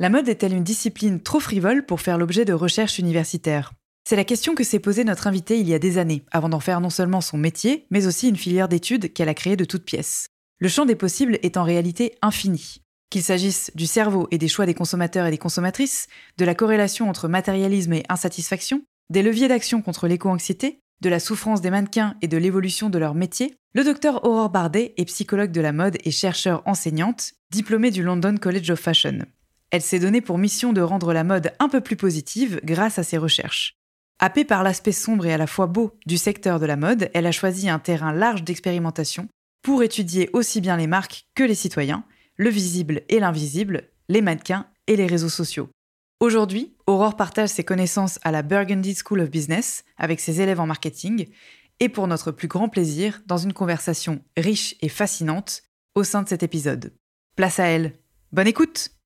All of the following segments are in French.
La mode est-elle une discipline trop frivole pour faire l'objet de recherches universitaires? C'est la question que s'est posée notre invitée il y a des années, avant d'en faire non seulement son métier, mais aussi une filière d'études qu'elle a créée de toutes pièces. Le champ des possibles est en réalité infini. Qu'il s'agisse du cerveau et des choix des consommateurs et des consommatrices, de la corrélation entre matérialisme et insatisfaction, des leviers d'action contre l'éco-anxiété, de la souffrance des mannequins et de l'évolution de leur métier, le docteur Aurore Bardet est psychologue de la mode et chercheur enseignante, diplômée du London College of Fashion. Elle s'est donnée pour mission de rendre la mode un peu plus positive grâce à ses recherches. Happée par l'aspect sombre et à la fois beau du secteur de la mode, elle a choisi un terrain large d'expérimentation pour étudier aussi bien les marques que les citoyens, le visible et l'invisible, les mannequins et les réseaux sociaux. Aujourd'hui, Aurore partage ses connaissances à la Burgundy School of Business avec ses élèves en marketing et pour notre plus grand plaisir dans une conversation riche et fascinante au sein de cet épisode. Place à elle. Bonne écoute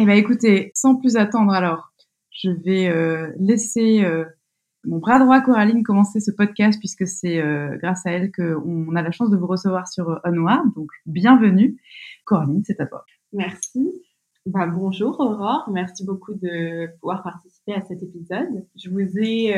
Eh bien, écoutez, sans plus attendre, alors, je vais euh, laisser euh, mon bras droit, Coraline, commencer ce podcast puisque c'est euh, grâce à elle qu'on a la chance de vous recevoir sur Onward. Donc, bienvenue. Coraline, c'est à toi. Merci. Bah, bonjour Aurore, merci beaucoup de pouvoir participer à cet épisode. Je vous ai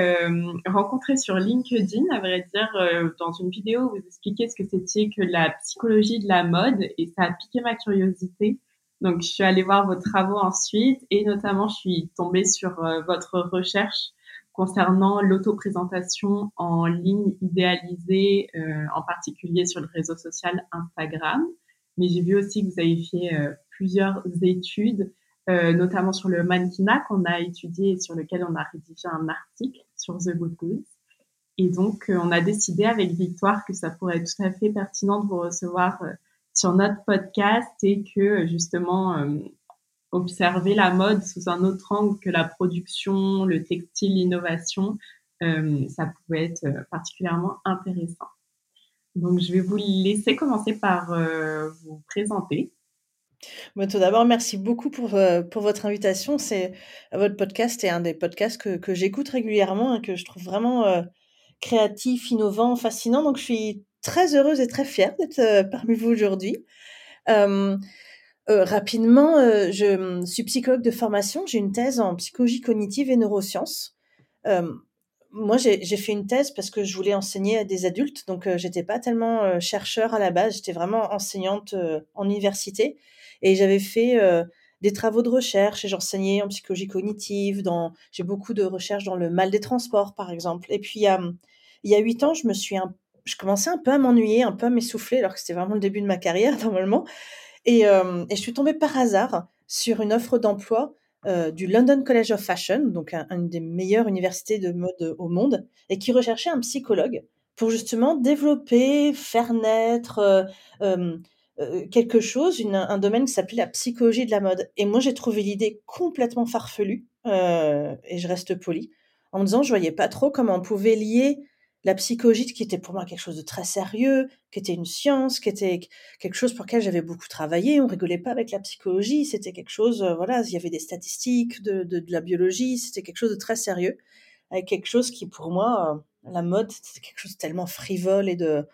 rencontré sur LinkedIn, à vrai dire, dans une vidéo où vous expliquez ce que c'était que la psychologie de la mode et ça a piqué ma curiosité. Donc, je suis allée voir vos travaux ensuite et notamment, je suis tombée sur euh, votre recherche concernant l'autoprésentation en ligne idéalisée, euh, en particulier sur le réseau social Instagram. Mais j'ai vu aussi que vous avez fait euh, plusieurs études, notamment sur le mannequinat qu'on a étudié et sur lequel on a rédigé un article sur The Good Goods. Et donc, on a décidé avec Victoire que ça pourrait être tout à fait pertinent de vous recevoir sur notre podcast et que justement euh, observer la mode sous un autre angle que la production, le textile, l'innovation, euh, ça pouvait être euh, particulièrement intéressant. Donc je vais vous laisser commencer par vous présenter. Tout d'abord, merci beaucoup pour, pour votre invitation. C'est votre podcast est un des podcasts que, que j'écoute régulièrement et que je trouve vraiment créatif, innovant, fascinant. Donc, je suis très heureuse et très fière d'être euh, parmi vous aujourd'hui. Euh, euh, rapidement, je suis psychologue de formation. J'ai une thèse en psychologie cognitive et neurosciences. moi, j'ai fait une thèse parce que je voulais enseigner à des adultes, donc j'étais pas tellement chercheur à la base. J'étais vraiment enseignante en université et j'avais fait des travaux de recherche et j'enseignais en psychologie cognitive. J'ai beaucoup de recherches dans le mal des transports, par exemple. Et puis, il y a huit ans, je me suis un je commençais un peu à m'ennuyer, un peu à m'essouffler, alors que c'était vraiment le début de ma carrière normalement. Et, euh, et je suis tombée par hasard sur une offre d'emploi euh, du London College of Fashion, donc une des meilleures universités de mode au monde, et qui recherchait un psychologue pour justement développer, faire naître euh, quelque chose, un domaine qui s'appelait la psychologie de la mode. Et moi, j'ai trouvé l'idée complètement farfelue, et je reste polie, en me disant, je voyais pas trop comment on pouvait lier la psychologie qui était pour moi quelque chose de très sérieux, qui était une science, qui était quelque chose pour lequel j'avais beaucoup travaillé. On rigolait pas avec la psychologie, c'était quelque chose, euh, voilà, il y avait des statistiques, de, de, la biologie, c'était quelque chose de très sérieux. avec quelque chose qui, pour moi, la mode, c'est quelque chose de tellement frivole et de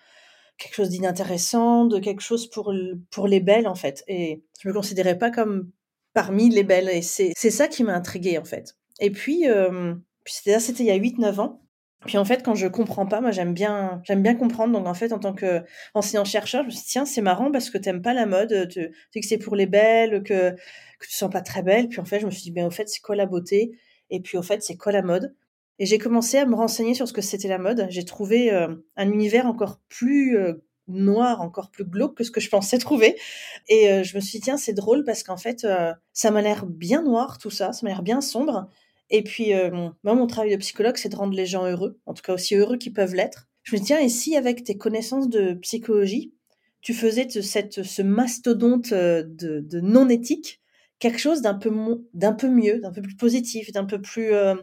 quelque chose d'inintéressant, de quelque chose pour, pour les belles, en fait. Et je me considérais pas comme parmi les belles. Et c'est ça qui m'a intriguée, en fait. Et puis, euh, c'était c'était il y a 8-9 ans. Puis en fait, quand je comprends pas, moi j'aime bien, j'aime bien comprendre. Donc en fait, en tant qu'enseignant-chercheur, je me suis dit, tiens, c'est marrant parce que t'aimes pas la mode, tu sais que c'est pour les belles, que, que tu sens pas très belle. Puis en fait, je me suis dit, ben au fait, c'est quoi la beauté? Et puis au fait, c'est quoi la mode? Et j'ai commencé à me renseigner sur ce que c'était la mode. J'ai trouvé euh, un univers encore plus euh, noir, encore plus glauque que ce que je pensais trouver. Et euh, je me suis dit, tiens, c'est drôle parce qu'en fait, ça m'a l'air bien noir tout ça, ça m'a l'air bien sombre. Et puis, euh, moi, mon travail de psychologue, c'est de rendre les gens heureux, en tout cas aussi heureux qu'ils peuvent l'être. Je me dis, tiens, et si avec tes connaissances de psychologie, tu faisais de cette, ce mastodonte euh, de, non-éthique quelque chose d'un peu, peu mieux, d'un peu plus positif, d'un peu plus... Euh,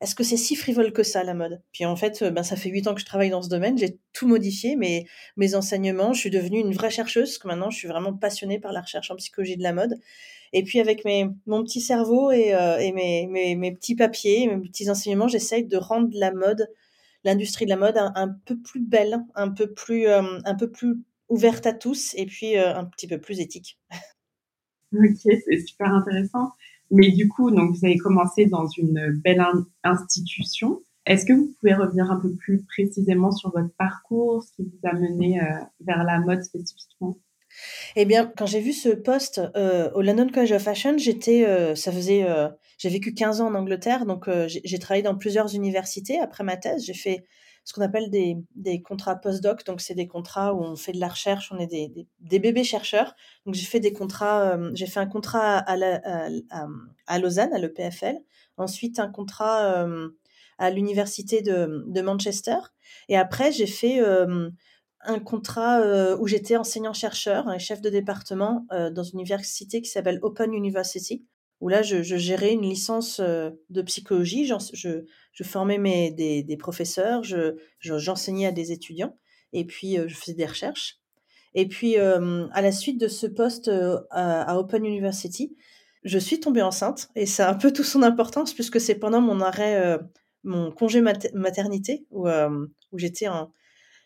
est-ce que c'est si frivole que ça, la mode? Puis en fait, ben, ça fait huit ans que je travaille dans ce domaine, j'ai tout modifié, mes, mes enseignements, je suis devenue une vraie chercheuse, parce que maintenant, je suis vraiment passionnée par la recherche en psychologie de la mode. Et puis avec mes, mon petit cerveau et, euh, mes, mes, mes, petits papiers, mes petits enseignements, j'essaye de rendre la mode, l'industrie de la mode un, peu plus belle, un peu plus, euh, un peu plus ouverte à tous et puis euh, un petit peu plus éthique. Ok, c'est super intéressant. Mais du coup, donc vous avez commencé dans une belle institution. Est-ce que vous pouvez revenir un peu plus précisément sur votre parcours, ce qui vous a mené vers la mode spécifiquement? Eh bien, quand j'ai vu ce poste euh, au London College of Fashion, j'étais, euh, ça faisait, euh, j'ai vécu 15 ans en Angleterre, donc j'ai travaillé dans plusieurs universités. Après ma thèse, j'ai fait ce qu'on appelle des, des contrats post-doc, donc c'est des contrats où on fait de la recherche, on est des, bébés chercheurs. Donc j'ai fait des contrats, j'ai fait un contrat à, à, Lausanne, à l'EPFL, ensuite un contrat à l'université de, Manchester, et après j'ai fait un contrat euh, où j'étais enseignant-chercheur, un chef de département euh, dans une université qui s'appelle Open University, où là, je, gérais une licence euh, de psychologie. Je, formais mes, des, des professeurs, j'enseignais à des étudiants, et puis je faisais des recherches. Et puis, à la suite de ce poste à, Open University, je suis tombée enceinte, et ça a un peu tout son importance, puisque c'est pendant mon arrêt, mon congé maternité, où, où j'étais en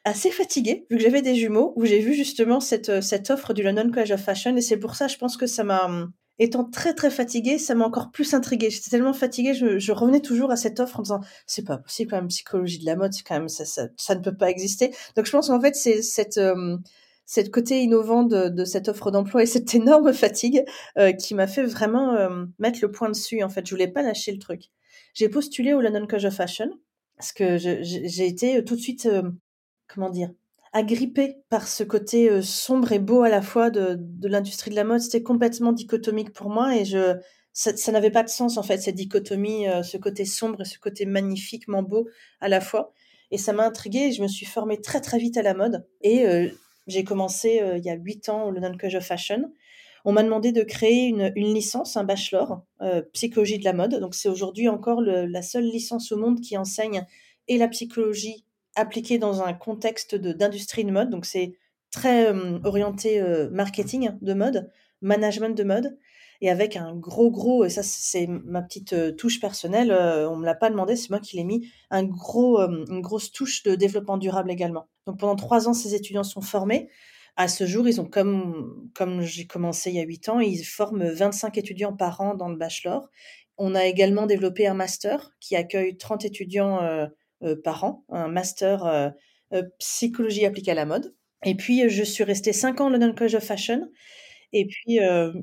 assez fatiguée, vu que j'avais des jumeaux, où j'ai vu justement cette, euh, cette offre du London College of Fashion. Et c'est pour ça, je pense que ça m'a, hum, étant très très fatiguée, ça m'a encore plus intriguée. J'étais tellement fatiguée, je, revenais toujours à cette offre en disant c'est pas possible quand même, psychologie de la mode, c'est quand même ça, ça, ça, ne peut pas exister. Donc je pense qu'en fait c'est cette euh, cette côté innovant de, cette offre d'emploi et cette énorme fatigue euh, qui m'a fait vraiment mettre le point dessus. En fait, je voulais pas lâcher le truc. J'ai postulé au London College of Fashion parce que j'ai été tout de suite comment dire, agrippée par ce côté euh, sombre et beau à la fois de, de l'industrie de la mode. C'était complètement dichotomique pour moi et je, ça, n'avait pas de sens en fait, cette dichotomie, euh, ce côté sombre et ce côté magnifiquement beau à la fois. Et ça m'a intriguée et je me suis formée très très vite à la mode. Et euh, j'ai commencé il y a huit ans au London College of Fashion. On m'a demandé de créer une, une licence, un bachelor, psychologie de la mode. Donc c'est aujourd'hui encore la seule licence au monde qui enseigne et la psychologie appliqué dans un contexte d'industrie de, mode. Donc, c'est très orienté marketing de mode, management de mode, et avec un gros, gros, et ça, c'est ma petite touche personnelle, on me l'a pas demandé, c'est moi qui l'ai mis, un gros, une grosse touche de développement durable également. Donc, pendant trois ans, ces étudiants sont formés. À ce jour, ils ont, comme, comme j'ai commencé il y a huit ans, ils forment 25 étudiants par an dans le bachelor. On a également développé un master qui accueille 30 étudiants par an, un master euh, euh, psychologie appliquée à la mode. Et puis, je suis restée cinq ans au London College of Fashion. Et puis,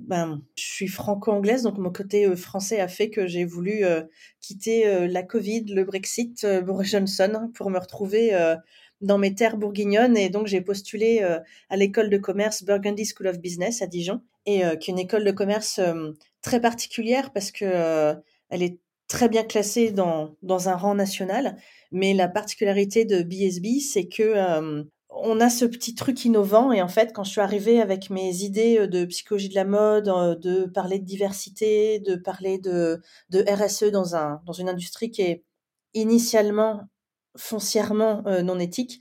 ben, je suis franco-anglaise, donc mon côté français a fait que j'ai voulu quitter la Covid, le Brexit, Boris Johnson, pour me retrouver dans mes terres bourguignonnes. Et donc, j'ai postulé à l'école de commerce Burgundy School of Business à Dijon, et qui est une école de commerce très particulière parce que elle est très bien classée dans, dans un rang national. Mais la particularité de BSB, c'est que on a ce petit truc innovant. Et en fait, quand je suis arrivée avec mes idées de psychologie de la mode, de parler de diversité, de parler de, de RSE dans, un, dans une industrie qui est initialement foncièrement non éthique,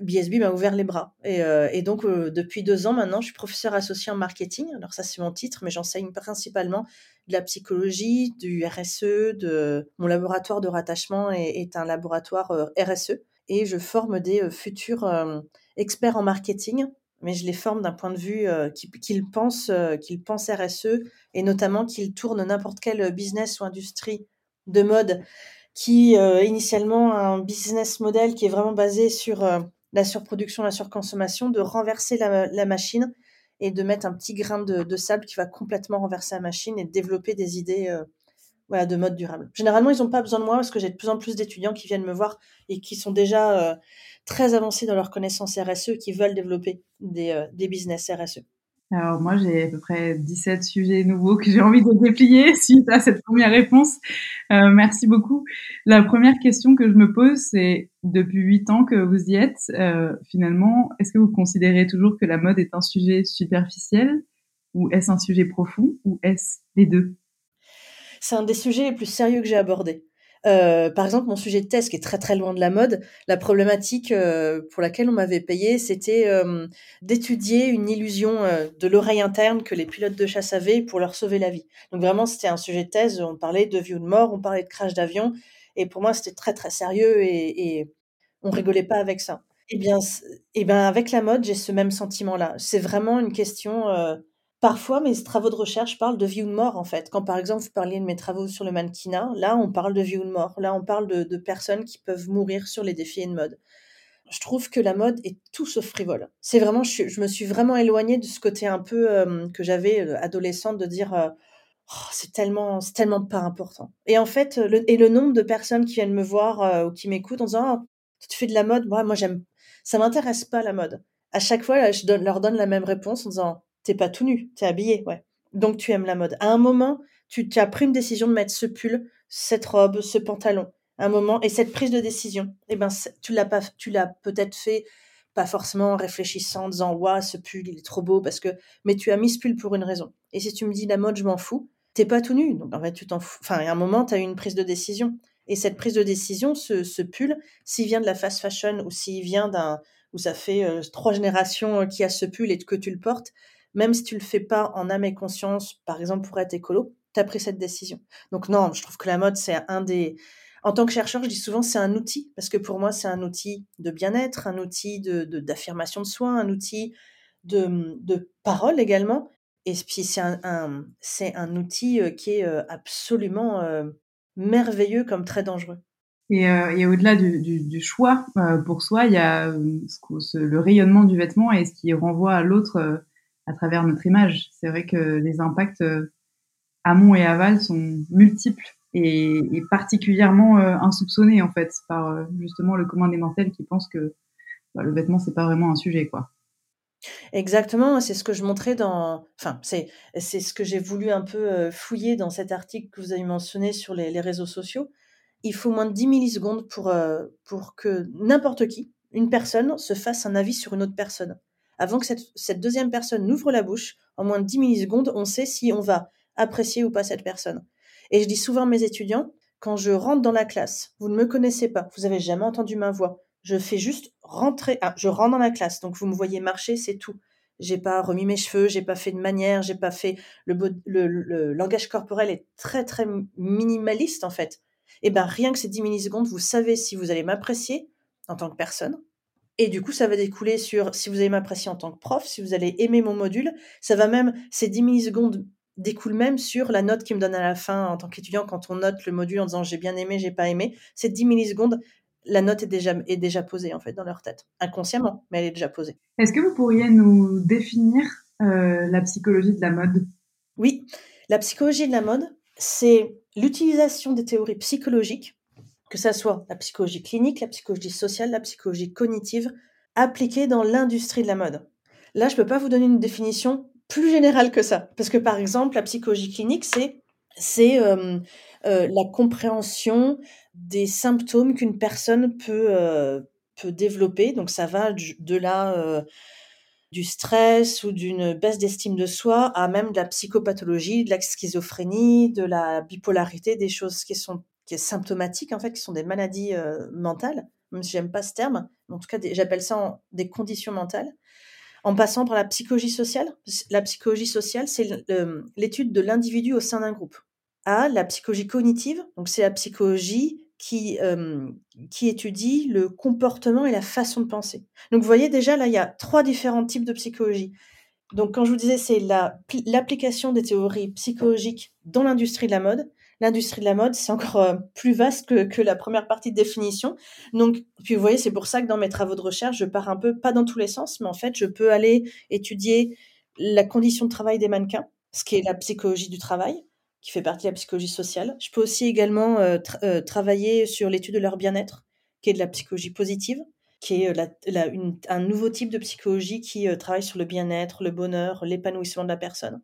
BSB m'a ouvert les bras. Et, donc, depuis deux ans maintenant, je suis professeur associé en marketing. Alors ça, c'est mon titre, mais j'enseigne principalement de la psychologie, du RSE, de mon laboratoire de rattachement est, un laboratoire euh, RSE. Et je forme des futurs experts en marketing, mais je les forme d'un point de vue qu'ils pensent, qu'ils pensent RSE, et notamment qu'ils tournent n'importe quel business ou industrie de mode qui euh, initialement un business model qui est vraiment basé sur euh, la surproduction, la surconsommation, de renverser la, machine et de mettre un petit grain de, sable qui va complètement renverser la machine et développer des idées euh, de mode durable. Généralement, ils n'ont pas besoin de moi parce que j'ai de plus en plus d'étudiants qui viennent me voir et qui sont déjà très avancés dans leurs connaissances RSE, qui veulent développer des, des business RSE. Alors moi, j'ai à peu près 17 sujets nouveaux que j'ai envie de déplier suite à cette première réponse. Euh, merci beaucoup. La première question que je me pose, c'est depuis 8 ans que vous y êtes, euh, finalement, est-ce que vous considérez toujours que la mode est un sujet superficiel ou est-ce un sujet profond ou est-ce les deux? C'est un des sujets les plus sérieux que j'ai abordés. Euh, par exemple, mon sujet de thèse, qui est très très loin de la mode, la problématique euh, pour laquelle on m'avait payé, c'était euh, d'étudier une illusion de l'oreille interne que les pilotes de chasse avaient pour leur sauver la vie. Donc vraiment, c'était un sujet de thèse. On parlait de vie ou de mort, on parlait de crash d'avion, et pour moi, c'était très très sérieux et, et on rigolait pas avec ça. Eh bien, eh bien, avec la mode, j'ai ce même sentiment-là. C'est vraiment une question Parfois, mes travaux de recherche parlent de vie ou de mort, en fait. Quand, par exemple, vous parliez de mes travaux sur le mannequinat, là, on parle de vie ou de mort. Là, on parle de, personnes qui peuvent mourir sur les défis de mode. Je trouve que la mode est tout sauf frivole. C'est vraiment, je, me suis vraiment éloignée de ce côté un peu que j'avais euh, adolescente de dire oh, c'est tellement, c'est tellement pas important. Et en fait, le, et le nombre de personnes qui viennent me voir euh, ou qui m'écoutent en disant oh, tu fais de la mode, moi, moi j'aime, ça m'intéresse pas la mode. À chaque fois, je leur donne la même réponse en disant t'es pas tout nu, t'es habillé, ouais. Donc tu aimes la mode. À un moment, tu, as pris une décision de mettre ce pull, cette robe, ce pantalon. un moment, et cette prise de décision, eh ben, tu l'as pas, tu l'as peut-être fait pas forcément en réfléchissant, en disant waouh ce pull il est trop beau parce que, mais tu as mis ce pull pour une raison. Et si tu me dis la mode je m'en fous, t'es pas tout nu, donc en fait tu t'en fous. Enfin, à un moment tu as eu une prise de décision. Et cette prise de décision, ce, ce pull, s'il vient de la fast fashion ou s'il vient d'un où ça fait euh, trois générations euh, qu'il y a ce pull et que tu le portes, même si tu le fais pas en âme et conscience, par exemple pour être écolo, tu as pris cette décision. Donc non, je trouve que la mode, c'est un des... En tant que chercheur, je dis souvent c'est un outil, parce que pour moi, c'est un outil de bien-être, un outil de, d'affirmation de, soi, un outil de, de parole également. Et puis c'est un, un outil euh, qui est euh, absolument euh, merveilleux comme très dangereux. Et, et au-delà du, du, choix pour soi, il y a le rayonnement du vêtement et ce qui renvoie à l'autre à travers notre image. C'est vrai que les impacts euh, amont et aval sont multiples et, particulièrement euh, insoupçonnés en fait par euh, justement le commun des mortels qui pense que bah, le vêtement c'est pas vraiment un sujet quoi. Exactement, c'est ce que je montrais dans, enfin c'est c'est ce que j'ai voulu un peu fouiller dans cet article que vous avez mentionné sur les, réseaux sociaux. Il faut moins de 10 millisecondes pour pour que n'importe qui, une personne, se fasse un avis sur une autre personne avant que cette, deuxième personne n'ouvre la bouche, en moins de 10 millisecondes, on sait si on va apprécier ou pas cette personne. Et je dis souvent à mes étudiants, quand je rentre dans la classe, vous ne me connaissez pas, vous avez jamais entendu ma voix, je fais juste rentrer, ah, je rentre dans la classe, donc vous me voyez marcher, c'est tout. J'ai pas remis mes cheveux, j'ai pas fait de manière, j'ai pas fait le, le, langage corporel est très très minimaliste en fait. Et eh ben rien que ces 10 millisecondes, vous savez si vous allez m'apprécier en tant que personne, et du coup, ça va découler sur si vous allez m'apprécier en tant que prof, si vous allez aimer mon module. Ça va même, ces 10 millisecondes découlent même sur la note qui me donne à la fin en tant qu'étudiant quand on note le module en disant j'ai bien aimé, j'ai pas aimé. Ces 10 millisecondes, la note est déjà, est déjà posée en fait dans leur tête, inconsciemment, mais elle est déjà posée. Est-ce que vous pourriez nous définir euh, la psychologie de la mode? Oui, la psychologie de la mode, c'est l'utilisation des théories psychologiques que ça soit la psychologie clinique, la psychologie sociale, la psychologie cognitive, appliquée dans l'industrie de la mode. Là, je ne peux pas vous donner une définition plus générale que ça, parce que par exemple, la psychologie clinique, c'est euh, euh, la compréhension des symptômes qu'une personne peut euh, peut développer. Donc ça va de là du stress ou d'une baisse d'estime de soi à même de la psychopathologie, de la schizophrénie, de la bipolarité, des choses qui sont qui est symptomatique, en fait, qui sont des maladies euh, mentales, même si j'aime pas ce terme, en tout cas j'appelle ça des conditions mentales, en passant par la psychologie sociale. La psychologie sociale, c'est l'étude de l'individu au sein d'un groupe. A, la psychologie cognitive, donc c'est la psychologie qui, qui étudie le comportement et la façon de penser. Donc vous voyez déjà, là, il y a trois différents types de psychologie. Donc quand je vous disais, c'est l'application des théories psychologiques dans l'industrie de la mode. L'industrie de la mode, c'est encore plus vaste que, la première partie de définition. Donc, puis vous voyez, c'est pour ça que dans mes travaux de recherche, je pars un peu, pas dans tous les sens, mais en fait, je peux aller étudier la condition de travail des mannequins, ce qui est la psychologie du travail qui fait partie de la psychologie sociale. Je peux aussi également euh, euh, travailler sur l'étude de leur bien-être, qui est de la psychologie positive, qui est euh, un nouveau type de psychologie qui travaille sur le bien-être, le bonheur, l'épanouissement de la personne.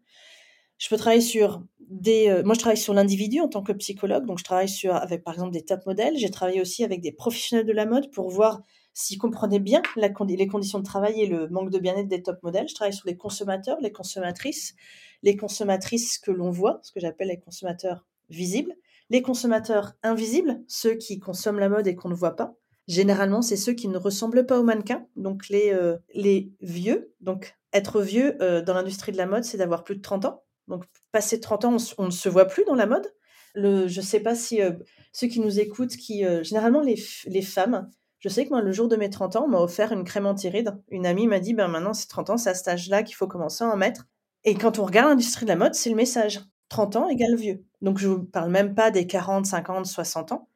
Je peux travailler sur des. moi, je travaille sur l'individu en tant que psychologue, donc je travaille sur avec par exemple des top modèles. J'ai travaillé aussi avec des professionnels de la mode pour voir s'ils comprenaient bien les conditions de travail et le manque de bien-être des top modèles. Je travaille sur les consommateurs, les consommatrices les consommatrices que l'on voit, ce que j'appelle les consommateurs visibles, les consommateurs invisibles, ceux qui consomment la mode et qu'on ne voit pas. Généralement, c'est ceux qui ne ressemblent pas aux mannequins, donc les, euh, les vieux. Donc, être vieux euh, dans l'industrie de la mode, c'est d'avoir plus de 30 ans. Donc, passer 30 ans, on, ne se voit plus dans la mode. Je ne sais pas si euh, ceux qui nous écoutent, qui généralement les, femmes, je sais que moi, le jour de mes 30 ans, on m'a offert une crème anti-rides. Une amie m'a dit, ben maintenant, c'est 30 ans, c'est à cet âge-là qu'il faut commencer à en mettre. Et quand on regarde l'industrie de la mode, c'est le message. 30 ans égale vieux. Donc je ne parle même pas des 40, 50, 60 ans.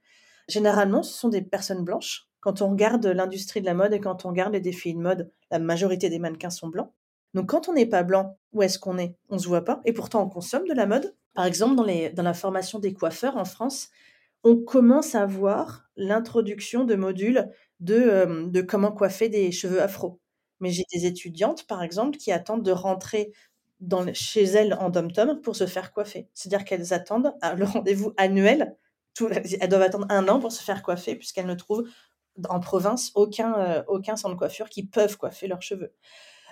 Généralement, ce sont des personnes blanches. Quand on regarde l'industrie de la mode et quand on regarde les défis de mode, la majorité des mannequins sont blancs. Donc quand on n'est pas blanc, où est-ce qu'on est? On se voit pas. Et pourtant, on consomme de la mode. Par exemple, dans, la formation des coiffeurs en France, on commence à voir l'introduction de modules de, euh, de comment coiffer des cheveux afro. Mais j'ai des étudiantes, par exemple, qui attendent de rentrer chez elles en dom-tom pour se faire coiffer. C'est-à-dire qu'elles attendent le rendez-vous annuel. elles doivent attendre un an pour se faire coiffer puisqu'elles ne trouvent en province aucun, euh, aucun centre de coiffure qui peuvent coiffer leurs cheveux.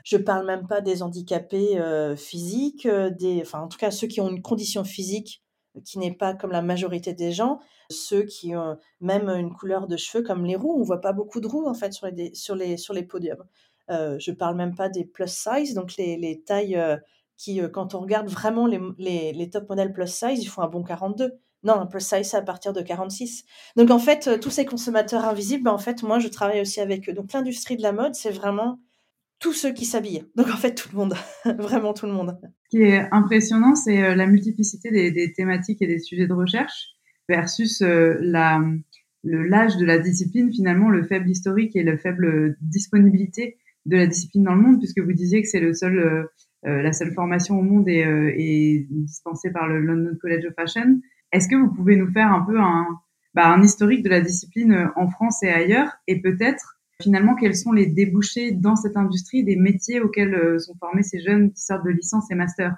Je parle même pas des handicapés euh, physiques, euh, des, enfin en tout cas ceux qui ont une condition physique qui n'est pas comme la majorité des gens, ceux qui ont même une couleur de cheveux comme les roux, on voit pas beaucoup de roux en fait sur les, sur les, sur les podiums. Euh, je parle même pas des plus size, donc les, les tailles qui, euh, quand on regarde vraiment les, les, top modèles plus size, ils font un bon 42. Non, un plus size, c'est à partir de 46. Donc, en fait, euh, tous ces consommateurs invisibles, ben, en fait, moi, je travaille aussi avec eux. Donc, l'industrie de la mode, c'est vraiment tous ceux qui s'habillent. Donc, en fait, tout le monde. vraiment tout le monde. Ce qui est impressionnant, c'est euh, la multiplicité des, thématiques et des sujets de recherche versus le l'âge de la discipline, finalement, le faible historique et la faible disponibilité de la discipline dans le monde, puisque vous disiez que c'est le seul euh, la seule formation au monde euh, est, dispensée par le London College of Fashion. Est-ce que vous pouvez nous faire un peu un, bah, historique de la discipline euh, en France et ailleurs et peut-être finalement quels sont les débouchés dans cette industrie des métiers auxquels sont formés ces jeunes qui sortent de licence et master?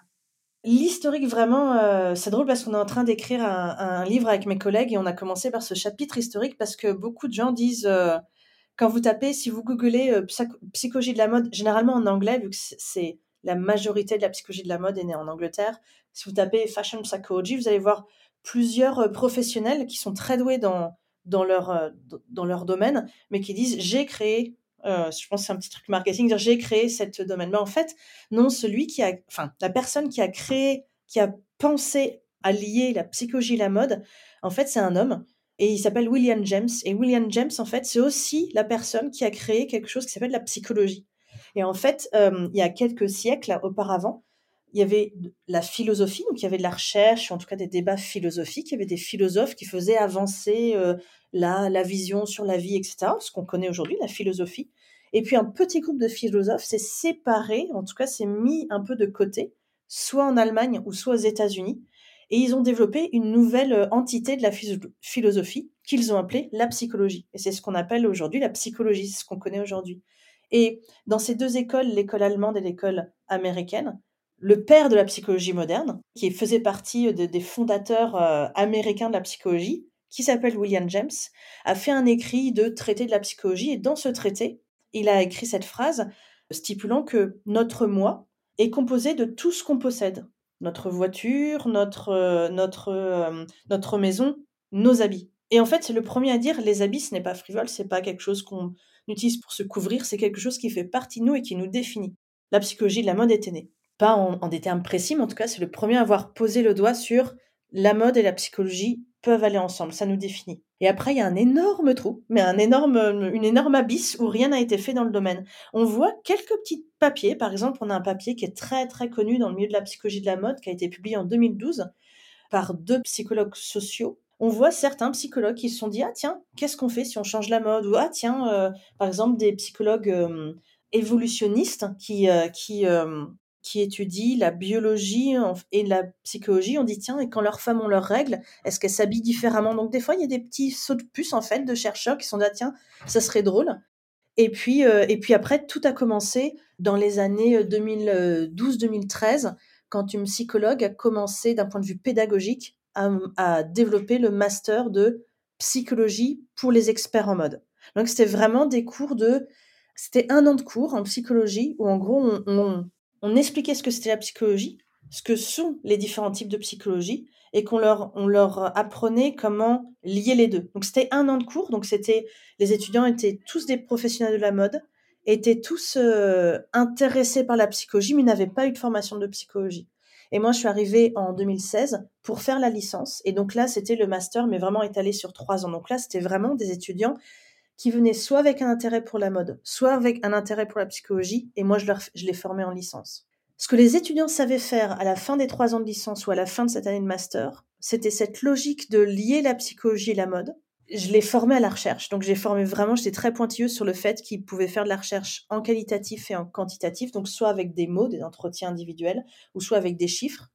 L'historique, vraiment, c'est drôle parce qu'on est en train d'écrire un, livre avec mes collègues et on a commencé par ce chapitre historique parce que beaucoup de gens disent, quand vous tapez, si vous googlez psychologie de la mode, généralement en anglais, vu que c'est la majorité de la psychologie de la mode est née en Angleterre. Si vous tapez Fashion Psychology, vous allez voir plusieurs euh, professionnels qui sont très doués dans, dans, leur, euh, dans leur domaine, mais qui disent j'ai créé, euh, je pense que c'est un petit truc marketing, dire j'ai créé cette domaine. Mais en fait, non, celui qui a, enfin, la personne qui a créé, qui a pensé à lier la psychologie et la mode, en fait, c'est un homme. Et il s'appelle William James. Et William James, en fait, c'est aussi la personne qui a créé quelque chose qui s'appelle la psychologie. Et en fait, euh, il y a quelques siècles auparavant, il y avait la philosophie, donc il y avait de la recherche, en tout cas des débats philosophiques, il y avait des philosophes qui faisaient avancer euh, la, la vision sur la vie, etc., ce qu'on connaît aujourd'hui, la philosophie. Et puis un petit groupe de philosophes s'est séparé, en tout cas s'est mis un peu de côté, soit en Allemagne ou soit aux États-Unis, et ils ont développé une nouvelle euh, entité de la philosophie qu'ils ont appelée la psychologie. Et c'est ce qu'on appelle aujourd'hui la psychologie, ce qu'on connaît aujourd'hui. Et dans ces deux écoles, l'école allemande et l'école américaine, le père de la psychologie moderne, qui faisait partie des fondateurs euh, américains de la psychologie, qui s'appelle William James, a fait un écrit de traité de la psychologie. Et dans ce traité, il a écrit cette phrase stipulant que notre moi est composé de tout ce qu'on possède. Notre voiture, notre, euh, notre, euh, notre maison, nos habits. Et en fait, c'est le premier à dire les habits, ce n'est pas frivole, c'est pas quelque chose qu'on utilise pour se couvrir, c'est quelque chose qui fait partie de nous et qui nous définit. La psychologie de la mode était née. Pas en, des termes précis, mais en tout cas, c'est le premier à avoir posé le doigt sur la mode et la psychologie peuvent aller ensemble, ça nous définit. Et après, il y a un énorme trou, mais un énorme, une énorme abysse où rien n'a été fait dans le domaine. On voit quelques petits papiers, par exemple, on a un papier qui est très très connu dans le milieu de la psychologie de la mode, qui a été publié en 2012 par deux psychologues sociaux. On voit certains psychologues qui se sont dit ah tiens qu'est-ce qu'on fait si on change la mode? Ou ah tiens euh, par exemple des psychologues euh, évolutionnistes qui euh, qui qui étudient la biologie et la psychologie, on dit tiens, et quand leurs femmes ont leurs règles, est-ce qu'elles s'habillent différemment? Donc des fois, il y a des petits sauts de puce en fait de chercheurs qui sont là, tiens, ça serait drôle. Et puis, euh, et puis après, tout a commencé dans les années 2012-2013, euh, quand une psychologue a commencé d'un point de vue pédagogique à, développer le master de psychologie pour les experts en mode. Donc c'était vraiment des cours de... C'était un an de cours en psychologie où en gros on on expliquait ce que c'était la psychologie, ce que sont les différents types de psychologie, et qu'on leur, on leur apprenait comment lier les deux. Donc c'était un an de cours, donc c'était les étudiants étaient tous des professionnels de la mode, étaient tous euh, intéressés par la psychologie, mais n'avaient pas eu de formation de psychologie. Et moi, je suis arrivée en 2016 pour faire la licence. Et donc là, c'était le master, mais vraiment étalé sur trois ans. Donc là, c'était vraiment des étudiants qui venaient soit avec un intérêt pour la mode, soit avec un intérêt pour la psychologie, et moi je, les formais en licence. Ce que les étudiants savaient faire à la fin des trois ans de licence ou à la fin de cette année de master, c'était cette logique de lier la psychologie et la mode. Je les formais à la recherche, donc j'ai formé vraiment, j'étais très pointilleuse sur le fait qu'ils pouvaient faire de la recherche en qualitatif et en quantitatif, donc soit avec des mots, des entretiens individuels, ou soit avec des chiffres.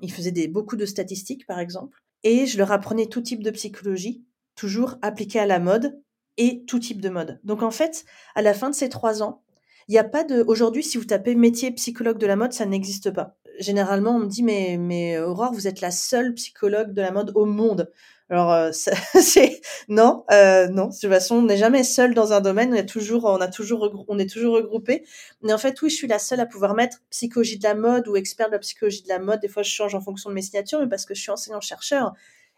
Ils faisaient des, beaucoup de statistiques, par exemple. Et je leur apprenais tout type de psychologie, toujours appliquée à la mode, et tout type de mode. Donc en fait, à la fin de ces trois ans, il n'y a pas de. Aujourd'hui, si vous tapez métier psychologue de la mode, ça n'existe pas. Généralement, on me dit mais mais Aurore, vous êtes la seule psychologue de la mode au monde. Alors euh, c'est non, euh, non. De toute façon, on n'est jamais seul dans un domaine. On est toujours, a toujours, on est toujours regroupé. Mais en fait, oui, je suis la seule à pouvoir mettre psychologie de la mode ou expert de la psychologie de la mode. Des fois, je change en fonction de mes signatures, mais parce que je suis enseignant chercheur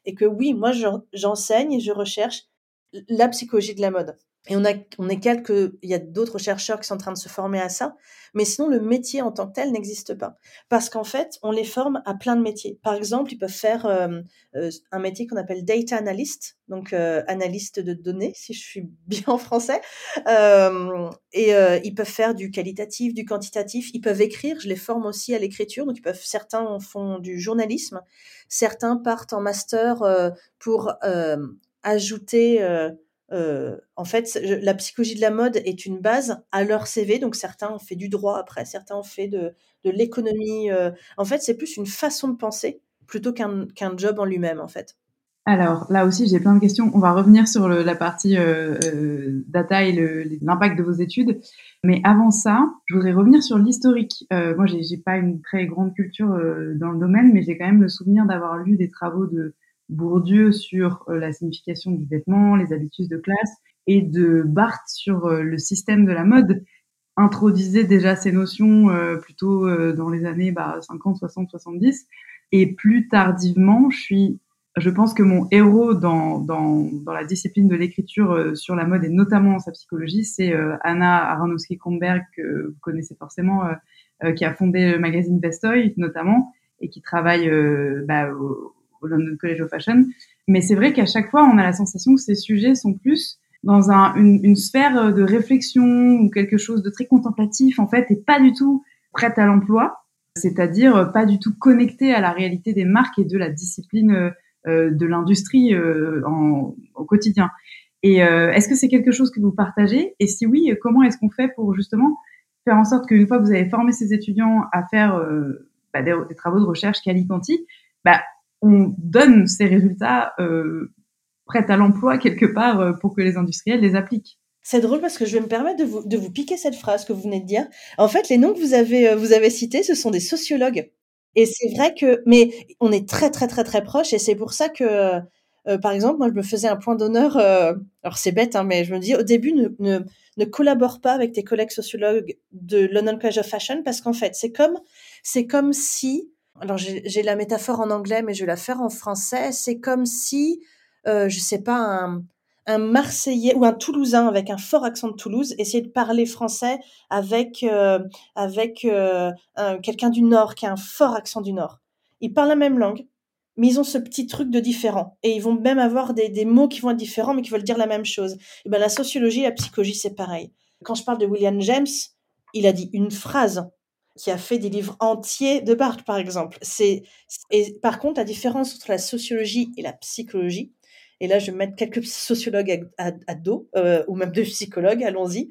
et que oui, moi, j'enseigne et je recherche la psychologie de la mode. Et on, a, on est quelques, il y a d'autres chercheurs qui sont en train de se former à ça, mais sinon le métier en tant que tel n'existe pas. Parce qu'en fait, on les forme à plein de métiers. Par exemple, ils peuvent faire euh, euh, un métier qu'on appelle data analyst, donc euh, analyste de données, si je suis bien en français. et ils peuvent faire du qualitatif, du quantitatif. Ils peuvent écrire. Je les forme aussi à l'écriture. Donc ils peuvent, certains font du journalisme, certains partent en master pour ajouter euh, euh, en fait, la psychologie de la mode est une base à leur CV. Donc certains ont fait du droit après, certains ont fait de, l'économie. Euh. en fait, c'est plus une façon de penser plutôt qu'un qu'un job en lui-même, en fait. Alors là aussi, j'ai plein de questions. On va revenir sur la partie data et l'impact de vos études. Mais avant ça, je voudrais revenir sur l'historique. moi, j'ai pas une très grande culture dans le domaine, mais j'ai quand même le souvenir d'avoir lu des travaux de Bourdieu sur euh, la signification du vêtement, les habitudes de classe, et de Barthes sur euh, le système de la mode, introduisait déjà ces notions euh, plutôt dans les années bah, 50, 60, 70. Et plus tardivement, je suis, je pense que mon héros dans, dans, dans la discipline de l'écriture sur la mode et notamment dans sa psychologie, c'est Anna Aronowski-Komberg, que vous connaissez forcément, qui a fondé le magazine Bestoy notamment, et qui travaille bah, London College of Fashion. Mais c'est vrai qu'à chaque fois, on a la sensation que ces sujets sont plus dans un, une, sphère de réflexion ou quelque chose de très contemplatif, en fait, et pas du tout prête à l'emploi, c'est-à-dire pas du tout connecté à la réalité des marques et de la discipline euh, de l'industrie euh, au quotidien. Et euh, est-ce que c'est quelque chose que vous partagez? Et si oui, comment est-ce qu'on fait pour justement faire en sorte qu'une fois que vous avez formé ces étudiants à faire euh, bah, des, des, travaux de recherche quali-quanti, bah, on donne ces résultats euh, prêts à l'emploi quelque part euh, pour que les industriels les appliquent. C'est drôle parce que je vais me permettre de vous, de vous piquer cette phrase que vous venez de dire. En fait, les noms que vous avez, euh, vous avez cités, ce sont des sociologues. Et c'est vrai que, mais on est très, très, très, très proches. Et c'est pour ça que, par exemple, moi, je me faisais un point d'honneur. alors, c'est bête, hein, mais je me dis, au début, ne, ne, ne collabore pas avec tes collègues sociologues de London College of Fashion parce qu'en fait, c'est comme, c'est comme si alors j'ai la métaphore en anglais, mais je vais la faire en français. C'est comme si euh, je sais pas, un, Marseillais ou un Toulousain avec un fort accent de Toulouse essayer de parler français avec euh, avec euh, quelqu'un du Nord qui a un fort accent du Nord. Ils parlent la même langue, mais ils ont ce petit truc de différent. Et ils vont même avoir des, des mots qui vont être différents, mais qui veulent dire la même chose. Et ben la sociologie, la psychologie, c'est pareil. Quand je parle de William James, il a dit une phrase qui a fait des livres entiers de Barthes, par exemple. C'est par contre la différence entre la sociologie et la psychologie, et là, je vais mettre quelques sociologues à, dos, euh, ou même deux psychologues, allons-y.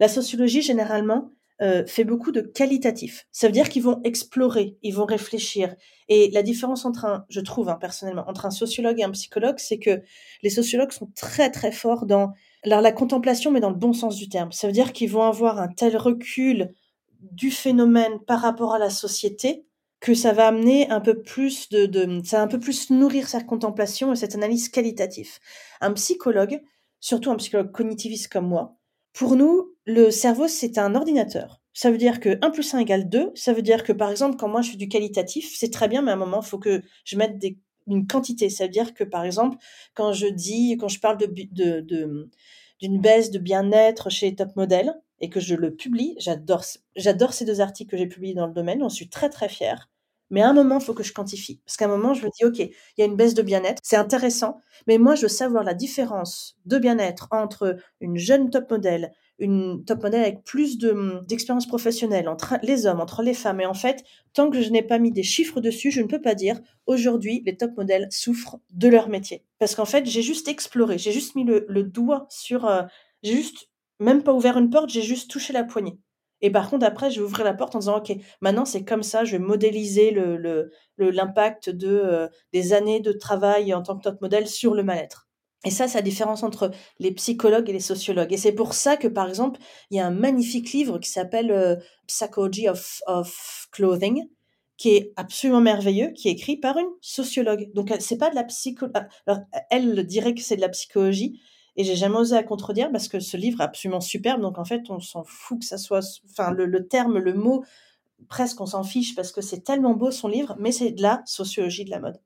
La sociologie, généralement, euh, fait beaucoup de qualitatif. Ça veut dire qu'ils vont explorer, ils vont réfléchir. Et la différence entre un, je trouve hein, personnellement, entre un sociologue et un psychologue, c'est que les sociologues sont très très forts dans la contemplation, mais dans le bon sens du terme. Ça veut dire qu'ils vont avoir un tel recul du phénomène par rapport à la société que ça va amener un peu plus de, de, ça va un peu plus nourrir sa contemplation et cette analyse qualitative. Un psychologue, surtout un psychologue cognitiviste comme moi, pour nous, le cerveau, c'est un ordinateur. Ça veut dire que 1 plus 1 égale 2. Ça veut dire que, par exemple, quand moi je fais du qualitatif, c'est très bien, mais à un moment, il faut que je mette des, une quantité. Ça veut dire que, par exemple, quand je dis, quand je parle de, de, d'une baisse de bien-être chez Top Model, et que je le publie. J'adore, ces deux articles que j'ai publiés dans le domaine. J'en suis très très fière. Mais à un moment, il faut que je quantifie. Parce qu'à un moment, je me dis, OK, il y a une baisse de bien-être, c'est intéressant, mais moi, je veux savoir la différence de bien-être entre une jeune top modèle, une top modèle avec plus de, d'expérience professionnelle, entre les hommes, entre les femmes. Et en fait, tant que je n'ai pas mis des chiffres dessus, je ne peux pas dire, aujourd'hui, les top modèles souffrent de leur métier. Parce qu'en fait, j'ai juste exploré, j'ai juste mis le, doigt sur, euh, j'ai juste même pas ouvert une porte, j'ai juste touché la poignée. Et par contre, après, je vais ouvrir la porte en disant, OK, maintenant c'est comme ça, je vais modéliser l'impact de, euh, des années de travail en tant que top modèle sur le mal-être. Et ça, c'est la différence entre les psychologues et les sociologues. Et c'est pour ça que, par exemple, il y a un magnifique livre qui s'appelle euh, Psychology of, Clothing, qui est absolument merveilleux, qui est écrit par une sociologue. Donc, c'est pas de la psychologie. Alors, elle dirait que c'est de la psychologie, et j'ai jamais osé à contredire parce que ce livre est absolument superbe. Donc en fait, on s'en fout que ça soit, enfin le, terme, le mot, presque on s'en fiche parce que c'est tellement beau son livre, mais c'est de la sociologie de la mode.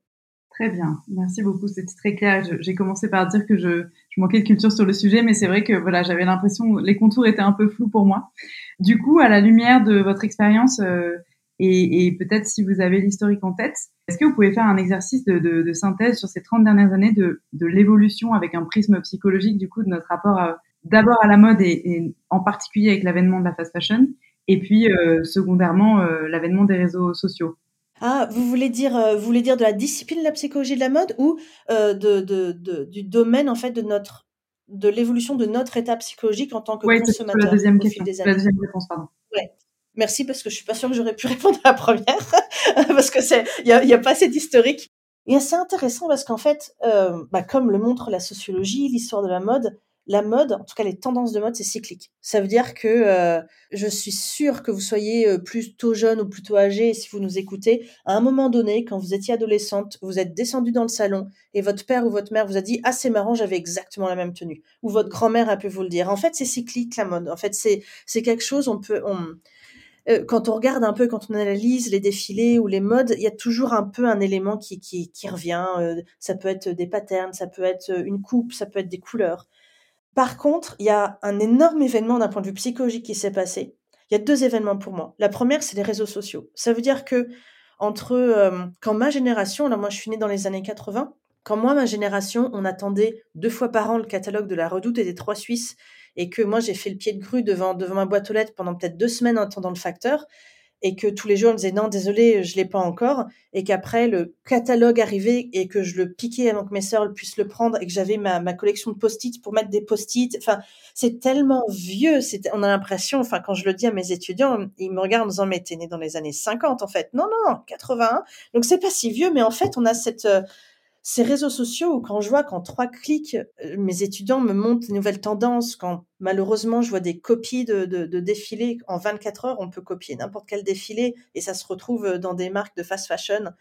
Très bien, merci beaucoup, c'était très clair. J'ai commencé par dire que je, je, manquais de culture sur le sujet, mais c'est vrai que voilà, j'avais l'impression les contours étaient un peu flous pour moi. Du coup, à la lumière de votre expérience, euh, et, et peut-être si vous avez l'historique en tête, est-ce que vous pouvez faire un exercice de, de, de synthèse sur ces 30 dernières années de, de l'évolution avec un prisme psychologique du coup de notre rapport d'abord à la mode et, et, en particulier avec l'avènement de la fast fashion et puis euh, secondairement euh, l'avènement des réseaux sociaux? Ah, vous voulez dire, euh, vous voulez dire de la discipline de la psychologie de la mode ou de, de, du domaine en fait de notre de l'évolution de notre état psychologique en tant que consommateur la deuxième question, la deuxième réponse, pardon. Ouais. Merci parce que je suis pas sûre que j'aurais pu répondre à la première parce que c'est il y a, pas assez d'historique. Et c'est intéressant parce qu'en fait, euh, bah, comme le montre la sociologie, l'histoire de la mode, la mode, en tout cas les tendances de mode, c'est cyclique. Ça veut dire que euh, je suis sûre que vous soyez euh, plutôt jeune ou plutôt âgé, si vous nous écoutez, à un moment donné, quand vous étiez adolescente, vous êtes descendu dans le salon et votre père ou votre mère vous a dit ah c'est marrant, j'avais exactement la même tenue, ou votre grand-mère a pu vous le dire. En fait, c'est cyclique la mode. En fait, c'est quelque chose on peut on euh, quand on regarde un peu, quand on analyse les défilés ou les modes, il y a toujours un peu un élément qui, qui, revient. Euh, ça peut être des patterns, ça peut être une coupe, ça peut être des couleurs. Par contre, il y a un énorme événement d'un point de vue psychologique qui s'est passé. Il y a deux événements pour moi. La première, c'est les réseaux sociaux. Ça veut dire que entre euh, quand ma génération, là moi je suis née dans les années 80, quand moi ma génération, on attendait deux fois par an le catalogue de la Redoute et des Trois Suisses et que moi j'ai fait le pied de grue devant, devant ma boîte aux lettres pendant peut-être deux semaines en attendant le facteur, et que tous les jours on me disait non désolé je l'ai pas encore, et qu'après le catalogue arrivait et que je le piquais avant que mes sœurs puissent le prendre et que j'avais ma, ma collection de post-it pour mettre des post-it. Enfin c'est tellement vieux, on a l'impression, enfin quand je le dis à mes étudiants, ils me regardent en disant mais t'es né dans les années 50 en fait. Non non 81, donc c'est pas si vieux, mais en fait on a cette euh, ces réseaux sociaux où quand je vois qu'en trois clics, euh, mes étudiants me montrent des nouvelles tendances, quand malheureusement je vois des copies de, de, défilés en 24 heures, on peut copier n'importe quel défilé et ça se retrouve euh, dans des marques de fast fashion.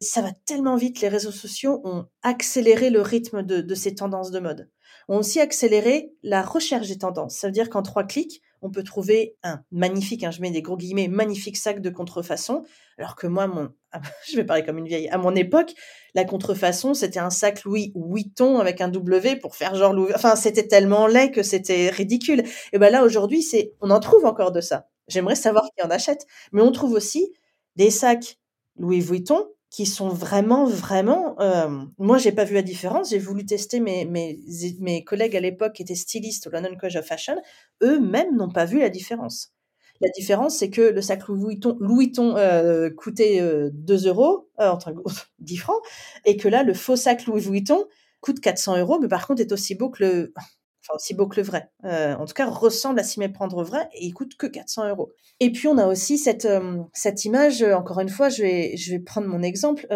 Ça va tellement vite, les réseaux sociaux ont accéléré le rythme de, de ces tendances de mode. Ont aussi accéléré la recherche des tendances. Ça veut dire qu'en trois clics, on peut trouver un magnifique, hein, je mets des gros guillemets, magnifique sac de contrefaçon, alors que moi, mon, je vais parler comme une vieille, à mon époque, la contrefaçon, c'était un sac Louis Vuitton avec un W pour faire genre Louis, enfin, c'était tellement laid que c'était ridicule. Et ben là, aujourd'hui, c'est, on en trouve encore de ça. J'aimerais savoir qui en achète. Mais on trouve aussi des sacs Louis Vuitton qui sont vraiment, vraiment. Euh, moi, j'ai pas vu la différence. J'ai voulu tester mes, mes, mes collègues à l'époque qui étaient stylistes au London College of Fashion. Eux-mêmes n'ont pas vu la différence. La différence, c'est que le sac Louis Vuitton, Louis Vuitton euh, coûtait euh, 2 euros, euh, entre 10 francs, et que là, le faux sac Louis Vuitton coûte 400 euros, mais par contre est aussi beau que le, enfin aussi beau que le vrai. Euh, en tout cas, ressemble à s'y méprendre vrai et il coûte que 400 euros. Et puis on a aussi cette euh, cette image. euh, encore une fois, je vais je vais prendre mon exemple.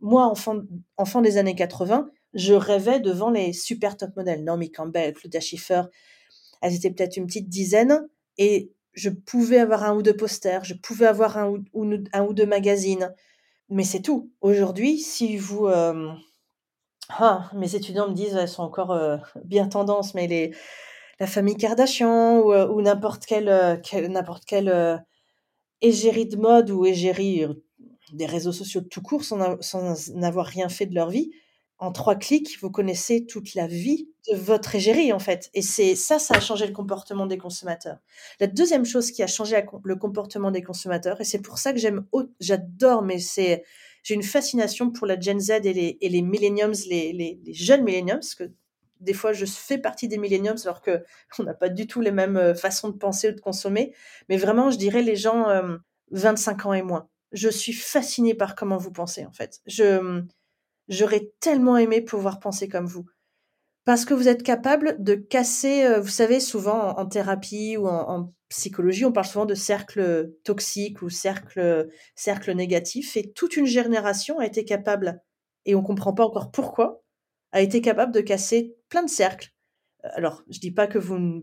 Moi, enfant enfant des années 80, je rêvais devant les super top modèles, Naomi Campbell, Claudia Schiffer. Elles étaient peut-être une petite dizaine et je pouvais avoir un ou deux posters, je pouvais avoir un ou, un ou deux magazines, mais c'est tout. Aujourd'hui, si vous ah, mes étudiants me disent, elles sont encore euh, bien tendance, mais les, la famille Kardashian ou, euh, ou n'importe quelle, euh, n'importe quelle égérie de mode ou égérie des réseaux sociaux tout court sans, sans n'avoir rien fait de leur vie, en trois clics, vous connaissez toute la vie de votre égérie, en fait. Et c'est ça, ça a changé le comportement des consommateurs. La deuxième chose qui a changé le comportement des consommateurs, et c'est pour ça que j'aime, j'adore, mais c'est, j'ai une fascination pour la Gen Z et les, et les millenniums, les, jeunes millenniums, parce que des fois, je fais partie des millenniums, alors que on n'a pas du tout les mêmes euh, façons de penser ou de consommer. Mais vraiment, je dirais les gens euh, 25 ans et moins. Je suis fascinée par comment vous pensez, en fait. Je, j'aurais tellement aimé pouvoir penser comme vous. Parce que vous êtes capable de casser, euh, vous savez, souvent en, thérapie ou en psychologie, on parle souvent de cercle toxique ou cercle, cercle négatif. Et toute une génération a été capable, et on comprend pas encore pourquoi, a été capable de casser plein de cercles. Euh, Alors, je dis pas que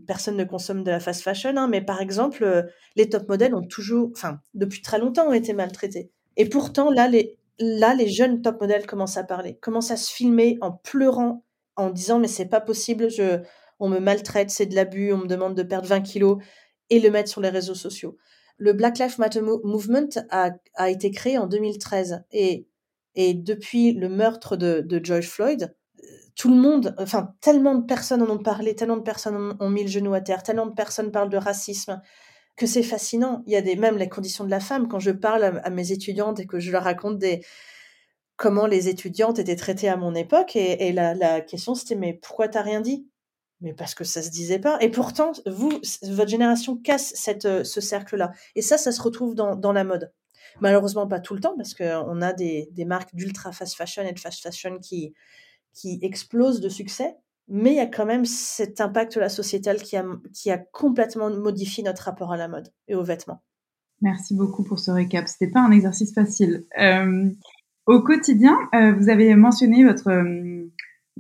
personne ne consomme de la fast fashion, hein, mais par exemple, euh, les top modèles ont toujours, enfin, depuis très longtemps, ont été maltraités. Et pourtant, là, les, là, les jeunes top modèles commencent à parler, commencent à se filmer en pleurant, en disant mais c'est pas possible, je, on me maltraite, c'est de l'abus, on me demande de perdre 20 kilos et le mettre sur les réseaux sociaux. Le Black Lives Matter Mo- Movement a, a été créé en 2013 et, et depuis le meurtre de, de George Floyd, euh, tout le monde, enfin tellement de personnes en ont parlé, tellement de personnes ont, mis le genou à terre, tellement de personnes parlent de racisme que c'est fascinant. Il y a des, même les conditions de la femme. Quand je parle à, à mes étudiantes et que je leur raconte des, comment les étudiantes étaient traitées à mon époque, et, et la, la question c'était mais pourquoi t'as rien dit? Mais parce que ça se disait pas. Et pourtant, vous, votre génération casse cette, euh, ce cercle-là. Et ça, ça se retrouve dans, dans la mode. Malheureusement pas tout le temps parce qu'on a des, des marques d'ultra fast fashion et de fast fashion qui, qui explosent de succès, mais il y a quand même cet impact-là sociétal qui a, qui a complètement modifié notre rapport à la mode et aux vêtements. Merci beaucoup pour ce récap. C'était pas un exercice facile. Euh, au quotidien, euh, vous avez mentionné votre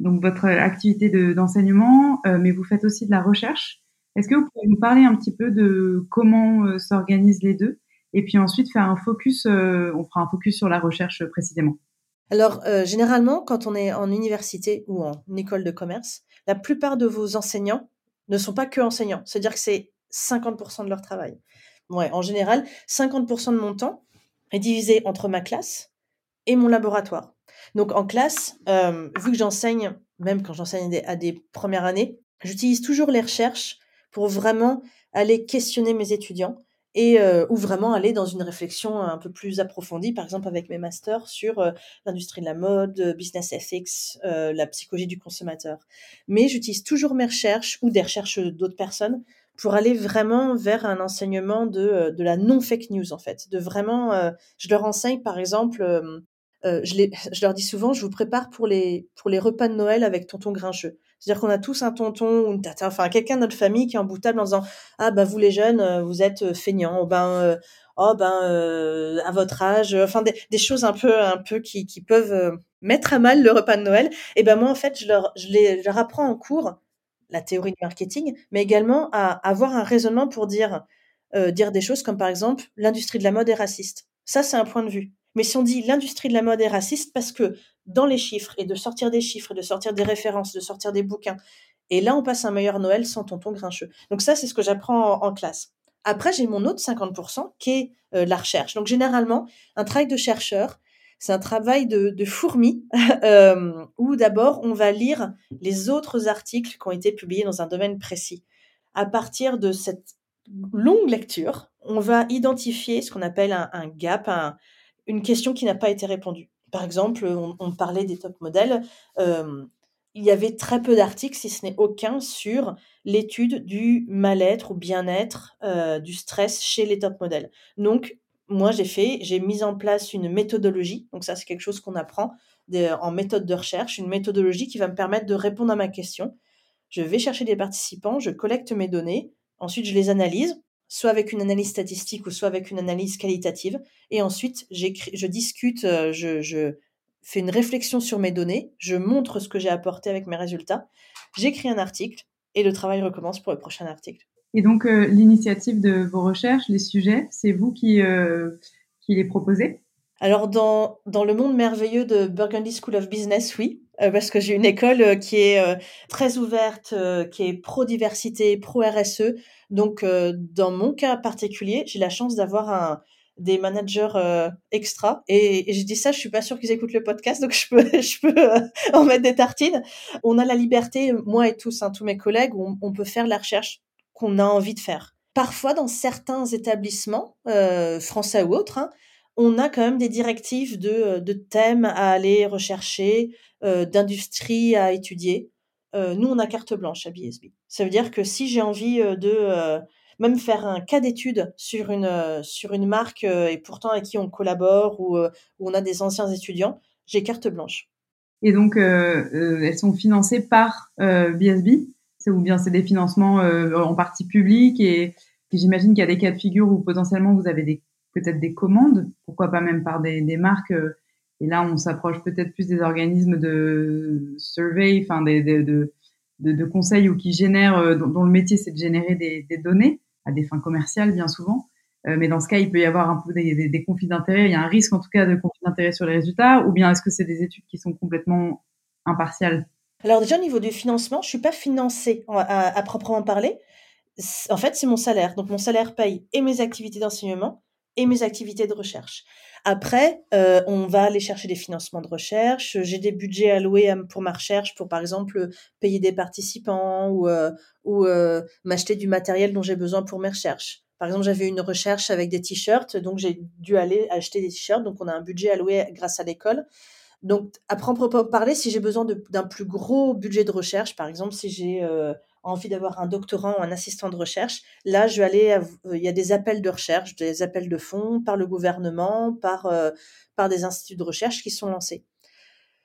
donc votre activité de- d'enseignement, euh, mais vous faites aussi de la recherche. Est-ce que vous pouvez nous parler un petit peu de comment euh, s'organisent les deux, et puis ensuite faire un focus, euh, on fera un focus sur la recherche précisément? Alors, généralement, quand on est en université ou en école de commerce, la plupart de vos enseignants ne sont pas que enseignants. C'est-à-dire que c'est 50% de leur travail. Ouais, en général, 50% de mon temps est divisé entre ma classe et mon laboratoire. Donc, en classe, euh, vu que j'enseigne, même quand j'enseigne à des premières années, j'utilise toujours les recherches pour vraiment aller questionner mes étudiants et euh, ou vraiment aller dans une réflexion un peu plus approfondie, par exemple avec mes masters sur euh, l'industrie de la mode, business ethics, la psychologie du consommateur. Mais j'utilise toujours mes recherches ou des recherches d'autres personnes pour aller vraiment vers un enseignement de, de la non-fake news, en fait. De vraiment, je leur enseigne, par exemple, euh, je, les, je leur dis souvent, je vous prépare pour les, pour les repas de Noël avec tonton grincheux. C'est-à-dire qu'on a tous un tonton ou une tata, enfin quelqu'un de notre famille qui est emboutable en disant ah bah vous les jeunes euh, vous êtes euh, feignants, oh ben euh, oh ben euh, à votre âge, enfin des, des choses un peu un peu qui, qui peuvent mettre à mal le repas de Noël. Et ben moi en fait je leur je, les, je leur apprends en cours la théorie du marketing, mais également à avoir un raisonnement pour dire dire des choses comme par exemple l'industrie de la mode est raciste. Ça c'est un point de vue. Mais si on dit l'industrie de la mode est raciste parce que dans les chiffres et de sortir des chiffres, de sortir des références, de sortir des bouquins Et là, on passe un meilleur Noël sans tonton grincheux. Donc ça, c'est ce que j'apprends en, classe. Après, j'ai mon autre 50% qui est euh, la recherche. Donc généralement, un travail de chercheur, c'est un travail de, de fourmi euh, où d'abord on va lire les autres articles qui ont été publiés dans un domaine précis. À partir de cette longue lecture, on va identifier ce qu'on appelle un, gap, question qui n'a pas été répondue. Par exemple, on, parlait des top modèles. Euh, il y avait très peu d'articles, si ce n'est aucun, sur l'étude du mal-être ou bien-être, euh, du stress chez les top modèles. Donc, moi, j'ai fait, j'ai mis en place une méthodologie. Donc, ça, c'est quelque chose qu'on apprend en méthode de recherche, une méthodologie qui va me permettre de répondre à ma question. Je vais chercher des participants, je collecte mes données, ensuite je les analyse, soit avec une analyse statistique ou soit avec une analyse qualitative, et ensuite je discute, euh, je, je fais une réflexion sur mes données, je montre ce que j'ai apporté avec mes résultats, j'écris un article et le travail recommence pour le prochain article. Et donc euh, l'initiative de vos recherches, les sujets, c'est vous qui, euh, qui les proposez? Alors dans, dans le monde merveilleux de Burgundy School of Business, oui, parce que j'ai une école qui est très ouverte, qui est pro-diversité, pro-RSE. Donc dans mon cas particulier, j'ai la chance d'avoir des managers euh, extra. Et, je dis ça, je suis pas sûre qu'ils écoutent le podcast, donc je peux, euh, en mettre des tartines. On a la liberté, moi et tous, hein, tous mes collègues, on, peut faire la recherche qu'on a envie de faire. Parfois, dans certains établissements, euh, français ou autres, hein, on a quand même des directives de, de thèmes à aller rechercher, d'industries à étudier. nous, on a carte blanche à BSB. Ça veut dire que si j'ai envie de même faire un cas d'étude sur une, euh, marque euh, et pourtant avec qui on collabore ou euh, où on a des anciens étudiants, j'ai carte blanche. Et donc, elles sont financées par BSB ou bien c'est des financements en partie publics et, j'imagine qu'il y a des cas de figure où potentiellement vous avez des peut-être des commandes, pourquoi pas même par des, marques. et là, on s'approche peut-être plus des organismes de survey, enfin des, de, de, conseils ou qui génèrent, dont, le métier c'est de générer des, données à des fins commerciales bien souvent. Euh, mais dans ce cas, il peut y avoir un peu des, des, conflits d'intérêts. Il y a un risque en tout cas de conflit d'intérêts sur les résultats, ou bien est-ce que c'est des études qui sont complètement impartiales? Alors déjà au niveau du financement, je suis pas financée à, proprement parler. En fait, c'est mon salaire. Donc mon salaire paye et mes activités d'enseignement et mes activités de recherche. Après, euh, on va aller chercher des financements de recherche. J'ai des budgets alloués pour ma recherche, pour par exemple payer des participants ou, euh, ou euh, m'acheter du matériel dont j'ai besoin pour mes recherches. Par exemple, j'avais une recherche avec des t-shirts, donc j'ai dû aller acheter des t-shirts. Donc on a un budget alloué grâce à l'école. Donc, à proprement parler, si j'ai besoin d'un plus gros budget de recherche, par exemple, si j'ai envie d'avoir un doctorant ou un assistant de recherche, là, je vais aller, euh, il y a des appels de recherche, des appels de fonds par le gouvernement, par, euh, par des instituts de recherche qui sont lancés.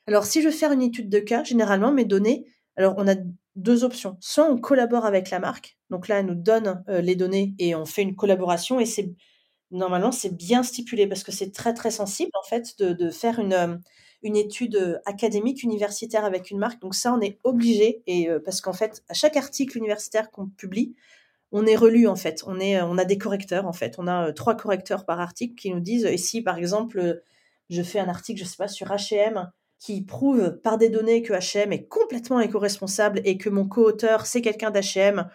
Alors, si je veux faire une étude de cas, généralement, mes données, alors on a deux options. Soit on collabore avec la marque, donc là, elle nous donne euh, les données et on fait une collaboration et c'est normalement, c'est bien stipulé parce que c'est très, très sensible, en fait, de, de faire une, une étude euh, académique universitaire avec une marque. Donc ça, on est obligé et euh, parce qu'en fait, à chaque article universitaire qu'on publie, on est relu en fait. On on a des correcteurs en fait. On a euh, trois correcteurs par article qui nous disent et si par exemple je fais un article, je sais pas sur H&M qui prouve par des données que H&M est complètement éco-responsable et que mon co-auteur c'est quelqu'un d'H&M,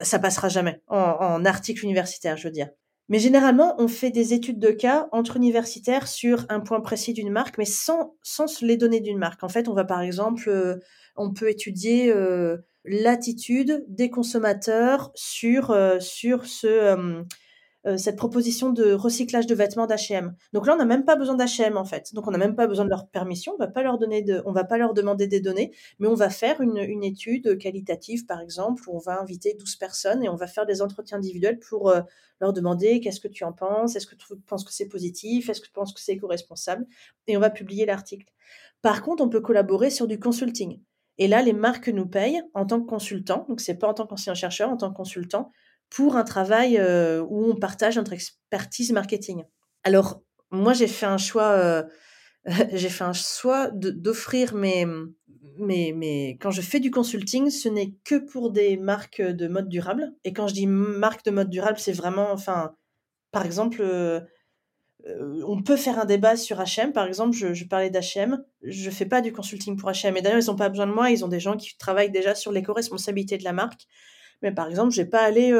ça passera jamais en article universitaire, je veux dire. Mais généralement, on fait des études de cas entre universitaires sur un point précis d'une marque, mais sans, les données d'une marque. En fait, on va par exemple, euh, on peut étudier euh, l'attitude des consommateurs sur, euh, sur ce, euh, cette proposition de recyclage de vêtements d'H&M. Donc là, on n'a même pas besoin d'H&M en fait. Donc on n'a même pas besoin de leur permission. On va leur donner on va pas leur demander des données, mais on va faire une, étude qualitative par exemple où on va inviter 12 personnes et on va faire des entretiens individuels pour euh, leur demander qu'est-ce que tu en penses, est-ce que tu penses que c'est positif, est-ce que tu penses que c'est éco-responsable, et on va publier l'article. Par contre, on peut collaborer sur du consulting. Et là, les marques nous payent en tant que consultant, donc c'est pas en tant qu'ancien chercheur, en tant que consultant, pour un travail euh, où on partage notre expertise marketing. Alors, moi, j'ai fait un choix, euh, j'ai fait un choix d'offrir mes, mes, mes, quand je fais du consulting, ce n'est que pour des marques de mode durable. Et quand je dis marque de mode durable, c'est vraiment, enfin, par exemple, euh, on peut faire un débat sur H&M, par exemple, je, parlais d'H&M, je fais pas du consulting pour H&M, et d'ailleurs, ils ont pas besoin de moi, ils ont des gens qui travaillent déjà sur l'éco-responsabilité de la marque, mais par exemple, je vais pas aller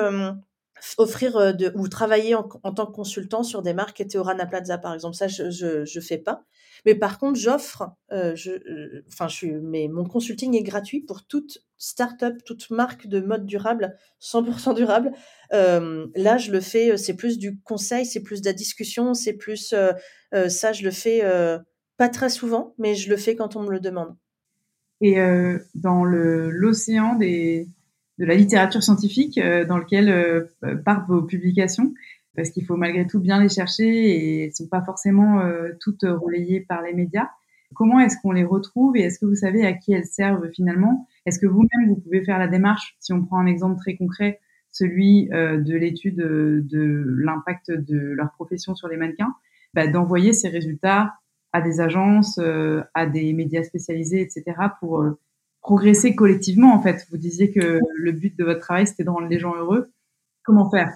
offrir de, ou travailler en, tant que consultant sur des marques qui étaient au Rana Plaza, par exemple, ça, je, je, fais pas. Mais par contre, j'offre, je, enfin, je suis, mais mon consulting est gratuit pour toute start-up, toute marque de mode durable, 100% durable. Là, je le fais, c'est plus du conseil, c'est plus de la discussion, c'est plus ça, je le fais pas très souvent, mais je le fais quand on me le demande. Et dans l'océan des de la littérature scientifique dans lequel partent vos publications parce qu'il faut malgré tout bien les chercher et elles sont pas forcément euh, toutes relayées par les médias. Comment est-ce qu'on les retrouve et est-ce que vous savez à qui elles servent finalement? Est-ce que vous-même vous pouvez faire la démarche Si on prend un exemple très concret, celui euh, de l'étude de, l'impact de leur profession sur les mannequins, bah, d'envoyer ces résultats à des agences, euh, à des médias spécialisés, etc., pour progresser collectivement en fait. Vous disiez que le but de votre travail c'était de rendre les gens heureux. Comment faire?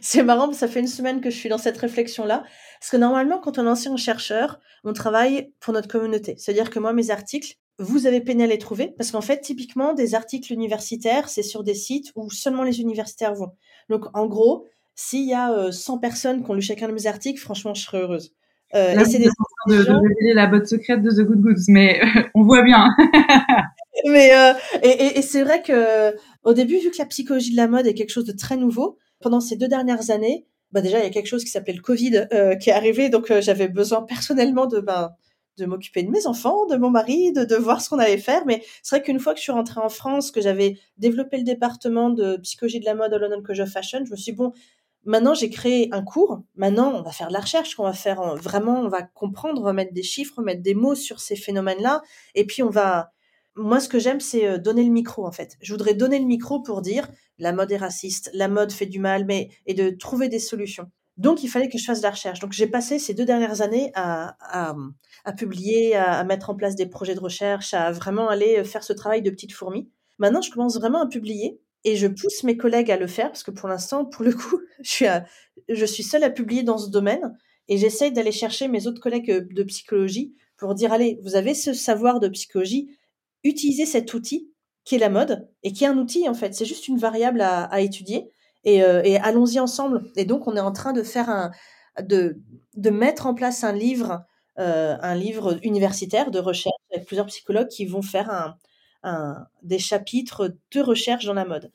C'est marrant, ça fait une semaine que je suis dans cette réflexion-là. Parce que normalement, quand on est ancien chercheur, on travaille pour notre communauté. C'est-à-dire que moi, mes articles, vous avez peiné à les trouver. Parce qu'en fait, typiquement, des articles universitaires, c'est sur des sites où seulement les universitaires vont. Donc, en gros, s'il y a 100 euh, personnes qui ont lu chacun de mes articles, franchement, je serais heureuse. Euh, et c'est des de, de, révéler la botte secrète de The Good Goods, mais on voit bien. mais euh, et, et c'est vrai que au début, vu que la psychologie de la mode est quelque chose de très nouveau, pendant ces deux dernières années, bah déjà, il y a quelque chose qui s'appelait le Covid euh, qui est arrivé, donc euh, j'avais besoin personnellement de, bah, de m'occuper de mes enfants, de mon mari, de, de voir ce qu'on allait faire. Mais c'est vrai qu'une fois que je suis rentrée en France, que j'avais développé le département de psychologie de la mode à London College of Fashion, je me suis dit, bon, maintenant j'ai créé un cours, maintenant on va faire de la recherche, on va faire euh, vraiment, on va comprendre, on va mettre des chiffres, mettre des mots sur ces phénomènes-là, et puis on va... Moi, ce que j'aime, c'est donner le micro, en fait. Je voudrais donner le micro pour dire, la mode est raciste, la mode fait du mal, mais et de trouver des solutions. Donc, il fallait que je fasse de la recherche. Donc, j'ai passé ces deux dernières années à, à, publier, à, mettre en place des projets de recherche, à vraiment aller faire ce travail de petite fourmi. Maintenant, je commence vraiment à publier et je pousse mes collègues à le faire parce que pour l'instant, pour le coup, je suis, seule à publier dans ce domaine et j'essaye d'aller chercher mes autres collègues euh, de psychologie pour dire, allez, vous avez ce savoir de psychologie, utilisez cet outil qui est la mode et qui est un outil en fait. C'est juste une variable à, étudier et, euh, et allons-y ensemble. Et donc on est en train de faire un, de, de mettre en place un livre, euh, un livre universitaire de recherche avec plusieurs psychologues qui vont faire un, un, des chapitres de recherche dans la mode.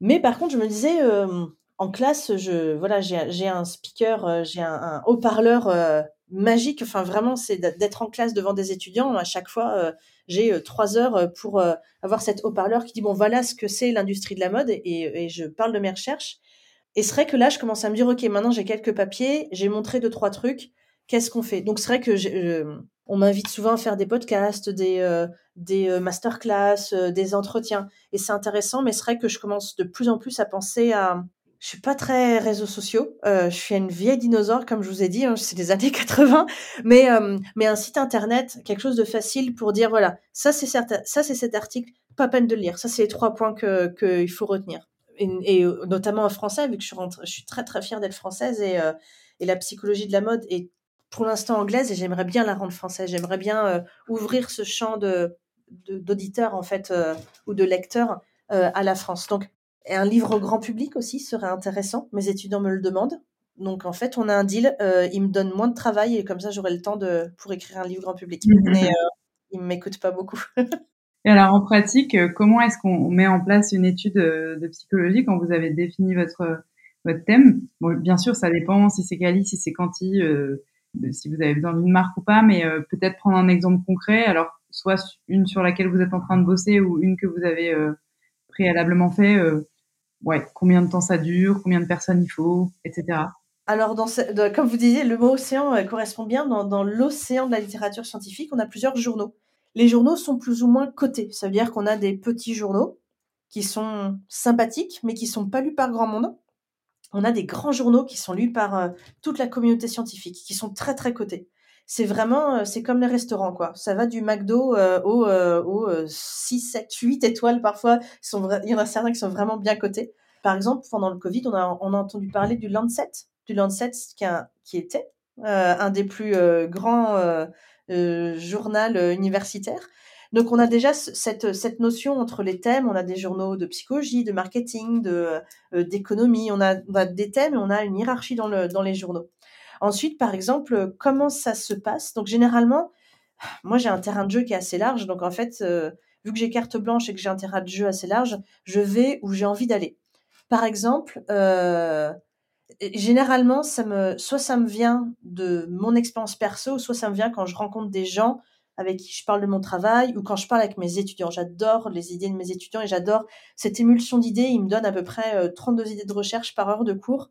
Mais par contre, je me disais, euh, en classe, je, voilà, j'ai un speaker, euh, j'ai un, haut-parleur euh, magique. Enfin, vraiment, c'est d'être en classe devant des étudiants. À chaque fois, j'ai trois heures pour avoir cet haut-parleur qui dit bon, voilà ce que c'est l'industrie de la mode et, et, je parle de mes recherches. Et c'est vrai que là, je commence à me dire ok, maintenant j'ai quelques papiers, j'ai montré deux trois trucs. Qu'est-ce qu'on fait? Donc c'est vrai que on m'invite souvent à faire des podcasts, des des masterclass, des entretiens, et c'est intéressant. Mais c'est vrai que je commence de plus en plus à penser à je suis pas très réseaux sociaux. Euh, je suis une vieille dinosaure, comme je vous ai dit. Hein, c'est des années 80. Mais, euh, mais un site internet, quelque chose de facile pour dire voilà, ça c'est ça c'est cet article, pas peine de le lire. Ça c'est les trois points qu'il faut retenir. Et, euh, notamment en français, vu que je suis, je suis très très fière d'être française et, euh, et la psychologie de la mode est pour l'instant anglaise et j'aimerais bien la rendre française. J'aimerais bien euh, ouvrir ce champ de d'auditeurs en fait ou de lecteurs à la France. Donc un livre grand public aussi serait intéressant. Mes étudiants me le demandent. Donc en fait, on a un deal. Euh, ils me donnent moins de travail et comme ça, j'aurai le temps de pour écrire un livre grand public. Mais euh, ils ne m'écoutent pas beaucoup. et alors en pratique, euh, comment est-ce qu'on met en place une étude euh, de psychologie quand vous avez défini votre votre thème? Bon, bien sûr, ça dépend si c'est quali, si c'est quanti, euh, si vous avez besoin d'une marque ou pas. Mais peut-être prendre un exemple concret. Alors soit une sur laquelle vous êtes en train de bosser ou une que vous avez préalablement fait ouais, combien de temps ça dure, combien de personnes il faut, etc. Alors, comme vous disiez, le mot océan euh, correspond bien. Dans, dans l'océan de la littérature scientifique, on a plusieurs journaux. Les journaux sont plus ou moins cotés. Ça veut dire qu'on a des petits journaux qui sont sympathiques, mais qui sont pas lus par grand monde. On a des grands journaux qui sont lus par euh, toute la communauté scientifique, qui sont très très cotés. C'est vraiment, euh, c'est comme les restaurants, quoi. Ça va du McDo euh, au, au 6, 7, 8 étoiles parfois. Il y en a certains qui sont vraiment bien cotés. Par exemple, pendant le Covid, on a, entendu parler du Lancet, du Lancet qui, qui était un des plus grands journaux universitaires. Donc on a déjà cette, cette notion entre les thèmes, on a des journaux de psychologie, de marketing, de d'économie, on a, des thèmes et on a une hiérarchie dans, le, dans les journaux. Ensuite, par exemple, comment ça se passe? Donc généralement, moi j'ai un terrain de jeu qui est assez large, donc en fait, vu que j'ai carte blanche et que j'ai un terrain de jeu assez large, je vais où j'ai envie d'aller. Par exemple, euh, généralement, ça me, soit ça me vient de mon expérience perso, soit ça me vient quand je rencontre des gens avec qui je parle de mon travail ou quand je parle avec mes étudiants. J'adore les idées de mes étudiants et j'adore cette émulsion d'idées. Ils me donnent à peu près 32 euh, idées de recherche par heure de cours.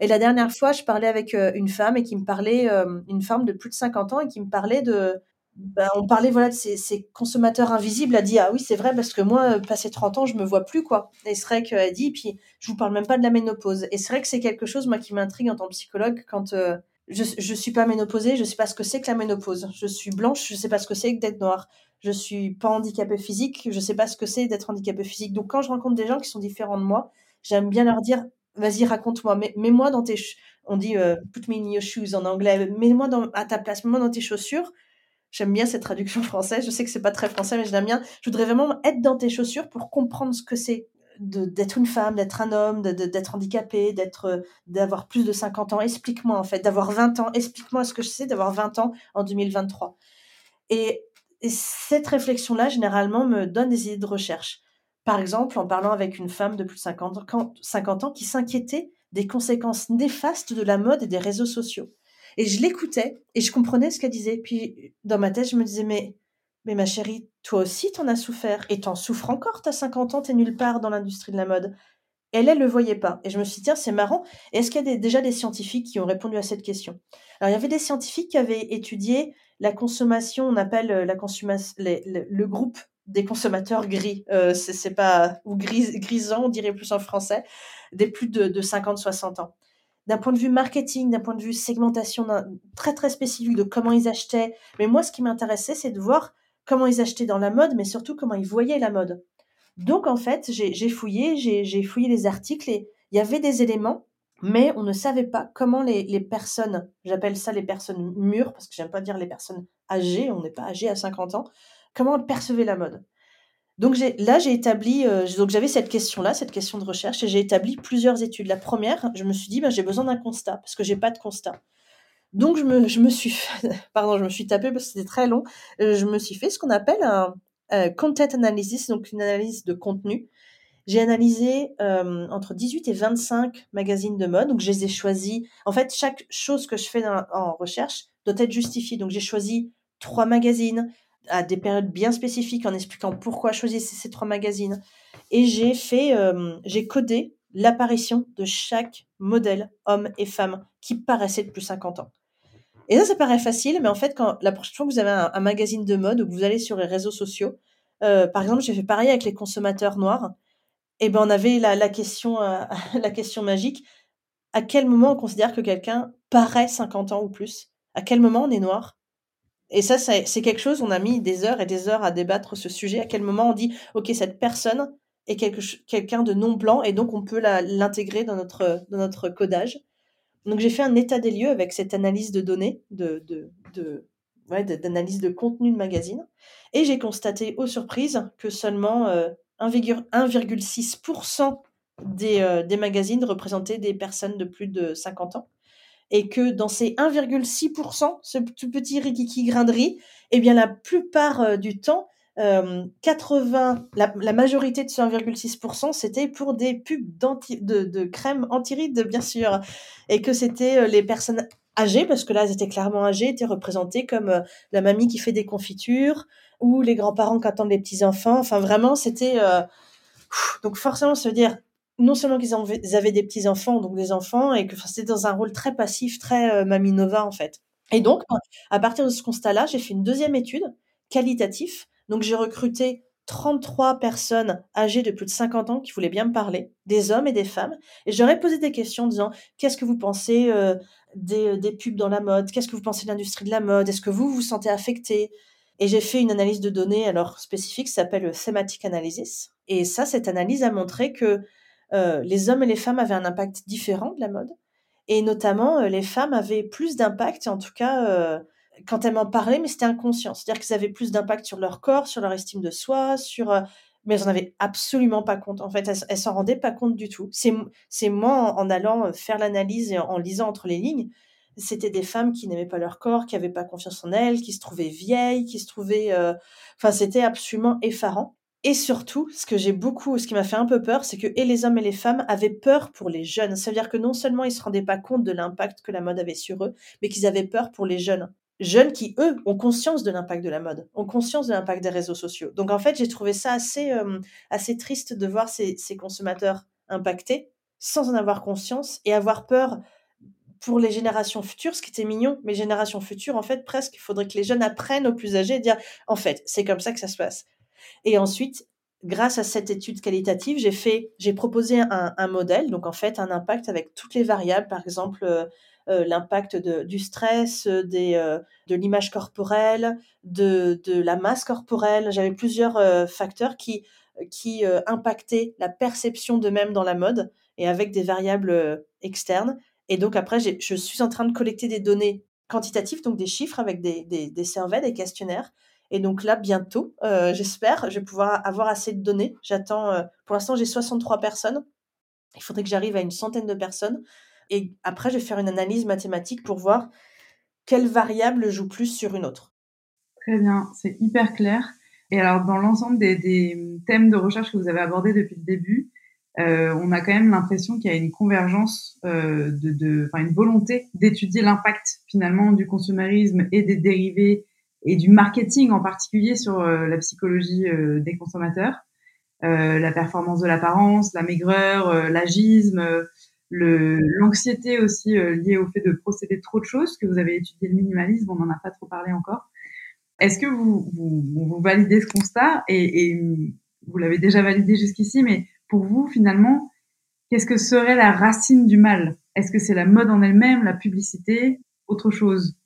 Et la dernière fois, je parlais avec euh, une femme et qui me parlait, une femme de plus de 50 ans et qui me parlait de, ben, on parlait voilà de ces, consommateurs invisibles. Elle dit ah oui c'est vrai parce que moi passé 30 ans je me vois plus quoi. Et c'est vrai qu'elle dit puis je vous parle même pas de la ménopause. Et c'est vrai que c'est quelque chose moi qui m'intrigue en tant que psychologue quand euh, je je suis pas ménopausée, je sais pas ce que c'est que la ménopause. Je suis blanche, je sais pas ce que c'est que d'être noire. Je suis pas handicapée physique, je sais pas ce que c'est d'être handicapée physique. Donc quand je rencontre des gens qui sont différents de moi, j'aime bien leur dire vas-y raconte-moi, mets-moi dans tes on dit euh, put me in your shoes en anglais, mets-moi à ta place, mets-moi dans tes chaussures J'aime bien cette traduction française. Je sais que c'est pas très français, mais je l'aime bien. Je voudrais vraiment être dans tes chaussures pour comprendre ce que c'est d'être une femme, d'être un homme, d'être handicapé, d'être, d'avoir plus de 50 ans. Explique-moi, en fait, d'avoir 20 ans. Explique-moi ce que je sais d'avoir 20 ans en 2023. Et, et cette réflexion-là, généralement, me donne des idées de recherche. Par exemple, en parlant avec une femme de plus de 50 ans, 50 ans qui s'inquiétait des conséquences néfastes de la mode et des réseaux sociaux. Et je l'écoutais et je comprenais ce qu'elle disait. Puis dans ma tête, je me disais, mais, mais ma chérie, toi aussi, t'en as souffert. Et t'en souffres encore, t'as 50 ans, t'es nulle part dans l'industrie de la mode. Elle, elle le voyait pas. Et je me suis dit, tiens, c'est marrant. Est-ce qu'il y a déjà des scientifiques qui ont répondu à cette question? Alors, il y avait des scientifiques qui avaient étudié la consommation, on appelle euh, la le, groupe des consommateurs gris. Euh, c'est pas, ou gris, grisant, on dirait plus en français, des plus de, de 50-60 ans d'un point de vue marketing, d'un point de vue segmentation très très spécifique de comment ils achetaient. Mais moi, ce qui m'intéressait, c'est de voir comment ils achetaient dans la mode, mais surtout comment ils voyaient la mode. Donc en fait, j'ai fouillé, j'ai fouillé les articles et il y avait des éléments, mais on ne savait pas comment les, personnes, j'appelle ça les personnes mûres, parce que j'aime pas dire les personnes âgées, on n'est pas âgé à 50 ans, comment elles percevaient la mode. Donc là, j'ai établi, euh, donc j'avais cette question-là, cette question de recherche, et j'ai établi plusieurs études. La première, je me suis dit, ben, j'ai besoin d'un constat, parce que j'ai pas de constat. Donc je me, suis, pardon, je me suis tapé parce que c'était très long. Euh, je me suis fait ce qu'on appelle un content analysis, donc une analyse de contenu. J'ai analysé euh, entre 18 et 25 magazines de mode, donc je les ai choisis. En fait, chaque chose que je fais en recherche doit être justifiée. Donc j'ai choisi trois magazines, à des périodes bien spécifiques en expliquant pourquoi choisir ces trois magazines. Et j'ai fait, euh, j'ai codé l'apparition de chaque modèle, homme et femme, qui paraissait de plus 50 ans. Et ça, ça paraît facile, mais en fait, quand la prochaine fois que vous avez un, magazine de mode ou que vous allez sur les réseaux sociaux, euh, par exemple, j'ai fait pareil avec les consommateurs noirs. Et ben, on avait la, question, euh, la question magique. À quel moment on considère que quelqu'un paraît 50 ans ou plus? À quel moment on est noir? Et ça, c'est quelque chose, on a mis des heures et des heures à débattre ce sujet. À quel moment on dit, OK, cette personne est quelqu'un de non blanc et donc on peut l'intégrer dans notre, dans notre codage. Donc j'ai fait un état des lieux avec cette analyse de données, d'analyse de contenu de magazine. Et j'ai constaté, aux surprises, que seulement 1,6% euh, des, euh, des magazines représentaient des personnes de plus de 50 ans et que dans ces 1,6%, ce petit rikiki grinderie, eh bien la plupart euh, du temps, 80, euh, la, majorité de ce 1,6%, c'était pour des pubs de, de crème anti-rides, bien sûr, et que c'était euh, les personnes âgées, parce que là, elles étaient clairement âgées, étaient représentées comme la mamie qui fait des confitures, ou les grands-parents qui attendent les petits-enfants. Enfin, vraiment, c'était... donc forcément, se dire, non seulement qu'ils avaient des petits enfants, donc des enfants, et que c'était dans un rôle très passif, très euh, maminova en fait. Et donc, à partir de ce constat-là, j'ai fait une deuxième étude qualitative. Donc, j'ai recruté 33 personnes âgées de plus de 50 ans qui voulaient bien me parler, des hommes et des femmes. Et j'aurais posé des questions en disant qu'est-ce que vous pensez euh, des, des, pubs dans la mode? Qu'est-ce que vous pensez de l'industrie de la mode? Est-ce que vous vous sentez affecté? Et j'ai fait une analyse de données alors spécifique, ça s'appelle le thematic analysis. Et ça, cette analyse a montré que euh, les hommes et les femmes avaient un impact différent de la mode Et notamment, les femmes avaient plus d'impact, en tout cas, quand elles m'en parlaient, mais c'était inconscient. C'est-à-dire qu'elles avaient plus d'impact sur leur corps, sur leur estime de soi, sur mais elles n'en avaient absolument pas compte. En fait, elles, s'en rendaient pas compte du tout. C'est moi, en, allant faire l'analyse et en, lisant entre les lignes, c'était des femmes qui n'aimaient pas leur corps, qui n'avaient pas confiance en elles, qui se trouvaient vieilles, qui se trouvaient... Enfin, c'était absolument effarant. Et surtout, ce que j'ai beaucoup, ce qui m'a fait un peu peur, c'est que et les hommes et les femmes avaient peur pour les jeunes. Ça veut dire que non seulement ils se rendaient pas compte de l'impact que la mode avait sur eux, mais qu'ils avaient peur pour les jeunes. Jeunes qui, eux, ont conscience de l'impact de la mode, ont conscience de l'impact des réseaux sociaux. Donc en fait, j'ai trouvé ça assez, euh, assez triste de voir ces, ces consommateurs impactés sans en avoir conscience et avoir peur pour les générations futures, ce qui était mignon, mais générations futures, en fait, presque, il faudrait que les jeunes apprennent aux plus âgés et dire, en fait, c'est comme ça que ça se passe. Et ensuite, grâce à cette étude qualitative, j'ai fait, j'ai proposé un, modèle, donc en fait un impact avec toutes les variables, par exemple euh, l'impact du stress, euh, des, de l'image corporelle, de, de, la masse corporelle. J'avais plusieurs facteurs qui qui impactaient la perception d'eux-mêmes dans la mode et avec des variables externes. Et donc après, je suis en train de collecter des données quantitatives, donc des chiffres avec des, des, des surveys, des questionnaires, et donc là, bientôt, euh, j'espère, je vais pouvoir avoir assez de données. J'attends, euh, pour l'instant, j'ai 63 personnes. Il faudrait que j'arrive à une centaine de personnes. Et après, je vais faire une analyse mathématique pour voir quelle variable joue plus sur une autre. Très bien, c'est hyper clair. Et alors, dans l'ensemble des, thèmes de recherche que vous avez abordés depuis le début, euh, on a quand même l'impression qu'il y a une convergence, de, de, enfin une volonté d'étudier l'impact finalement du consumérisme et des dérivés et du marketing en particulier sur euh, la psychologie euh, des consommateurs, euh, la performance de l'apparence, la maigreur, l'agisme, l'anxiété aussi liée au fait de procéder trop de choses, que vous avez étudié le minimalisme, on n'en a pas trop parlé encore. Est-ce que vous, validez ce constat et vous l'avez déjà validé jusqu'ici, mais pour vous, finalement, qu'est-ce que serait la racine du mal? Est-ce que c'est la mode en elle-même, la publicité, autre chose?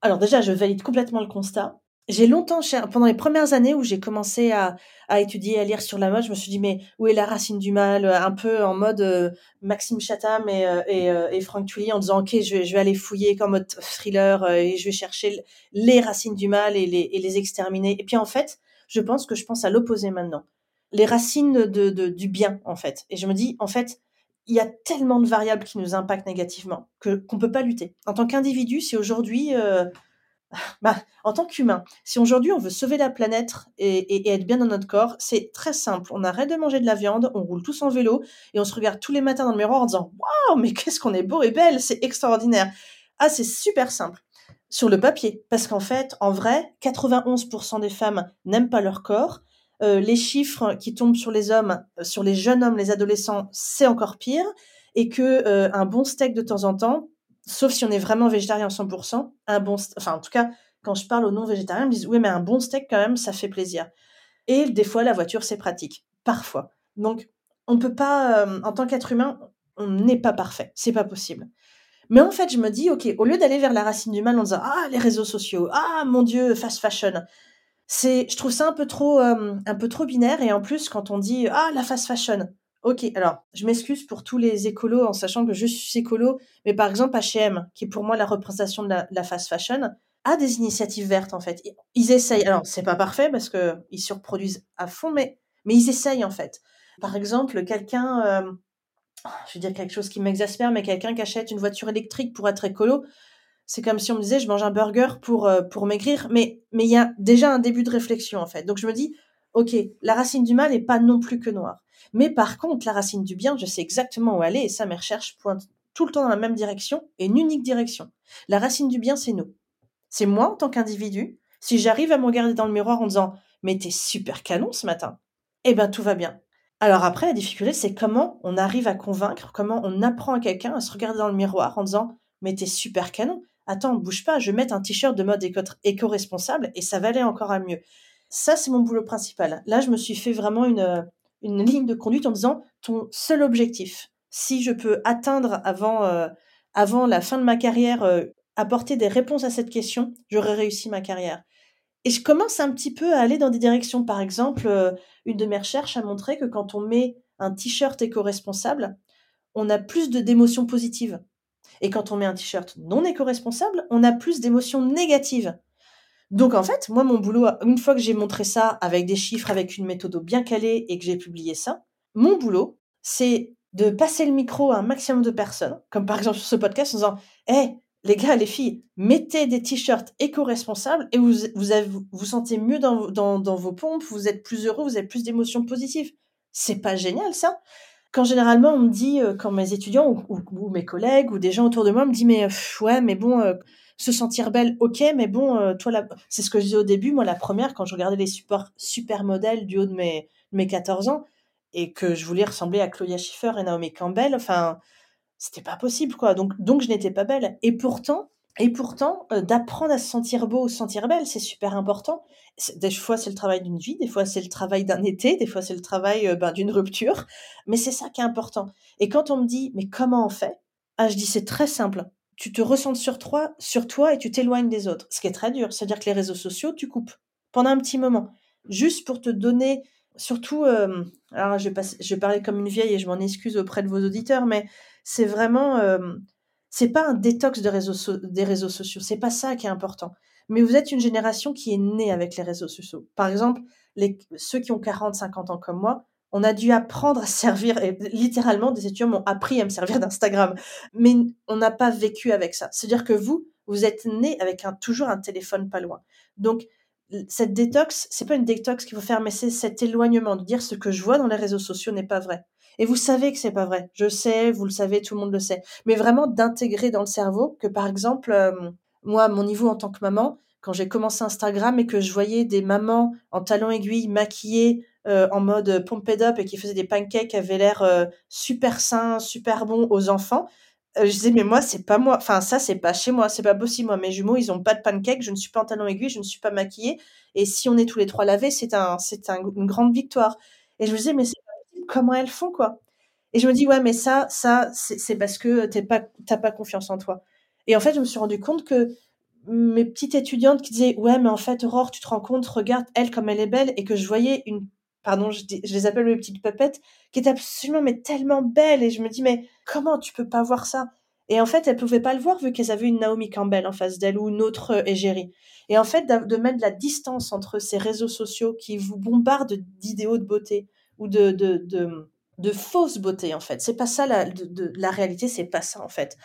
Alors déjà, je valide complètement le constat. J'ai longtemps, pendant les premières années où j'ai commencé à, étudier, à lire sur la mode, je me suis dit, mais où est la racine du mal? Un peu en mode euh, Maxime Chatham et, euh, et, euh, et, Franck Tully en disant, OK, je vais, aller fouiller comme mode thriller et je vais chercher les racines du mal et les, les exterminer. Et puis en fait, je pense que je pense à l'opposé maintenant. Les racines de, du bien, en fait. Et je me dis, en fait, il y a tellement de variables qui nous impactent négativement que qu'on peut pas lutter. En tant qu'individu, si aujourd'hui, euh, bah, en tant qu'humain, si aujourd'hui on veut sauver la planète et, être bien dans notre corps, c'est très simple. On arrête de manger de la viande, on roule tous en vélo et on se regarde tous les matins dans le miroir en disant waouh, mais qu'est-ce qu'on est beau et belle, c'est extraordinaire. Ah, c'est super simple sur le papier, parce qu'en fait, en vrai, 91% des femmes n'aiment pas leur corps euh, les chiffres qui tombent sur les hommes, euh, sur les jeunes hommes, les adolescents, c'est encore pire, et que euh, un bon steak de temps en temps, sauf si on est vraiment végétarien à 100%, un bon, enfin en tout cas quand je parle aux non végétariens, ils me disent oui mais un bon steak quand même ça fait plaisir. Et des fois la voiture c'est pratique, parfois. Donc on peut pas, en tant qu'être humain, on n'est pas parfait, c'est pas possible. Mais en fait, je me dis, ok, au lieu d'aller vers la racine du mal en disant ah les réseaux sociaux, ah mon dieu fast fashion, c'est, je trouve ça un peu trop, euh, un peu trop binaire. Et en plus, quand on dit ah la fast fashion, ok. Alors, je m'excuse pour tous les écolos en sachant que je suis écolo, mais par exemple H&M, qui est pour moi la représentation de la, fast fashion, a des initiatives vertes en fait. Ils essayent. Alors, c'est pas parfait parce que ils surproduisent à fond, mais mais ils essayent en fait. Par exemple, quelqu'un, euh, je vais dire quelque chose qui m'exaspère, mais quelqu'un qui achète une voiture électrique pour être écolo, c'est comme si on me disait je mange un burger pour euh, pour maigrir mais mais il y a déjà un début de réflexion en fait donc je me dis ok la racine du mal n'est pas non plus que noire mais par contre la racine du bien je sais exactement où aller et ça mes recherches pointent tout le temps dans la même direction et une unique direction. La racine du bien c'est nous. C'est moi en tant qu'individu. Si j'arrive à me regarder dans le miroir en disant mais t'es super canon ce matin! Eh ben tout va bien. Alors après la difficulté c'est comment on arrive à convaincre comment on apprend à quelqu'un à se regarder dans le miroir en disant mais t'es super canon! Attends, bouge pas, je vais mettre un t-shirt de mode éco-responsable et ça va aller encore à mieux. Ça, c'est mon boulot principal. Là, je me suis fait vraiment une, une ligne de conduite en disant ton seul objectif, si je peux atteindre avant, euh, avant la fin de ma carrière, euh, apporter des réponses à cette question, j'aurai réussi ma carrière. Et je commence un petit peu à aller dans des directions. Par exemple, euh, une de mes recherches a montré que quand on met un t-shirt éco-responsable, on a plus d'émotions positives. Et quand on met un t-shirt non éco-responsable, on a plus d'émotions négatives. Donc en fait, moi, mon boulot, une fois que j'ai montré ça avec des chiffres, avec une méthode bien calée et que j'ai publié ça, mon boulot, c'est de passer le micro à un maximum de personnes, comme par exemple sur ce podcast, en disant Hé, les gars, les filles, mettez des t-shirts éco-responsables et vous vous, sentez mieux dans, vos pompes, vous êtes plus heureux, vous avez plus d'émotions positives. C'est pas génial ça? Quand généralement on me dit, euh, quand mes étudiants ou, mes collègues ou des gens autour de moi me disent mais ouais mais bon euh, se sentir belle, ok, mais bon, euh, toi, c'est ce que je disais au début, moi, la première, quand je regardais les super, super modèles du haut de mes, mes 14 ans, et que je voulais ressembler à Claudia Schiffer et Naomi Campbell, enfin, c'était pas possible, quoi. Donc, donc je n'étais pas belle. Et pourtant, et pourtant, euh, d'apprendre à se sentir beau se sentir belle, c'est super important. Des fois, c'est le travail d'une vie, des fois, c'est le travail d'un été, des fois, c'est le travail euh, ben, d'une rupture. Mais c'est ça qui est important. Et quand on me dit, mais comment on fait? Ah, je dis, c'est très simple tu te ressens sur toi, sur toi et tu t'éloignes des autres. Ce qui est très dur. C'est-à-dire que les réseaux sociaux, tu coupes pendant un petit moment. Juste pour te donner, surtout, euh, alors je vais, parler comme une vieille et je m'en excuse auprès de vos auditeurs, mais c'est vraiment, euh, c'est pas un détox de réseaux des réseaux sociaux. C'est pas ça qui est important. Mais vous êtes une génération qui est née avec les réseaux sociaux. Par exemple, les, ceux qui ont 40, 50 ans comme moi, on a dû apprendre à servir, et littéralement, des étudiants m'ont appris à me servir d'Instagram, mais on n'a pas vécu avec ça. C'est-à-dire que vous, vous êtes né avec toujours un téléphone pas loin. Donc, cette détox, c'est pas une détox qu'il faut faire, mais c'est cet éloignement de dire ce que je vois dans les réseaux sociaux n'est pas vrai. Et vous savez que c'est pas vrai. Je sais, vous le savez, tout le monde le sait. Mais vraiment d'intégrer dans le cerveau que, par exemple, euh, moi, mon niveau en tant que maman, quand j'ai commencé Instagram et que je voyais des mamans en talons aiguilles maquillées euh, en mode pumped up et qui faisaient des pancakes qui avaient l'air euh, super sains, super bons aux enfants, euh, je disais mais moi c'est pas moi, enfin ça c'est pas chez moi, c'est pas possible moi. Mes jumeaux ils ont pas de pancakes, je ne suis pas en talons aiguilles, je ne suis pas maquillée et si on est tous les trois lavés c'est un c'est une grande victoire. Et je me disais mais c'est comment elles font quoi? Et je me dis ouais mais ça ça c'est parce que t'es pas t'as pas confiance en toi. Et en fait je me suis rendu compte que mes petites étudiantes qui disaient ouais mais en fait Aurore tu te rends compte regarde elle comme elle est belle et que je voyais une pardon je, les appelle mes petites pupettes qui est absolument mais tellement belle et je me dis mais comment tu peux pas voir ça? Et en fait elles pouvaient pas le voir vu qu'elles avaient une Naomi Campbell en face d'elles ou une autre euh, égérie. Et en fait de, mettre de la distance entre ces réseaux sociaux qui vous bombardent d'idéaux de beauté ou de, de, de, en fait. C'est pas ça la, de, la réalité c'est pas ça en fait.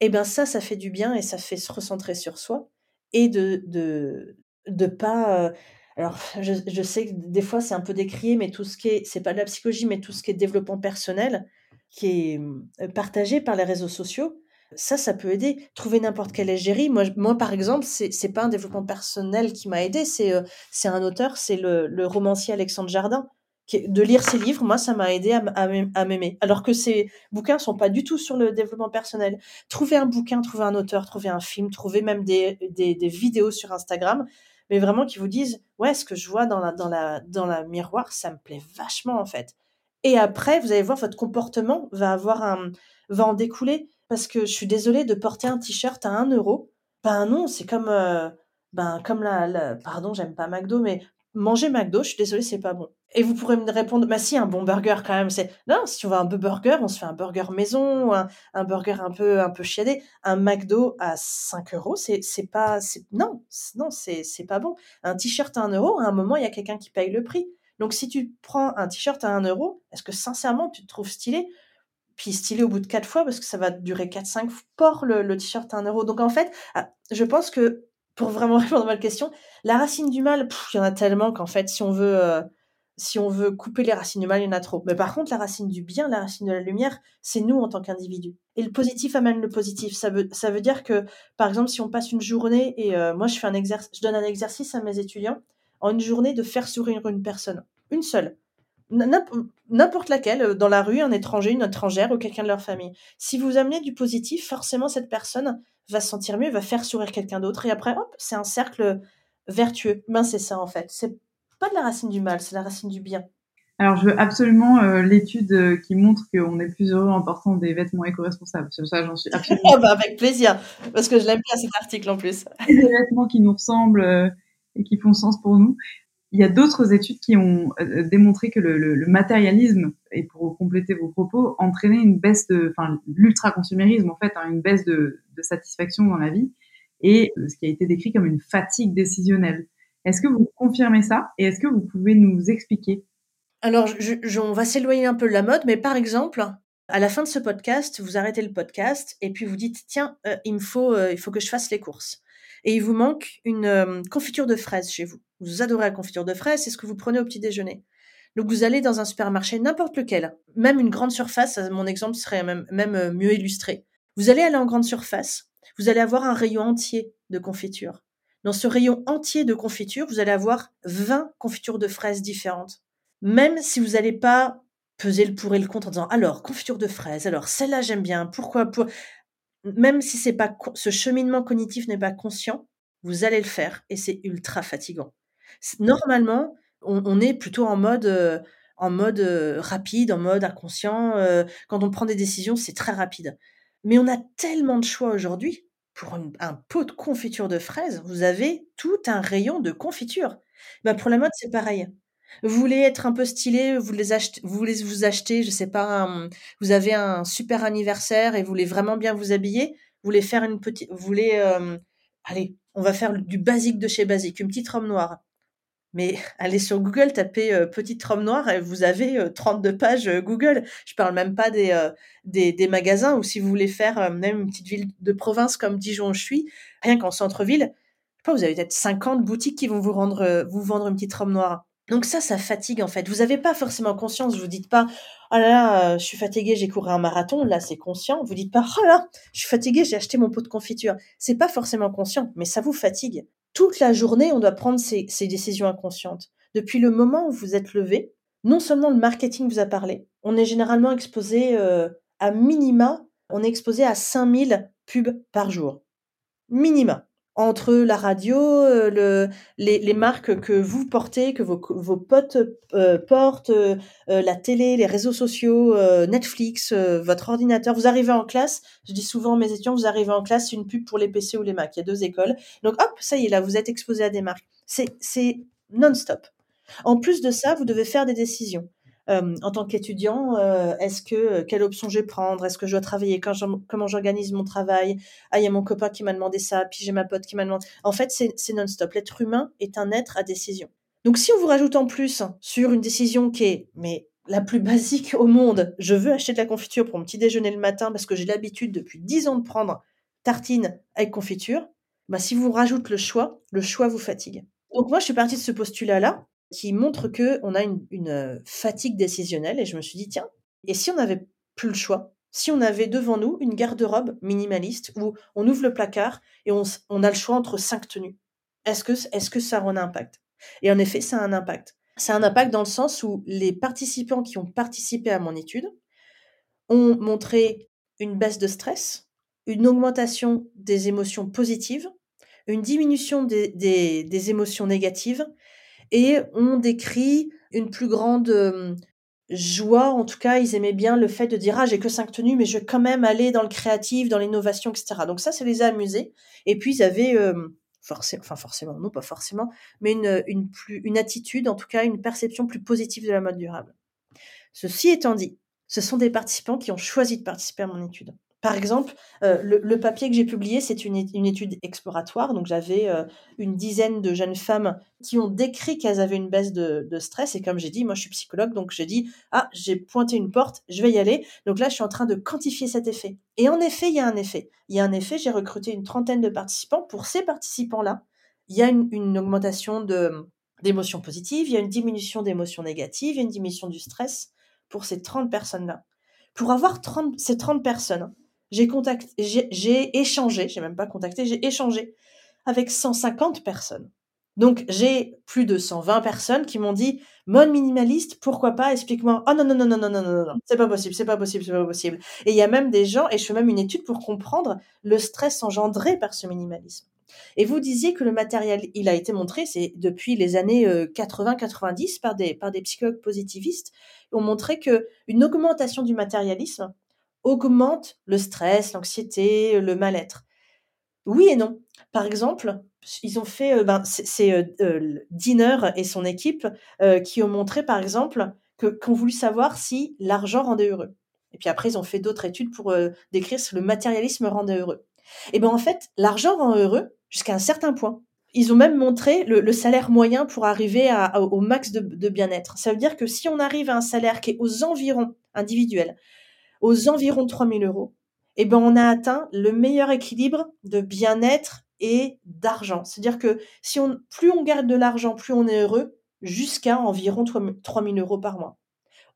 Et eh bien ça, ça fait du bien et ça fait se recentrer sur soi et de de de pas. Alors, je, sais que des fois c'est un peu décrié, mais tout ce qui est, c'est pas de la psychologie, mais tout ce qui est développement personnel, qui est euh, partagé par les réseaux sociaux, ça, ça peut aider. Trouver n'importe quelle égérie. Moi, moi, par exemple, c'est c'est pas un développement personnel qui m'a aidé, c'est euh, un auteur, c'est le, romancier Alexandre Jardin de lire ses livres, moi, ça m'a aidé à, m'aimer. Alors que ces bouquins sont pas du tout sur le développement personnel. Trouver un bouquin, trouver un auteur, trouver un film, trouver même des, des, vidéos sur Instagram, mais vraiment qui vous disent, ouais, ce que je vois dans la, dans la, miroir, ça me plaît vachement, en fait. Et après, vous allez voir, votre comportement va avoir un, va en découler. Parce que je suis désolée de porter un t-shirt à 1 euro. Ben non, c'est comme, euh, ben, comme la, la pardon, j'aime pas McDo, mais manger McDo, je suis désolée, c'est pas bon. Et vous pourrez me répondre, bah si, un bon burger quand même, c'est non, si on veut un bon burger, on se fait un burger maison, un, un burger un peu un peu chiadé, un McDo à 5 euros, c'est c'est pas, non, non, c'est c'est pas bon. Un t-shirt à 1 euro, à un moment il y a quelqu'un qui paye le prix. Donc si tu prends un t-shirt à 1 euro, est-ce que sincèrement tu te trouves stylé? Puis stylé au bout de quatre fois parce que ça va durer 4-5 ports le, le t-shirt à 1 euro. Donc en fait, ah, je pense que pour vraiment répondre à votre question, la racine du mal, il y en a tellement qu'en fait, si on veut, euh, si on veut couper les racines du mal, il y en a trop. Mais par contre, la racine du bien, la racine de la lumière, c'est nous en tant qu'individus. Et le positif amène le positif. Ça veut, ça veut dire que, par exemple, si on passe une journée et euh, moi je fais un je donne un exercice à mes étudiants en une journée de faire sourire une personne, une seule n'importe laquelle, euh, dans la rue, un étranger, une étrangère ou quelqu'un de leur famille. Si vous amenez du positif, forcément cette personne va se sentir mieux, va faire sourire quelqu'un d'autre et après, hop, c'est un cercle vertueux. Ben c'est ça en fait. C'est pas de la racine du mal, c'est la racine du bien. Alors, je veux absolument euh, l'étude euh, qui montre qu'on est plus heureux en portant des vêtements éco-responsables. Ça, j'en suis absolument. Ah bah, avec plaisir, parce que je l'aime bien cet article en plus. des vêtements qui nous ressemblent et qui font sens pour nous Il y a d'autres études qui ont euh, démontré que le, le, matérialisme, et pour compléter vos propos, entraînait une baisse de, enfin, l'ultra-consumérisme, en fait, hein, une baisse de, de, satisfaction dans la vie, et euh, ce qui a été décrit comme une fatigue décisionnelle. Est-ce que vous confirmez ça Et est-ce que vous pouvez nous expliquer? Alors, on va s'éloigner un peu de la mode, mais par exemple, à la fin de ce podcast, vous arrêtez le podcast et puis vous dites tiens, euh, il me faut, il faut que je fasse les courses. Et il vous manque une confiture de fraises chez vous. Vous adorez la confiture de fraises, c'est ce que vous prenez au petit déjeuner. Donc vous allez dans un supermarché, n'importe lequel, même une grande surface, mon exemple serait même, même euh, mieux illustré. Vous allez aller en grande surface, vous allez avoir un rayon entier de confiture. Dans ce rayon entier de confiture, vous allez avoir 20 confitures de fraises différentes. Même si vous n'allez pas peser le pour et le contre en disant alors confiture de fraises, alors celle-là j'aime bien, pourquoi pour... même si c'est pas ce cheminement cognitif n'est pas conscient, vous allez le faire et c'est ultra fatigant. Normalement, on, est plutôt en mode, euh, en mode euh, rapide, en mode inconscient. Euh, quand on prend des décisions, c'est très rapide. Mais on a tellement de choix aujourd'hui. Pour un pot de confiture de fraises, vous avez tout un rayon de confiture. Ben pour la mode, c'est pareil. Vous voulez être un peu stylé, vous, voulez vous acheter, je sais pas, vous avez un super anniversaire et vous voulez vraiment bien vous habiller, vous voulez faire une petite, vous voulez, allez, on va faire du basique de chez basique, une petite robe noire. Mais allez sur Google, tapez euh, petite robe noire et vous avez 32 euh, pages euh, Google. Je parle même pas des, des, magasins ou si vous voulez faire même une petite ville de province comme Dijon je suis, rien qu'en centre-ville, vous avez peut-être 50 boutiques qui vont vous rendre vous vendre une petite robe noire. Donc ça, ça fatigue en fait. Vous n'avez pas forcément conscience. Vous dites pas, oh là là, je suis fatigué, j'ai couru un marathon. Là, c'est conscient. Vous dites pas, oh là, je suis fatigué, j'ai acheté mon pot de confiture. C'est pas forcément conscient, mais ça vous fatigue toute la journée, on doit prendre ces, décisions inconscientes. Depuis le moment où vous êtes levé, non seulement le marketing vous a parlé, on est généralement exposé euh, à minima, on est exposé à 5000 pubs par jour. Minima entre la radio, euh, le, les, marques que vous portez, que vos, vos potes euh, portent, euh, la télé, les réseaux sociaux, Netflix, votre ordinateur. Vous arrivez en classe, je dis souvent à mes étudiants, vous arrivez en classe, une pub pour les PC ou les Mac. Il y a deux écoles. Donc hop, ça y est, là, vous êtes exposé à des marques. C'est non-stop. En plus de ça, vous devez faire des décisions en tant qu'étudiant, est-ce que quelle option je vais prendre? Est-ce que je dois travailler Comment j'organise mon travail? Ah, il y a mon copain qui m'a demandé ça, puis j'ai ma pote qui m'a demandé. En fait, c'est non-stop. L'être humain est un être à décision. Donc, si on vous rajoute en plus sur une décision qui est mais la plus basique au monde, je veux acheter de la confiture pour mon petit déjeuner le matin parce que j'ai l'habitude depuis 10 ans de prendre tartine avec confiture, bah, si vous rajoutez le choix, le choix vous fatigue. Donc moi, je suis partie de ce postulat-là qui montre que on a une, euh, fatigue décisionnelle. Et je me suis dit, tiens, et si on n'avait plus le choix? Si on avait devant nous une garde-robe minimaliste où on ouvre le placard et on, a le choix entre cinq tenues, est-ce que, ça a un impact? Et en effet, ça a un impact. Ça a un impact dans le sens où les participants qui ont participé à mon étude ont montré une baisse de stress, une augmentation des émotions positives, une diminution des émotions négatives et on décrit une plus grande joie. En tout cas, ils aimaient bien le fait de dire ah j'ai que cinq tenues, mais je vais quand même aller dans le créatif, dans l'innovation, etc. Donc ça, ça les a amusés. Et puis ils avaient forcément, enfin forcément, non pas forcément, mais une, attitude, en tout cas une perception plus positive de la mode durable. Ceci étant dit, ce sont des participants qui ont choisi de participer à mon étude. Par exemple, euh, le, papier que j'ai publié, c'est une, étude exploratoire. Donc, j'avais euh, une dizaine de jeunes femmes qui ont décrit qu'elles avaient une baisse de, stress. Et comme j'ai dit, moi, je suis psychologue, donc j'ai dit, ah, j'ai pointé une porte, je vais y aller. Donc là, je suis en train de quantifier cet effet. Et en effet, il y a un effet. Il y a un effet, j'ai recruté une trentaine de participants. Pour ces participants-là, il y a une, augmentation d'émotions positives, il y a une diminution d'émotions négatives, il y a une diminution du stress pour ces 30 personnes-là. Pour avoir 30, ces 30 personnes, j'ai contacté, j'ai échangé, j'ai même pas contacté, j'ai échangé avec 150 personnes. Donc j'ai plus de 120 personnes qui m'ont dit mode minimaliste, pourquoi pas Explique-moi. Oh non non non non non non non non, c'est pas possible, c'est pas possible, c'est pas possible. Et il y a même des gens et je fais même une étude pour comprendre le stress engendré par ce minimalisme. Et vous disiez que le matériel, il a été montré, c'est depuis les années 80-90 par des par des psychologues positivistes, ont montré que une augmentation du matérialisme augmente le stress, l'anxiété, le mal-être. Oui et non. Par exemple, ils ont fait, ben, c'est Dinner et son équipe qui ont montré, par exemple, que qu'ont voulu savoir si l'argent rendait heureux. Et puis après, ils ont fait d'autres études pour décrire si le matérialisme rendait heureux. Et ben en fait, l'argent rend heureux jusqu'à un certain point. Ils ont même montré le, salaire moyen pour arriver au max de, de bien-être. Ça veut dire que si on arrive à un salaire qui est aux environs individuels, aux environs de 3000 euros, eh ben on a atteint le meilleur équilibre de bien-être et d'argent. C'est-à-dire que si on, plus on garde de l'argent, plus on est heureux, jusqu'à environ 3000 euros par mois.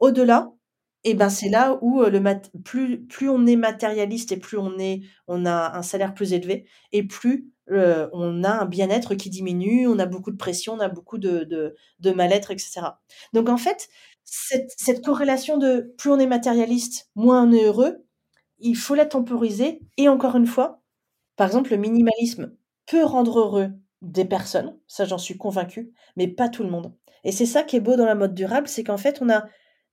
Au-delà, eh ben c'est là où le plus, plus on est matérialiste et plus on, est, on a un salaire plus élevé, et plus on a un bien-être qui diminue, on a beaucoup de pression, on a beaucoup de, de, mal-être, etc. Donc en fait, cette, corrélation de plus on est matérialiste, moins on est heureux, il faut la temporiser. Et encore une fois, par exemple, le minimalisme peut rendre heureux des personnes, ça j'en suis convaincue, mais pas tout le monde. Et c'est ça qui est beau dans la mode durable, c'est qu'en fait, on a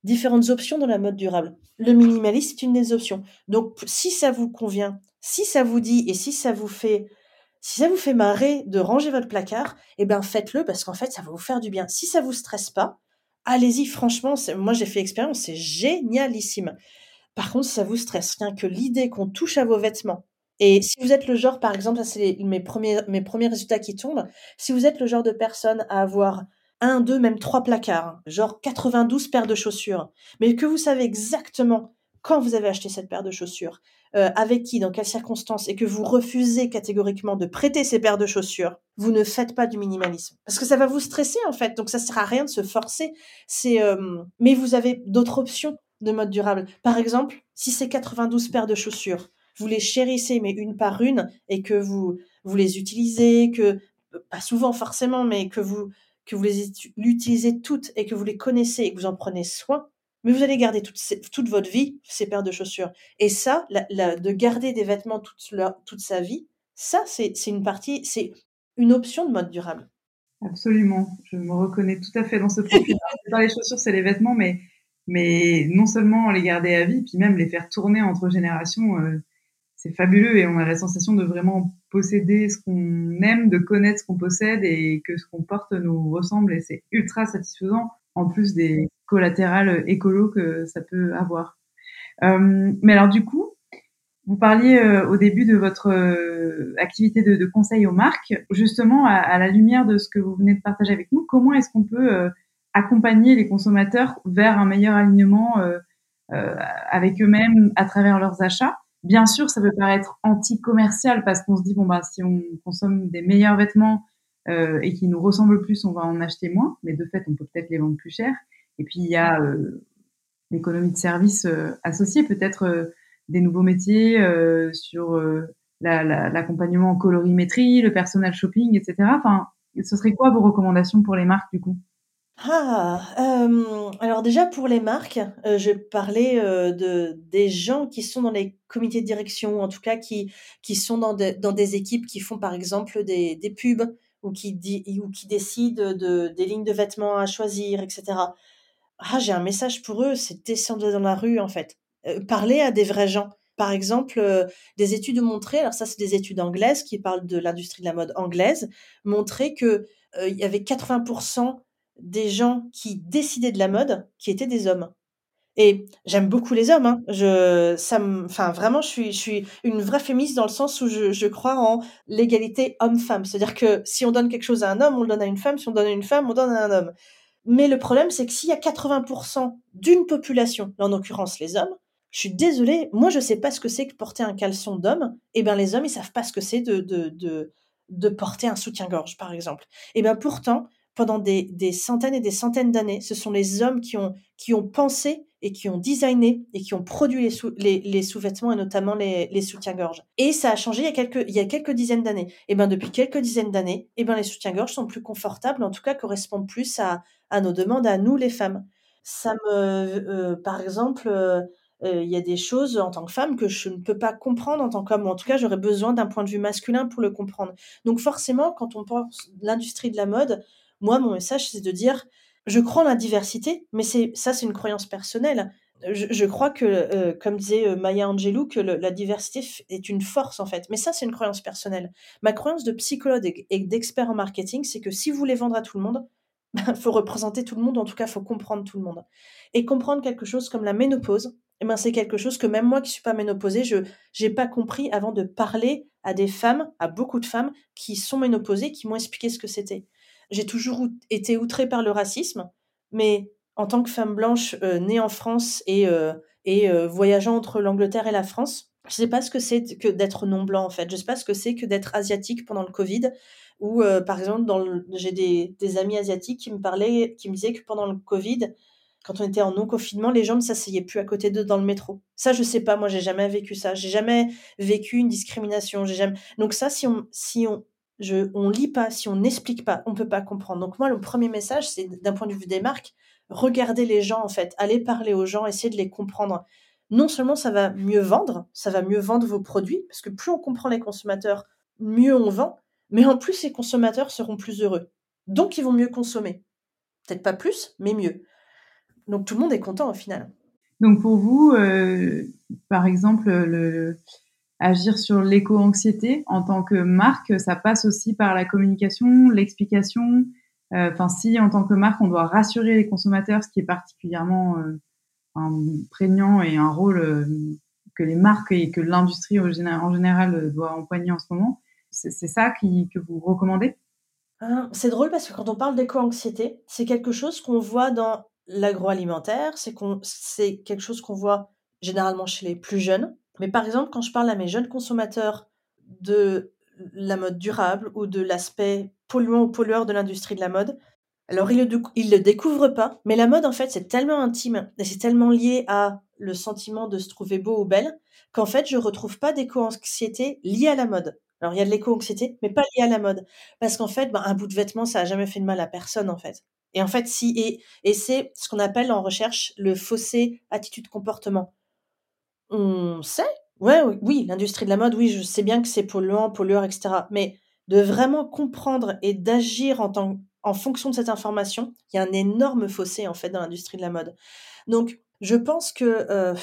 différentes options dans la mode durable. Le minimalisme est une des options. Donc, si ça vous convient, si ça vous dit et si ça vous fait, si ça vous fait marrer de ranger votre placard, eh ben faites-le parce qu'en fait, ça va vous faire du bien. Si ça vous stresse pas, allez-y. Franchement, moi j'ai fait expérience, c'est génialissime. Par contre, ça vous stresse, rien que l'idée qu'on touche à vos vêtements, et si vous êtes le genre, par exemple, ça c'est mes premiers, mes premiers résultats qui tombent, si vous êtes le genre de personne à avoir un, deux, même trois placards, genre 92 paires de chaussures, mais que vous savez exactement quand vous avez acheté cette paire de chaussures, euh, avec qui, dans quelles circonstances, et que vous refusez catégoriquement de prêter ces paires de chaussures, vous ne faites pas du minimalisme. Parce que ça va vous stresser, en fait. Donc, ça sert à rien de se forcer. C'est, euh, mais vous avez d'autres options de mode durable. Par exemple, si c'est 92 paires de chaussures, vous les chérissez, mais une par une, et que vous, vous les utilisez, que, pas souvent forcément, mais que vous, que vous les utilisez toutes et que vous les connaissez et que vous en prenez soin, mais vous allez garder toute, toute votre vie ces paires de chaussures. Et ça, de garder des vêtements toute, toute sa vie, ça, c'est une partie, c'est une option de mode durable. Absolument, je me reconnais tout à fait dans ce profil. Les chaussures, c'est les vêtements, mais, mais non seulement les garder à vie, puis même les faire tourner entre générations, euh, c'est fabuleux et on a la sensation de vraiment posséder ce qu'on aime, de connaître ce qu'on possède et que ce qu'on porte nous ressemble et c'est ultra satisfaisant en plus des collatérales écolos que ça peut avoir. Euh, mais alors du coup, vous parliez euh, au début de votre euh, activité de, de, conseil aux marques, justement à, à, la lumière de ce que vous venez de partager avec nous, comment est-ce qu'on peut euh, accompagner les consommateurs vers un meilleur alignement avec eux-mêmes à travers leurs achats? Bien sûr, ça peut paraître anti-commercial parce qu'on se dit, bon, bah, si on consomme des meilleurs vêtements euh, et qui nous ressemblent plus, on va en acheter moins. Mais de fait, on peut peut-être les vendre plus cher. Et puis, il y a euh, l'économie de service euh, associée, peut-être euh, des nouveaux métiers sur l'accompagnement la, en colorimétrie, le personal shopping, etc. Enfin, ce serait quoi vos recommandations pour les marques, du coup? Ah, alors déjà pour les marques, je parlais de des gens qui sont dans les comités de direction, en tout cas qui qui sont dans des dans des équipes qui font par exemple des des pubs ou qui ou qui décident de des lignes de vêtements à choisir etc. Ah, j'ai un message pour eux, c'est descendre dans la rue en fait. parler à des vrais gens. Par exemple, des études ont montré, alors ça c'est des études anglaises qui parlent de l'industrie de la mode anglaise, montraient que, il y avait 80 des gens qui décidaient de la mode qui étaient des hommes. Et j'aime beaucoup les hommes. Hein. Je, ça enfin, vraiment, je suis, je suis une vraie féministe dans le sens où je, je crois en l'égalité homme-femme. C'est-à-dire que si on donne quelque chose à un homme, on le donne à une femme. Si on donne à une femme, on donne à un homme. Mais le problème, c'est que s'il y a 80% d'une population, en l'occurrence les hommes, je suis désolée, moi je sais pas ce que c'est que porter un caleçon d'homme. Et eh ben les hommes, ils savent pas ce que c'est de, de, de, porter un soutien-gorge, par exemple. Et eh ben pourtant, pendant des, centaines et des centaines d'années. Ce sont les hommes qui ont, qui ont pensé et qui ont designé et qui ont produit les, sous, les, sous-vêtements et notamment les, soutiens-gorge. Et ça a changé il y a quelques, il y a quelques dizaines d'années. Et ben depuis quelques dizaines d'années, et ben les soutiens-gorge sont plus confortables, en tout cas correspondent plus à, à nos demandes à nous les femmes. Ça me, euh, par exemple, euh, euh, il y a des choses en tant que femme que je ne peux pas comprendre en tant qu'homme, ou en tout cas j'aurais besoin d'un point de vue masculin pour le comprendre. Donc forcément, quand on pense l'industrie de la mode, moi, mon message, c'est de dire, je crois en la diversité, mais c'est ça, c'est une croyance personnelle. je, crois que, euh, comme disait euh, Maya Angelou, que la diversité est une force en fait. Mais ça, c'est une croyance personnelle. Ma croyance de psychologue et d'expert en marketing, c'est que si vous voulez vendre à tout le monde, il ben, faut représenter tout le monde, en tout cas, faut comprendre tout le monde. Et comprendre quelque chose comme la ménopause, eh ben, c'est quelque chose que même moi qui suis pas ménopausée, je n'ai pas compris avant de parler à des femmes, à beaucoup de femmes qui sont ménopausées, qui m'ont expliqué ce que c'était. J'ai toujours été outrée par le racisme, mais en tant que femme blanche euh, née en France et, euh, euh, voyageant entre l'Angleterre et la France, je ne sais pas ce que c'est que d'être non blanc en fait. Je ne sais pas ce que c'est que d'être asiatique pendant le Covid. Ou par exemple, j'ai des, amis asiatiques qui me parlaient, qui me disaient que pendant le Covid, quand on était en non confinement, les gens ne s'asseyaient plus à côté d'eux dans le métro. Ça, je sais pas. Moi, j'ai jamais vécu ça. J'ai jamais vécu une discrimination. Donc ça, si on je, on lit pas, si on n'explique pas, on peut pas comprendre. Donc moi, le premier message, c'est d'un point de vue des marques, regarder les gens en fait, aller parler aux gens, essayer de les comprendre. Non seulement ça va mieux vendre, ça va mieux vendre vos produits, parce que plus on comprend les consommateurs, mieux on vend, mais en plus les consommateurs seront plus heureux. Donc ils vont mieux consommer. Peut-être pas plus, mais mieux. Donc tout le monde est content au final. Donc pour vous, euh, par exemple, le, agir sur l'éco-anxiété en tant que marque, ça passe aussi par la communication, l'explication, euh, enfin, si en tant que marque, on doit rassurer les consommateurs, ce qui est particulièrement euh, prégnant et un rôle euh, que les marques et que l'industrie en général doit empoigner en ce moment, c'est ça qui, que vous recommandez? C'est drôle parce que quand on parle d'éco-anxiété, c'est quelque chose qu'on voit dans l'agroalimentaire, c'est quelque chose qu'on voit généralement chez les plus jeunes. Mais par exemple, quand je parle à mes jeunes consommateurs de la mode durable ou de l'aspect polluant ou pollueur de l'industrie de la mode. Alors, ils le, le découvrent pas, mais la mode, en fait, c'est tellement intime et c'est tellement lié à le sentiment de se trouver beau ou belle qu'en fait, je retrouve pas d'éco-anxiété liée à la mode. Alors, il y a de l'éco-anxiété, mais pas liée à la mode. Parce qu'en fait, ben, un bout de vêtement, ça a jamais fait de mal à personne, en fait. Et en fait, si, et, et c'est ce qu'on appelle en recherche le fossé attitude-comportement. On sait Ouais, oui, l'industrie de la mode, oui, je sais bien que c'est polluant, pollueur, etc. Mais de vraiment comprendre et d'agir en, fonction de cette information, il y a un énorme fossé en fait dans l'industrie de la mode. Donc, je pense que euh,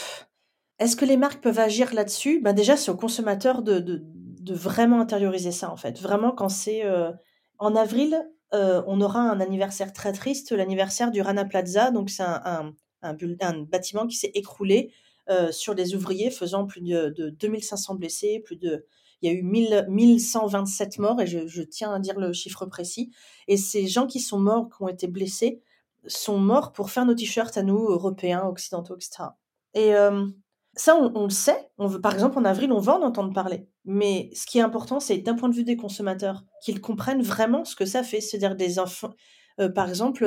est-ce que les marques peuvent agir là-dessus? Ben Déjà, c'est au consommateur de, de, vraiment intérioriser ça en fait. Vraiment, quand c'est euh, en avril, euh, on aura un anniversaire très triste, l'anniversaire du Rana Plaza. Donc, c'est un, un bâtiment qui s'est écroulé euh, sur des ouvriers faisant plus de, de 2500 blessés, plus de il y a eu 1000, 1127 morts, et je, tiens à dire le chiffre précis. Et ces gens qui sont morts, qui ont été blessés, sont morts pour faire nos t-shirts à nous, Européens, Occidentaux, etc. Et euh, ça, on, le sait. On veut, par exemple, en avril, on va en entendre parler. Mais ce qui est important, c'est d'un point de vue des consommateurs, qu'ils comprennent vraiment ce que ça fait. C'est-à-dire des enfants. Euh, par exemple,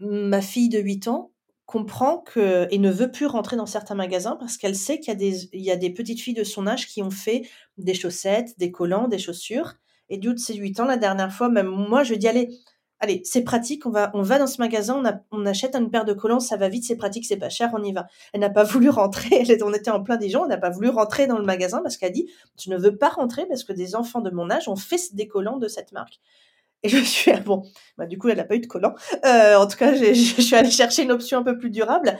ma fille de 8 ans, comprend que et ne veut plus rentrer dans certains magasins parce qu'elle sait qu'il y a des il des petites filles de son âge qui ont fait des chaussettes, des collants, des chaussures. Et du haut de ses 8 ans la dernière fois même moi je dis allez allez c'est pratique on va dans ce magasin on, achète une paire de collants ça va vite c'est pratique c'est pas cher on y va. Elle n'a pas voulu rentrer on était en plein Dijon elle n'a pas voulu rentrer dans le magasin parce qu'elle dit je ne veux pas rentrer parce que des enfants de mon âge ont fait des collants de cette marque et je suis bon, bah, du coup, elle n'a pas eu de collant. Euh, en tout cas, je suis allée chercher une option un peu plus durable.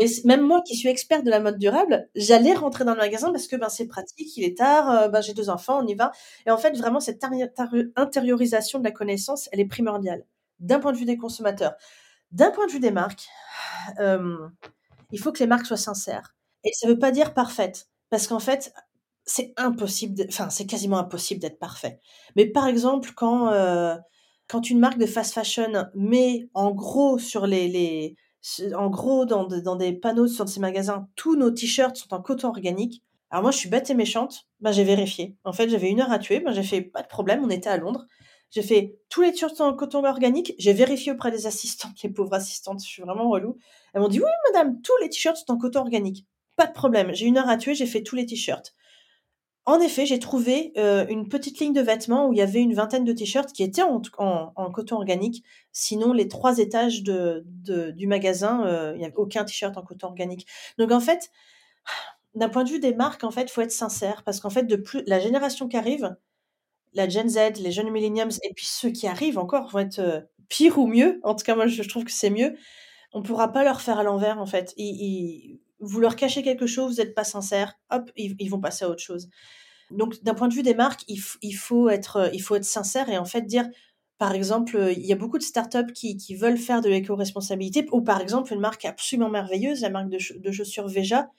Mais même moi qui suis experte de la mode durable, j'allais rentrer dans le magasin parce que ben c'est pratique, il est tard, euh, ben j'ai deux enfants, on y va. Et en fait, vraiment cette intériorisation de la connaissance, elle est primordiale d'un point de vue des consommateurs, d'un point de vue des marques. Euh, il faut que les marques soient sincères. Et ça ne veut pas dire parfaites, parce qu'en fait, c'est impossible, enfin c'est quasiment impossible d'être parfait. Mais par exemple, quand euh, quand une marque de fast fashion met en gros sur les, les en gros dans, dans des panneaux sur ces magasins, tous nos t-shirts sont en coton organique. Alors moi je suis bête et méchante, ben j'ai vérifié. En fait j'avais une heure à tuer, ben j'ai fait pas de problème, on était à Londres. J'ai fait tous les t-shirts en coton organique. J'ai vérifié auprès des assistantes, les pauvres assistantes, je suis vraiment relou. Elles m'ont dit oui madame, tous les t-shirts sont en coton organique. Pas de problème. J'ai une heure à tuer, j'ai fait tous les t-shirts. En effet, j'ai trouvé euh, une petite ligne de vêtements où il y avait une vingtaine de t-shirts qui étaient en, coton organique. Sinon, les trois étages du magasin, euh, il n'y avait aucun t-shirt en coton organique. Donc en fait, d'un point de vue des marques, en fait, faut être sincère parce qu'en fait, la génération qui arrive, la Gen Z, les jeunes millenniums et puis ceux qui arrivent encore vont être euh, pire ou mieux. En tout cas, moi, je trouve que c'est mieux. on pourra pas leur faire à l'envers en fait. Vous leur cachez quelque chose, vous n'êtes pas sincère, hop, ils, vont passer à autre chose. Donc d'un point de vue des marques, il, il, faut être, sincère et en fait dire, par exemple, il y a beaucoup de startups qui, qui veulent faire de l'éco-responsabilité, ou par exemple une marque absolument merveilleuse, la marque de, chaussures Veja.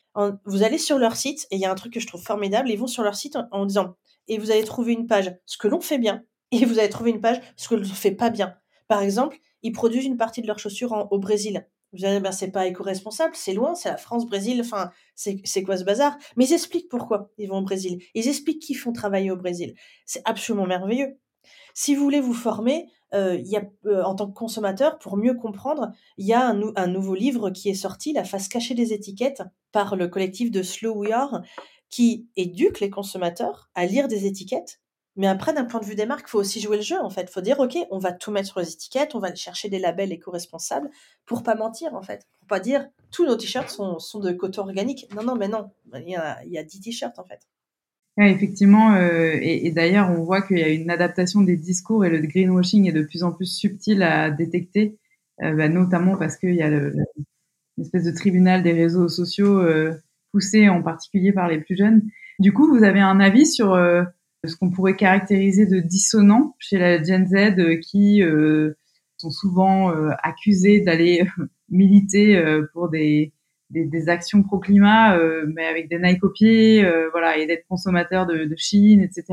vous allez sur leur site et il y a un truc que je trouve formidable. Ils vont sur leur site en, disant et vous allez trouver une page ce que l'on fait bien et vous allez trouver une page ce que l'on fait pas bien. Par exemple, ils produisent une partie de leurs chaussures au Brésil. Vous allez ben, c'est pas éco-responsable, c'est loin, c'est la France, Brésil, enfin, c'est quoi ce bazar? Mais ils expliquent pourquoi ils vont au Brésil. Ils expliquent qu'ils font travailler au Brésil. C'est absolument merveilleux. Si vous voulez vous former, euh, y a, euh, en tant que consommateur, pour mieux comprendre, il y a un, un, nouveau livre qui est sorti, La face cachée des étiquettes, par le collectif de Slow We Are, qui éduque les consommateurs à lire des étiquettes mais après, d'un point de vue des marques, il faut aussi jouer le jeu, en fait. Il faut dire, OK, on va tout mettre sur les étiquettes, on va chercher des labels éco-responsables pour pas mentir, en fait. Pour pas dire, tous nos t-shirts sont, sont, de coton organique. Non, non, mais non. Il y a, il y a 10 t-shirts, en fait. effectivement, euh, et, d'ailleurs, on voit qu'il y a une adaptation des discours et le greenwashing est de plus en plus subtil à détecter, euh, bah, notamment parce qu'il y a une espèce de tribunal des réseaux sociaux euh, poussé en particulier par les plus jeunes. Du coup, vous avez un avis sur ce qu'on pourrait caractériser de dissonant chez la Gen Z euh, qui euh, sont souvent euh, accusés d'aller militer pour des, des, des, actions pro-climat, mais avec des Nike au pied, voilà, et d'être consommateurs de, de, Chine, etc.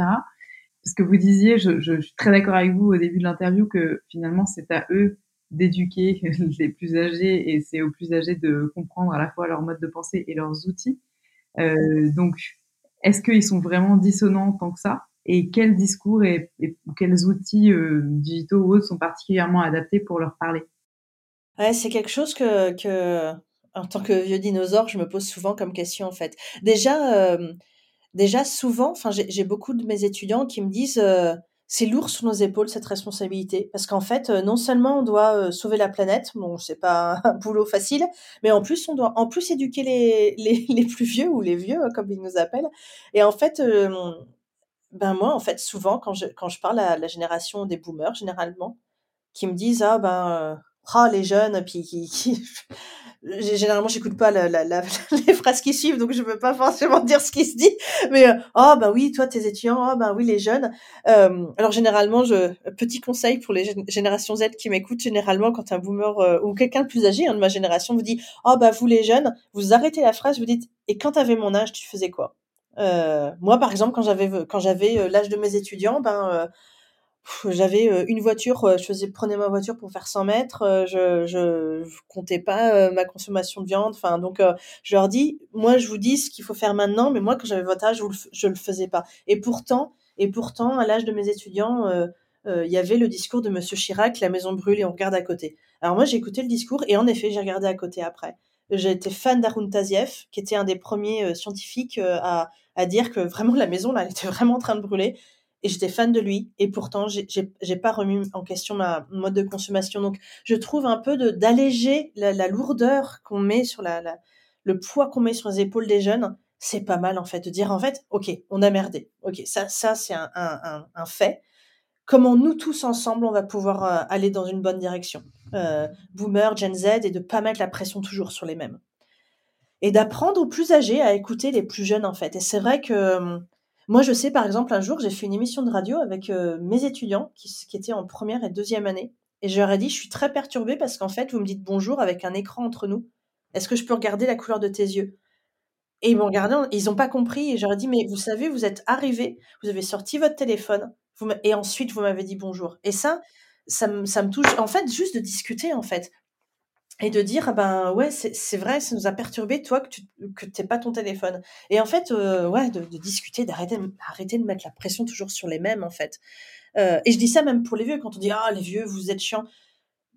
Parce que vous disiez, je, je, suis très d'accord avec vous au début de l'interview, que finalement c'est à eux d'éduquer les plus âgés et c'est aux plus âgés de comprendre à la fois leur mode de pensée et leurs outils. Euh, donc est-ce qu'ils sont vraiment dissonants tant que ça Et quels discours et, quels outils euh, digitaux ou autres sont particulièrement adaptés pour leur parler? Ouais, c'est quelque chose que, en tant que vieux dinosaure, je me pose souvent comme question en fait. Déjà, euh, souvent, j'ai beaucoup de mes étudiants qui me disent euh, c'est lourd sur nos épaules cette responsabilité. Parce qu'en fait euh, non seulement on doit euh, sauver la planète bon c'est pas un boulot facile mais en plus on doit en plus éduquer les, les, les plus vieux ou les vieux comme ils nous appellent. Et en fait euh, ben moi en fait souvent quand je quand je parle à la génération des boomers généralement qui me disent ah ben ah les jeunes puis qui, qui généralement j'écoute pas la, la, les phrases qui suivent donc je peux pas forcément dire ce qui se dit. Mais oh bah oui toi tes étudiants oh bah oui les jeunes. Euh, alors généralement je petit conseil pour les générations Z qui m'écoutent généralement quand un boomer euh, ou quelqu'un de plus âgé hein, de ma génération vous dit oh bah vous les jeunes vous arrêtez la phrase vous dites et quand t'avais mon âge tu faisais quoi? Euh, moi par exemple quand j'avais quand j'avais l'âge de mes étudiants ben j'avais euh, une voiture, euh, je faisais, prenais ma voiture pour faire 100 mètres, euh, je, je, comptais pas ma consommation de viande. Enfin, donc, je leur dis, moi, je vous dis ce qu'il faut faire maintenant, mais moi, quand j'avais votre âge, je, le faisais pas. Et pourtant, et pourtant, à l'âge de mes étudiants, il y avait le discours de Monsieur Chirac, la maison brûle et on regarde à côté. Alors moi, j'ai écouté le discours et en effet, j'ai regardé à côté après. J'ai été fan d'Arun Taziev, qui était un des premiers scientifiques à, à dire que vraiment la maison là, elle était vraiment en train de brûler et j'étais fan de lui. Et pourtant j'ai pas remis en question ma mode de consommation. Donc je trouve un peu d'alléger la, lourdeur qu'on met sur la, le poids qu'on met sur les épaules des jeunes. C'est pas mal en fait de dire en fait ok on a merdé. Ok ça ça c'est un, fait. Comment nous tous ensemble on va pouvoir euh, aller dans une bonne direction? Euh, boomer Gen Z et de pas mettre la pression toujours sur les mêmes. Et d'apprendre aux plus âgés à écouter les plus jeunes en fait. Et c'est vrai que hum, moi, je sais, par exemple, un jour, j'ai fait une émission de radio avec euh, mes étudiants qui, étaient en première et deuxième année. Et je leur ai dit, je suis très perturbée parce qu'en fait, vous me dites bonjour avec un écran entre nous. Est-ce que je peux regarder la couleur de tes yeux? Et ils m'ont regardé, ils n'ont pas compris. Et j'aurais dit, mais vous savez, vous êtes arrivé, vous avez sorti votre téléphone, et ensuite vous m'avez dit bonjour. Et ça, ça me touche. En fait, juste de discuter, en fait et de dire ben ouais c'est vrai ça nous a perturbé toi que tu que t'es pas ton téléphone. Et en fait euh, ouais de, discuter d'arrêter arrêter de mettre la pression toujours sur les mêmes en fait. Euh, et je dis ça même pour les vieux quand on dit ah les vieux vous êtes chiants.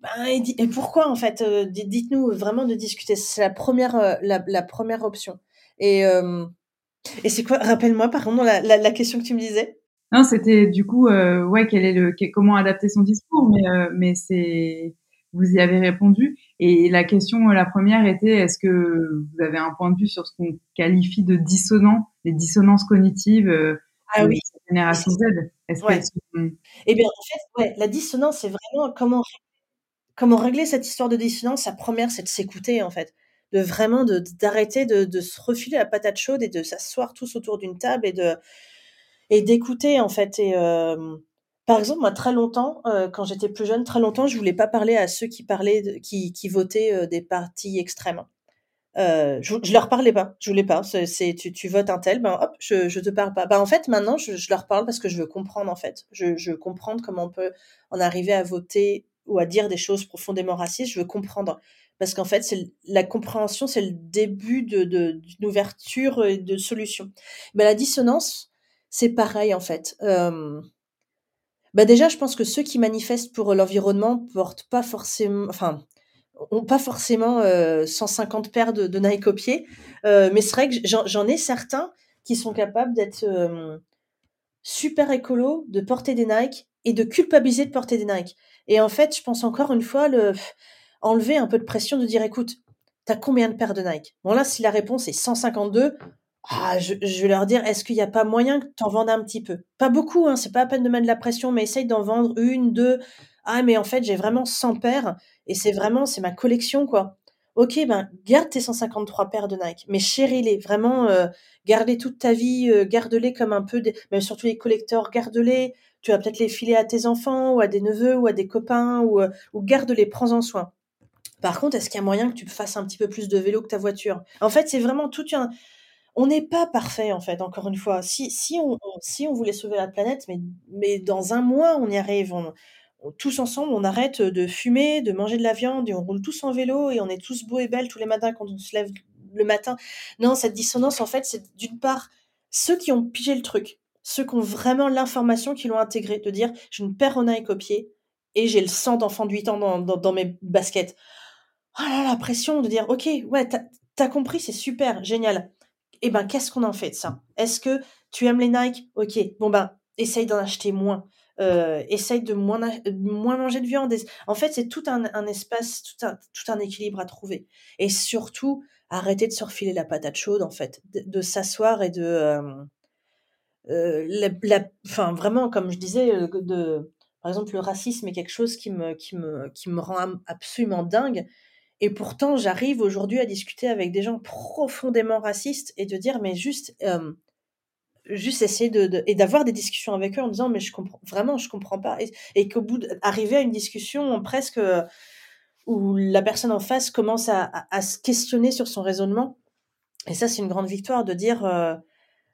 Ben et, pourquoi en fait euh, dites-nous vraiment de discuter c'est la première la, première option. Et et c'est quoi rappelle-moi par contre la, la, la, question que tu me disais? Non c'était du coup ouais quel est le comment adapter son discours mais mais c'est vous y avez répondu. Et la question, la première était, est-ce que vous avez un point de vue sur ce qu'on qualifie de dissonant, les dissonances cognitives euh, ah oui. de la génération Z? Ouais. Eh bien, en fait, ouais, la dissonance, c'est vraiment comment, comment régler cette histoire de dissonance Sa première, c'est de s'écouter, en fait. De vraiment d'arrêter de, de, se refiler la patate chaude et de s'asseoir tous autour d'une table et de et d'écouter, en fait. Et euh, par exemple, moi, très longtemps, euh, quand j'étais plus jeune, très longtemps, je voulais pas parler à ceux qui parlaient, qui, qui votaient euh, des partis extrêmes. Euh, je, je leur parlais pas, je voulais pas. C'est, tu, tu votes un tel, ben hop, je, je te parle pas. Ben en fait, maintenant, je, je leur parle parce que je veux comprendre en fait. Je, je veux comprendre comment on peut en arriver à voter ou à dire des choses profondément racistes. Je veux comprendre parce qu'en fait, c'est la compréhension, c'est le début de, d'une ouverture et de solution. Ben la dissonance, c'est pareil en fait. Euh, bah déjà, je pense que ceux qui manifestent pour l'environnement portent pas forcément, enfin, ont pas forcément euh, 150 paires de, Nike au pied, euh, mais c'est vrai que j'en ai certains qui sont capables d'être euh, super écolo, de porter des Nike et de culpabiliser de porter des Nike. Et en fait, je pense encore une fois le enlever un peu de pression de dire, écoute, t'as combien de paires de Nike? Bon là, si la réponse est 152, ah, je, vais leur dire, est-ce qu'il n'y a pas moyen que tu en vendes un petit peu? Pas beaucoup, hein, c'est pas à peine de mettre de la pression, mais essaye d'en vendre une, deux. Ah, mais en fait, j'ai vraiment 100 paires et c'est vraiment, c'est ma collection, quoi. Ok, ben, garde tes 153 paires de Nike, mais chéris-les, vraiment, euh, garde-les toute ta vie, euh, garde-les comme un peu, des, même surtout les collecteurs, garde-les. Tu vas peut-être les filer à tes enfants ou à des neveux ou à des copains ou, euh, ou garde-les, prends-en soin. Par contre, est-ce qu'il y a moyen que tu fasses un petit peu plus de vélo que ta voiture? En fait, c'est vraiment tout un on n'est pas parfait en fait, encore une fois. Si, si, on, voulait sauver la planète, mais, dans un mois, on y arrive. Tous ensemble, on arrête de fumer, de manger de la viande, et on roule tous en vélo, et on est tous beaux et belles tous les matins quand on se lève le matin. Non, cette dissonance, en fait, c'est d'une part ceux qui ont pigé le truc, ceux qui ont vraiment l'information, qui l'ont intégré, de dire j'ai une paire au pied, et j'ai le sang d'enfant de 8 ans dans, mes baskets. Oh là la pression de dire ok, ouais, t'as as compris, c'est super, génial eh ben, qu'est-ce qu'on en fait de ça? Est-ce que tu aimes les Nike? Ok, bon ben, essaye d'en acheter moins. Euh, essaye de moins, manger de viande. En fait, c'est tout un, espace, tout un, équilibre à trouver. Et surtout, arrêter de se refiler la patate chaude, en fait, de, s'asseoir et de... Euh, euh, vraiment, comme je disais, par exemple, le racisme est quelque chose qui me rend absolument dingue. Et pourtant, j'arrive aujourd'hui à discuter avec des gens profondément racistes et de dire, mais juste, euh, juste essayer de, et d'avoir des discussions avec eux en disant, mais je comprends vraiment, je comprends pas, et, qu'au bout d'arriver à une discussion presque euh, où la personne en face commence à, à, se questionner sur son raisonnement. Et ça, c'est une grande victoire de dire, euh,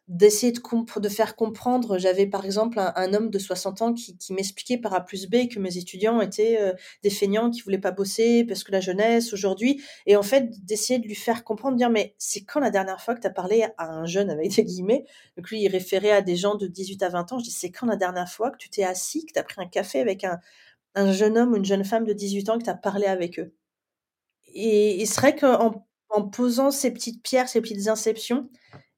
d'essayer de, de faire comprendre. J'avais par exemple un, homme de 60 ans qui, m'expliquait par A plus B que mes étudiants étaient euh, des feignants qui voulaient pas bosser parce que la jeunesse aujourd'hui. Et en fait, d'essayer de lui faire comprendre, dire mais c'est quand la dernière fois que tu as parlé à un jeune avec des guillemets? Donc lui, il référait à des gens de 18 à 20 ans. Je dis c'est quand la dernière fois que tu t'es assis, que tu as pris un café avec un, un jeune homme ou une jeune femme de 18 ans, que tu as parlé avec eux? Et il serait qu'en en posant ces petites pierres, ces petites inceptions,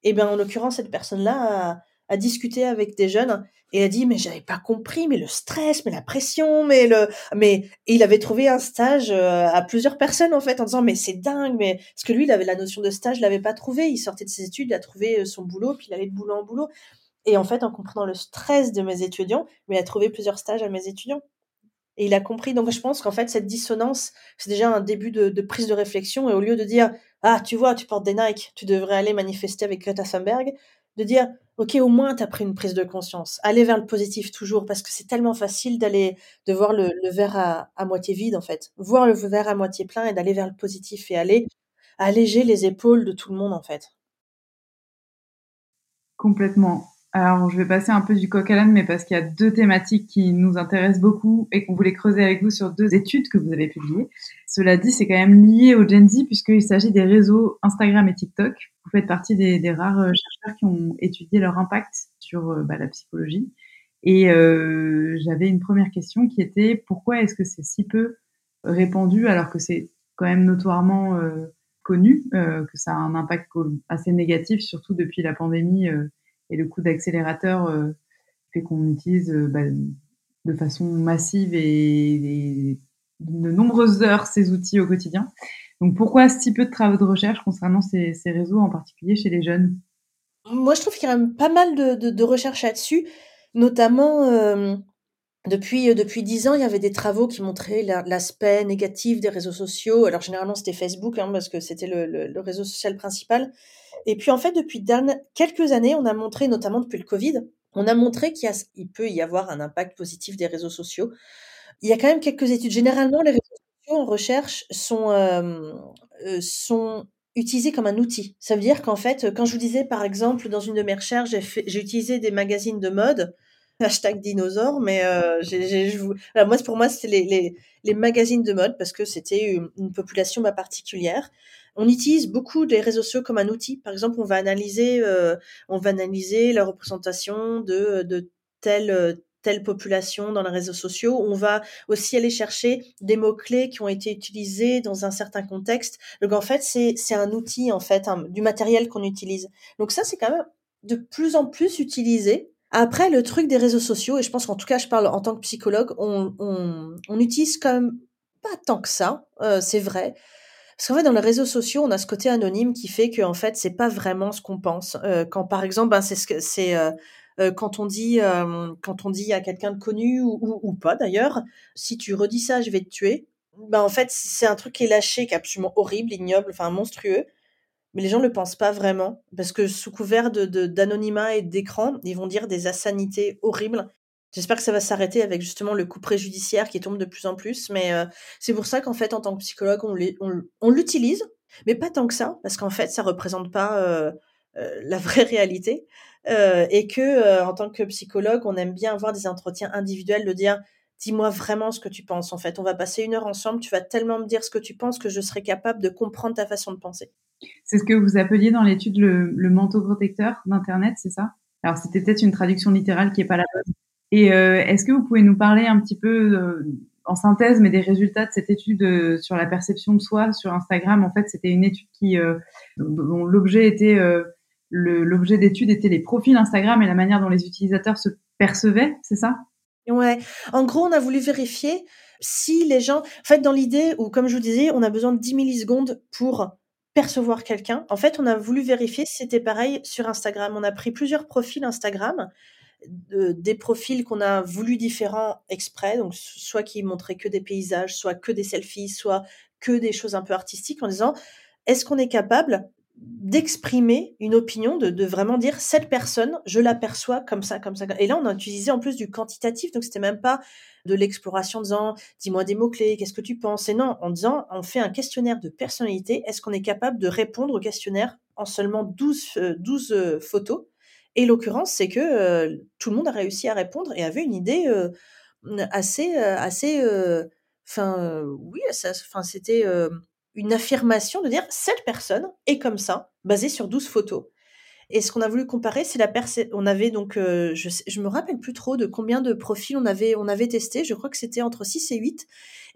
et bien, en l'occurrence, cette personne-là a, discuté avec des jeunes et a dit mais j'avais pas compris mais le stress mais la pression mais le mais il avait trouvé un stage euh, à plusieurs personnes en fait en disant mais c'est dingue mais parce que lui il avait la notion de stage il l'avait pas trouvé. Il sortait de ses études il a trouvé euh, son boulot puis il allait de boulot en boulot. Et en fait en comprenant le stress de mes étudiants il a trouvé plusieurs stages à mes étudiants. Et il a compris. Donc je pense qu'en fait cette dissonance c'est déjà un début de prise de réflexion. Et au lieu de dire ah, tu vois, tu portes des Nike, tu devrais aller manifester avec Greta Thunberg, de dire, ok, au moins tu as pris une prise de conscience. Aller vers le positif toujours, parce que c'est tellement facile d'aller, de voir le, verre à, moitié vide en fait. Voir le verre à moitié plein et d'aller vers le positif et aller alléger les épaules de tout le monde en fait. Complètement. Alors, je vais passer un peu du coq à l'âne, mais parce qu'il y a deux thématiques qui nous intéressent beaucoup et qu'on voulait creuser avec vous sur deux études que vous avez publiées. Cela dit, c'est quand même lié au Gen Z puisqu'il s'agit des réseaux Instagram et TikTok. Vous faites partie des, rares euh, chercheurs qui ont étudié leur impact sur euh, bah, la psychologie. Et euh, j'avais une première question qui était pourquoi est-ce que c'est si peu répandu alors que c'est quand même notoirement connu que ça a un impact assez négatif, surtout depuis la pandémie et le coup d'accélérateur euh, fait qu'on utilise euh, bah, de façon massive et, de nombreuses heures ces outils au quotidien. Donc pourquoi si peu de travaux de recherche concernant ces, réseaux, en particulier chez les jeunes? Moi, je trouve qu'il y a pas mal de, recherches là-dessus, notamment euh, depuis, depuis 10 ans, il y avait des travaux qui montraient l'aspect négatif des réseaux sociaux. Alors, généralement, c'était Facebook, hein, parce que c'était le, le, réseau social principal. Et puis, en fait, depuis quelques années, on a montré, notamment depuis le Covid, on a montré qu'il peut y avoir un impact positif des réseaux sociaux. Il y a quand même quelques études. Généralement, les réseaux sociaux en recherche sont, euh, euh, sont utilisés comme un outil. Ça veut dire qu'en fait, quand je vous disais, par exemple, dans une de mes recherches, j'ai utilisé des magazines de mode, hashtag dinosaure, mais euh. Alors moi, pour moi, c'était les, les, les, magazines de mode parce que c'était une, une population particulière. On utilise beaucoup des réseaux sociaux comme un outil. Par exemple, on va analyser, euh, on va analyser la représentation de, de telle telle population dans les réseaux sociaux. On va aussi aller chercher des mots-clés qui ont été utilisés dans un certain contexte. Donc en fait, c'est, un outil, en fait, du matériel qu'on utilise. Donc ça, c'est quand même de plus en plus utilisé. Après, le truc des réseaux sociaux, et je pense qu'en tout cas, je parle en tant que psychologue, on, on, on utilise quand même pas tant que ça, euh, c'est vrai. Parce qu'en fait, dans les réseaux sociaux, on a ce côté anonyme qui fait que en fait, c'est pas vraiment ce qu'on pense. Euh, quand par exemple, ben, c'est ce que c'est euh, euh, quand on dit euh, quand on dit à quelqu'un de connu ou, ou, pas d'ailleurs, si tu redis ça, je vais te tuer. Ben en fait, c'est un truc qui est lâché, qui est absolument horrible, ignoble, enfin monstrueux. Mais les gens ne le pensent pas vraiment parce que sous couvert d'anonymat et d'écran, ils vont dire des insanités horribles. J'espère que ça va s'arrêter avec justement le coup préjudiciaire qui tombe de plus en plus. Mais euh, c'est pour ça qu'en fait, en tant que psychologue, on, l'utilise, mais pas tant que ça, parce qu'en fait, ça représente pas euh, la vraie réalité. Euh, et que euh, en tant que psychologue, on aime bien avoir des entretiens individuels, de dire dis-moi vraiment ce que tu penses. En fait, on va passer une heure ensemble. Tu vas tellement me dire ce que tu penses que je serai capable de comprendre ta façon de penser. C'est ce que vous appeliez dans l'étude le, manteau protecteur d'Internet, c'est ça? Alors, c'était peut-être une traduction littérale qui est pas la bonne. Et euh, est-ce que vous pouvez nous parler un petit peu en synthèse, mais des résultats de cette étude sur la perception de soi sur Instagram? En fait, c'était une étude qui dont l'objet était l'objet d'étude était les profils Instagram et la manière dont les utilisateurs se percevaient, c'est ça? Ouais. En gros, on a voulu vérifier si les gens, en fait, dans l'idée où, comme je vous disais, on a besoin de 10 millisecondes pour percevoir quelqu'un. En fait, on a voulu vérifier si c'était pareil sur Instagram. On a pris plusieurs profils Instagram, des profils qu'on a voulu différents exprès, donc soit qui montraient que des paysages, soit que des selfies, soit que des choses un peu artistiques, en disant est-ce qu'on est capable d'exprimer une opinion, de, vraiment dire cette personne, je l'aperçois comme ça, comme ça. Et là, on a utilisé en plus du quantitatif, donc c'était même pas de l'exploration en disant dis-moi des mots-clés, qu'est-ce que tu penses? Et non, en disant on fait un questionnaire de personnalité, est-ce qu'on est capable de répondre au questionnaire en seulement 12, 12 euh, euh, photos? Et l'occurrence, c'est que euh, tout le monde a réussi à répondre et avait une idée assez, assez, enfin, oui, enfin, c'était une affirmation de dire cette personne est comme ça, basée sur 12 photos. Et ce qu'on a voulu comparer, c'est la personne. On avait donc, euh, je, me rappelle plus trop de combien de profils on avait, on avait testé. Je crois que c'était entre 6 et 8.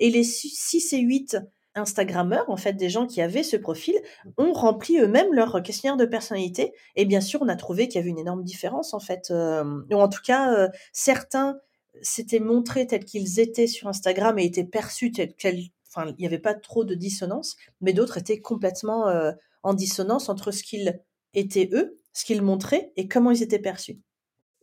Et les 6 et 8 Instagrammeurs, en fait, des gens qui avaient ce profil, ont rempli eux-mêmes leur questionnaire de personnalité. Et bien sûr, on a trouvé qu'il y avait une énorme différence, en fait. Euh, ou en tout cas, euh, certains s'étaient montrés tels qu'ils étaient sur Instagram et étaient perçus tels qu'ils enfin, il n'y avait pas trop de dissonance, mais d'autres étaient complètement euh, en dissonance entre ce qu'ils étaient eux, ce qu'ils montraient et comment ils étaient perçus.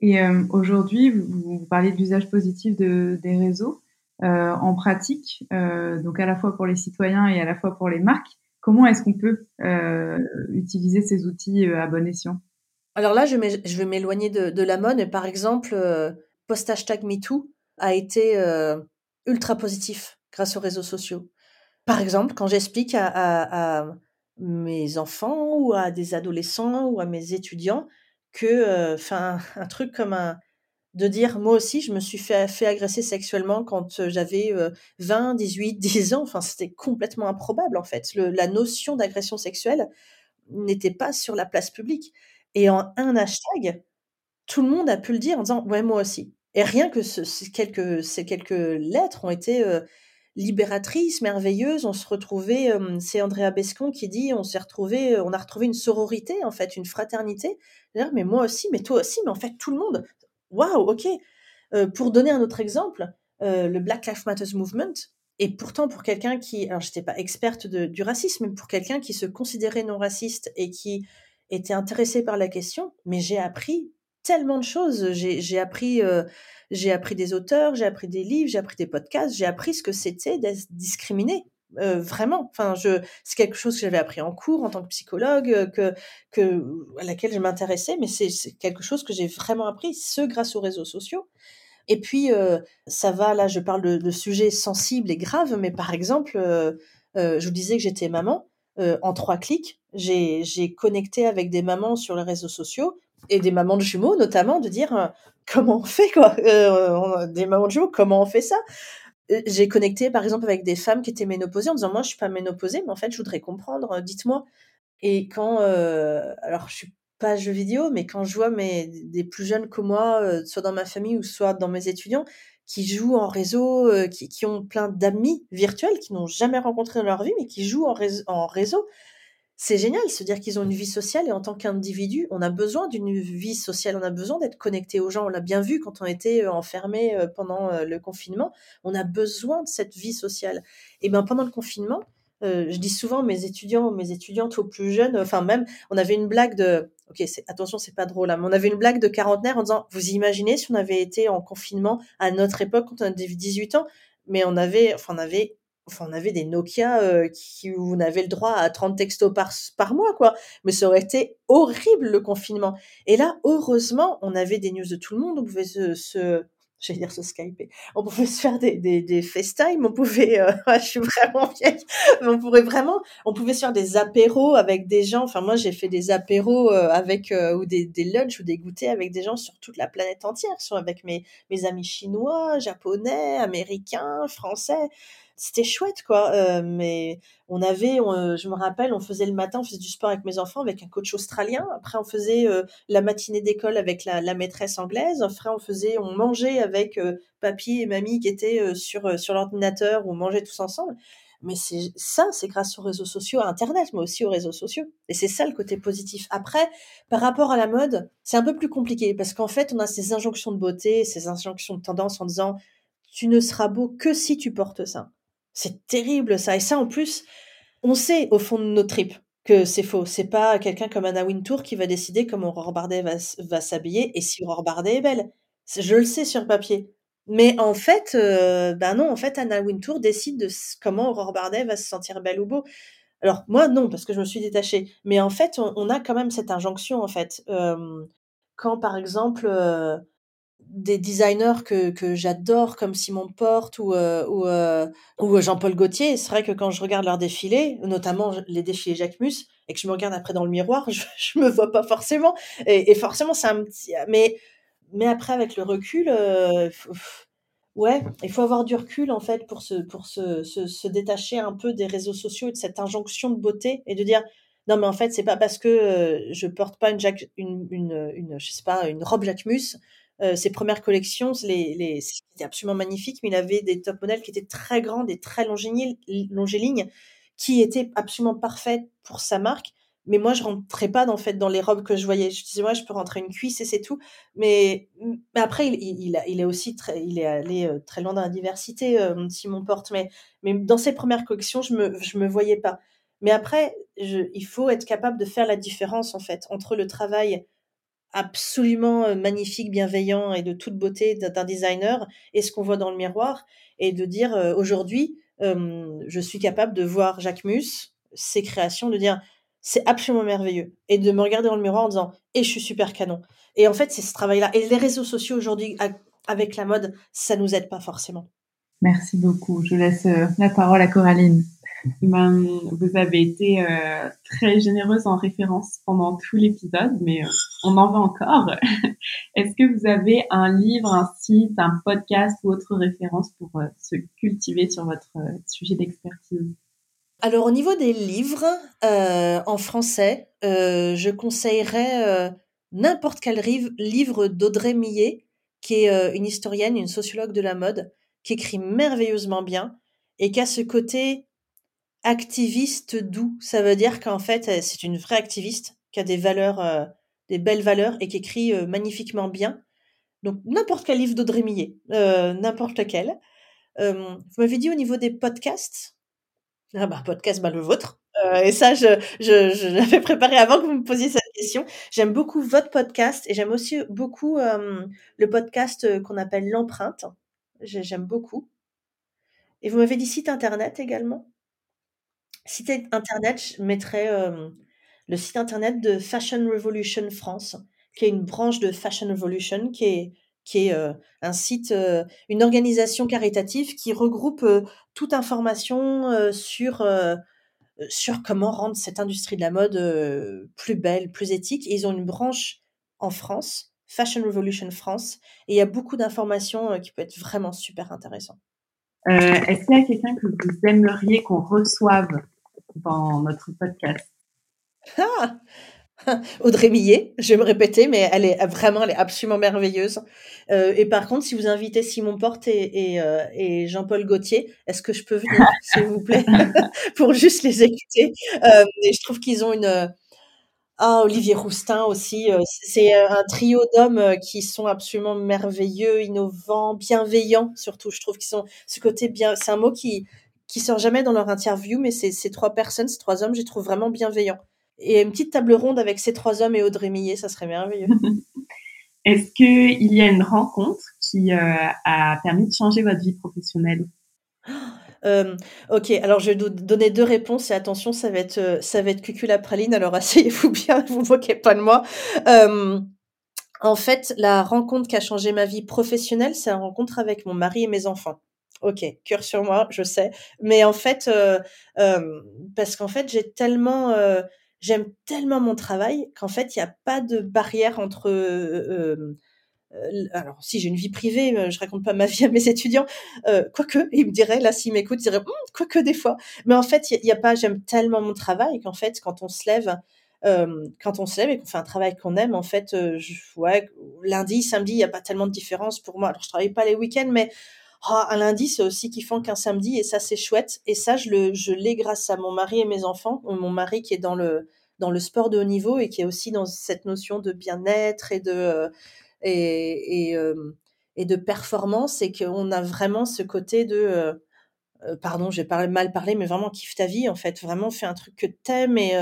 Et euh, aujourd'hui, vous, parlez de l'usage positif de, des réseaux euh, en pratique, donc à la fois pour les citoyens et à la fois pour les marques. Comment est-ce qu'on peut utiliser ces outils à bon escient? Alors là, je, je vais m'éloigner de, de, la mode. Par exemple, post hashtag MeToo a été ultra positif grâce aux réseaux sociaux. Par exemple, quand j'explique à, mes enfants ou à des adolescents ou à mes étudiants que, euh, enfin, un truc comme un, de dire moi aussi je me suis fait, fait agresser sexuellement quand euh, j'avais 20, 18, 10 ans, enfin c'était complètement improbable en fait. la notion d'agression sexuelle n'était pas sur la place publique. Et en un hashtag, tout le monde a pu le dire en disant ouais moi aussi. Et rien que ces quelques, lettres ont été euh, libératrice, merveilleuse. On se retrouvait, c'est Andrea Bescon qui dit, on s'est retrouvé, on a retrouvé une sororité en fait, une fraternité. Mais moi aussi, mais toi aussi, mais en fait tout le monde. Waouh, ok. pour donner un autre exemple, le Black Lives Matter Movement. Et pourtant, pour quelqu'un qui, alors j'étais pas experte du racisme, mais pour quelqu'un qui se considérait non raciste et qui était intéressé par la question, mais j'ai appris tellement de choses. J'ai appris, euh, j'ai appris des auteurs, j'ai appris des livres, j'ai appris des podcasts, j'ai appris ce que c'était d'être discriminé. Euh, vraiment, enfin, c'est quelque chose que j'avais appris en cours en tant que psychologue, euh, que, que à laquelle je m'intéressais, mais c'est quelque chose que j'ai vraiment appris, ce grâce aux réseaux sociaux. Et puis, ça va, là, je parle de, de, sujets sensibles et graves, mais par exemple, je vous disais que j'étais maman. en trois clics, j'ai connecté avec des mamans sur les réseaux sociaux et des mamans de jumeaux notamment de dire euh, comment on fait quoi. Euh, des mamans de jumeaux comment on fait ça? Euh, j'ai connecté par exemple avec des femmes qui étaient ménopausées en disant moi je suis pas ménopausée mais en fait je voudrais comprendre dites-moi. Et quand alors je suis pas jeu vidéo mais quand je vois mes des plus jeunes que moi soit dans ma famille ou soit dans mes étudiants qui jouent en réseau qui, qui ont plein d'amis virtuels qui n'ont jamais rencontré dans leur vie mais qui jouent en réseau, en réseau c'est génial, se dire qu'ils ont une vie sociale et en tant qu'individu, on a besoin d'une vie sociale, on a besoin d'être connecté aux gens. On l'a bien vu quand on était euh, enfermé euh, pendant euh, le confinement, on a besoin de cette vie sociale. Et bien pendant le confinement, je dis souvent mes étudiants, mes étudiantes aux plus jeunes, enfin même, on avait une blague de, ok, attention, c'est pas drôle, hein, mais on avait une blague de quarantenaire en disant, vous imaginez si on avait été en confinement à notre époque quand on avait 18 ans, mais on avait, enfin on avait on avait des Nokia euh, qui, où on avait le droit à 30 textos par, mois, quoi. Mais ça aurait été horrible le confinement. Et là, heureusement, on avait des news de tout le monde. On pouvait se, se j'allais dire se skyper. On pouvait se faire des, des, des FaceTime, on pouvait, euh, je suis vraiment vieille, on pourrait vraiment, on pouvait se faire des apéros avec des gens. Enfin, moi, j'ai fait des apéros euh, avec, ou des, des lunchs ou des goûters avec des gens sur toute la planète entière, sur, avec mes, mes amis chinois, japonais, américains, français c'était chouette quoi euh, mais on avait euh, je me rappelle on faisait le matin on faisait du sport avec mes enfants avec un coach australien. Après on faisait euh, la matinée d'école avec la, la, maîtresse anglaise. Après on faisait on mangeait avec papy et mamie qui étaient sur sur l'ordinateur. On mangeait tous ensemble. Mais c'est ça c'est grâce aux réseaux sociaux à internet mais aussi aux réseaux sociaux. Et c'est ça le côté positif. Après par rapport à la mode c'est un peu plus compliqué parce qu'en fait on a ces injonctions de beauté ces injonctions de tendance en disant tu ne seras beau que si tu portes ça c'est terrible ça. Et ça, en plus, on sait au fond de nos tripes que c'est faux. C'est pas quelqu'un comme Anna Wintour qui va décider comment Aurore Bardet va, s'habiller et si Aurore Bardet est belle. Je le sais sur papier. Mais en fait, euh, ben en fait, Anna Wintour décide de comment Aurore Bardet va se sentir belle ou beau. Alors moi, non, parce que je me suis détachée. Mais en fait, on, a quand même cette injonction, en fait. Euh, quand, par exemple, euh, des designers que, que j'adore comme Simon Porte ou, euh, ou, euh, ou Jean-Paul Gaultier, c'est vrai que quand je regarde leurs défilés, notamment les défilés Jacques Mus, et que je me regarde après dans le miroir, je, je me vois pas forcément. Et, forcément, c'est un petit... Mais, mais après, avec le recul, euh, ouais, il faut avoir du recul, en fait, pour, se, pour se, se, détacher un peu des réseaux sociaux et de cette injonction de beauté et de dire... Non, mais en fait, c'est pas parce que je porte pas une, une, une, une, je sais pas, une robe Jacquemus euh, ses premières collections, les, les, c'était absolument magnifique, mais il avait des top modèles qui étaient très grandes et très longélignes, qui étaient absolument parfaites pour sa marque. Mais moi, je rentrais pas en fait dans les robes que je voyais. Je disais, moi, je peux rentrer une cuisse et c'est tout. Mais, mais après, il, il, il, est aussi très, il est allé euh, très loin dans la diversité, euh, Simon Porte. Mais, mais dans ses premières collections, je me, je me voyais pas. Mais après, je, il faut être capable de faire la différence en fait entre le travail absolument magnifique, bienveillant et de toute beauté d'un designer et ce qu'on voit dans le miroir et de dire aujourd'hui, je suis capable de voir Jacques Mus, ses créations, de dire c'est absolument merveilleux et de me regarder dans le miroir en disant et je suis super canon. Et en fait, c'est ce travail-là. Et les réseaux sociaux aujourd'hui, avec la mode, ça nous aide pas forcément. Merci beaucoup. Je laisse la parole à Coraline. Ben, vous avez été euh, très généreuse en référence pendant tout l'épisode, mais euh, on en veut encore. Est-ce que vous avez un livre, un site, un podcast ou autre référence pour euh, se cultiver sur votre sujet d'expertise? Alors au niveau des livres en français, je conseillerais n'importe quel livre d'Audrey Millet, qui est une historienne, une sociologue de la mode, qui écrit merveilleusement bien et qui a ce côté activiste doux. Ça veut dire qu'en fait, c'est une vraie activiste qui a des valeurs, euh, des belles valeurs et qui écrit euh, magnifiquement bien. Donc, n'importe quel livre d'Audrey Millet, euh, n'importe lequel. vous m'avez dit au niveau des podcasts. Ah bah, podcast, bah, le vôtre. Euh, et ça, je, je, je l'avais préparé avant que vous me posiez cette question. J'aime beaucoup votre podcast et j'aime aussi beaucoup euh, le podcast qu'on appelle L'Empreinte. J'aime beaucoup. Et vous m'avez dit site internet également Site internet, je mettrais euh, le site internet de Fashion Revolution France, qui est une branche de Fashion Revolution, qui est, qui est euh, un site, euh, une organisation caritative qui regroupe toute information sur, sur comment rendre cette industrie de la mode plus belle, plus éthique. Et ils ont une branche en France, Fashion Revolution France, et il y a beaucoup d'informations qui peuvent être vraiment super intéressantes. Euh, est-ce qu'il y a quelqu'un que vous aimeriez qu'on reçoive dans notre podcast? Ah Audrey Millet, je vais me répéter, mais elle est vraiment, elle est absolument merveilleuse. Euh, et par contre, si vous invitez Simon Porte euh, et Jean-Paul Gaultier, est-ce que je peux venir, s'il vous plaît, pour juste les écouter? Je trouve qu'ils ont une, ah, Olivier Roustin aussi, euh, c'est euh, un trio d'hommes euh, qui sont absolument merveilleux, innovants, bienveillants surtout. Je trouve qu'ils sont ce côté bien. C'est un mot qui qui sort jamais dans leur interview, mais c'est ces trois personnes, ces trois hommes, je les trouve vraiment bienveillants. Et une petite table ronde avec ces trois hommes et Audrey Millet, ça serait merveilleux. Est-ce qu'il y a une rencontre qui a permis de changer votre vie professionnelle? Euh, ok, alors je vais vous donner deux réponses et attention, ça va être, euh, ça va être cucul praline, alors asseyez-vous bien, vous moquez pas de moi. Euh, en fait, la rencontre qui a changé ma vie professionnelle, c'est la rencontre avec mon mari et mes enfants. Ok, cœur sur moi, je sais. Mais en fait, parce qu'en fait, j'ai tellement, j'aime tellement mon travail qu'en fait, il n'y a pas de barrière entre alors si j'ai une vie privée, euh, je raconte pas ma vie à mes étudiants, euh, quoique, il me dirait, là s'il m'écoute, il dirait, «Hum, quoique des fois. Mais en fait, il y, a pas, j'aime tellement mon travail qu'en fait, quand on se lève, euh, quand on se lève et qu'on fait un travail qu'on aime, en fait, ouais, lundi, samedi, il n'y a pas tellement de différence pour moi. Alors je travaille pas les week-ends, mais oh, un lundi, c'est aussi kiffant qu'un samedi, et ça, c'est chouette. Et ça, je le, je l'ai grâce à mon mari et mes enfants. Mon mari qui est dans le dans le sport de haut niveau et qui est aussi dans cette notion de bien-être et de et, de performance et qu'on a vraiment ce côté de pardon, j'ai mal parlé, mais vraiment kiffe ta vie, en fait. Vraiment, fais un truc que t'aimes. Et,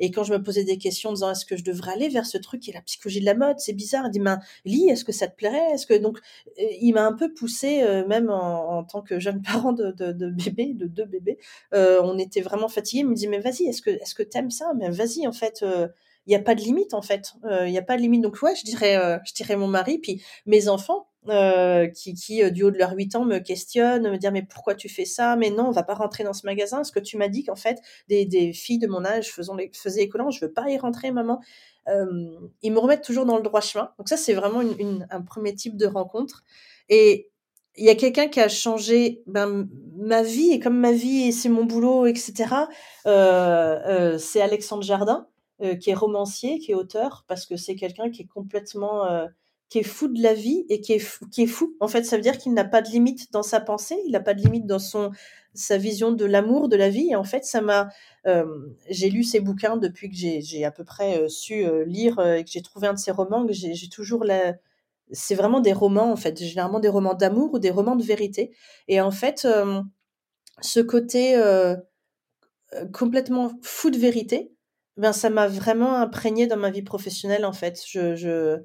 et quand je me posais des questions en disant est-ce que je devrais aller vers ce truc qui est la psychologie de la mode, c'est bizarre. Il dit, ben, lis, est-ce que ça te plairait? Est-ce que donc, il m'a un peu poussé, même en, tant que jeune parent de bébé, de deux bébés. on était vraiment fatigués. Il me dit, mais vas-y, est-ce que, est-ce que t'aimes ça? Mais vas-y, en fait il n'y a pas de limite en fait. Euh, il n'y a pas de limite. Donc ouais, je dirais, euh, je dirais mon mari, puis mes enfants euh, qui, qui du haut de leurs 8 ans me questionnent, me disent mais pourquoi tu fais ça? Mais non, on va pas rentrer dans ce magasin. Ce que tu m'as dit qu'en fait des, des, filles de mon âge faisant les, faisaient écolant, je veux pas y rentrer, maman. ils me remettent toujours dans le droit chemin. Donc ça c'est vraiment un premier type de rencontre. Et il y a quelqu'un qui a changé ben, ma vie et comme ma vie c'est mon boulot, etc. Euh, c'est Alexandre Jardin. Euh, qui est romancier, qui est auteur, parce que c'est quelqu'un qui est complètement, euh, qui est fou de la vie et qui est fou. En fait, ça veut dire qu'il n'a pas de limite dans sa pensée, il n'a pas de limite dans son sa vision de l'amour, de la vie. Et en fait, ça m'a, euh, j'ai lu ses bouquins depuis que j'ai à peu près su lire et que j'ai trouvé un de ses romans. Que j'ai toujours la, c'est vraiment des romans en fait, généralement des romans d'amour ou des romans de vérité. Et en fait, ce côté complètement fou de vérité, ben, ça m'a vraiment imprégné dans ma vie professionnelle, en fait. Je, je...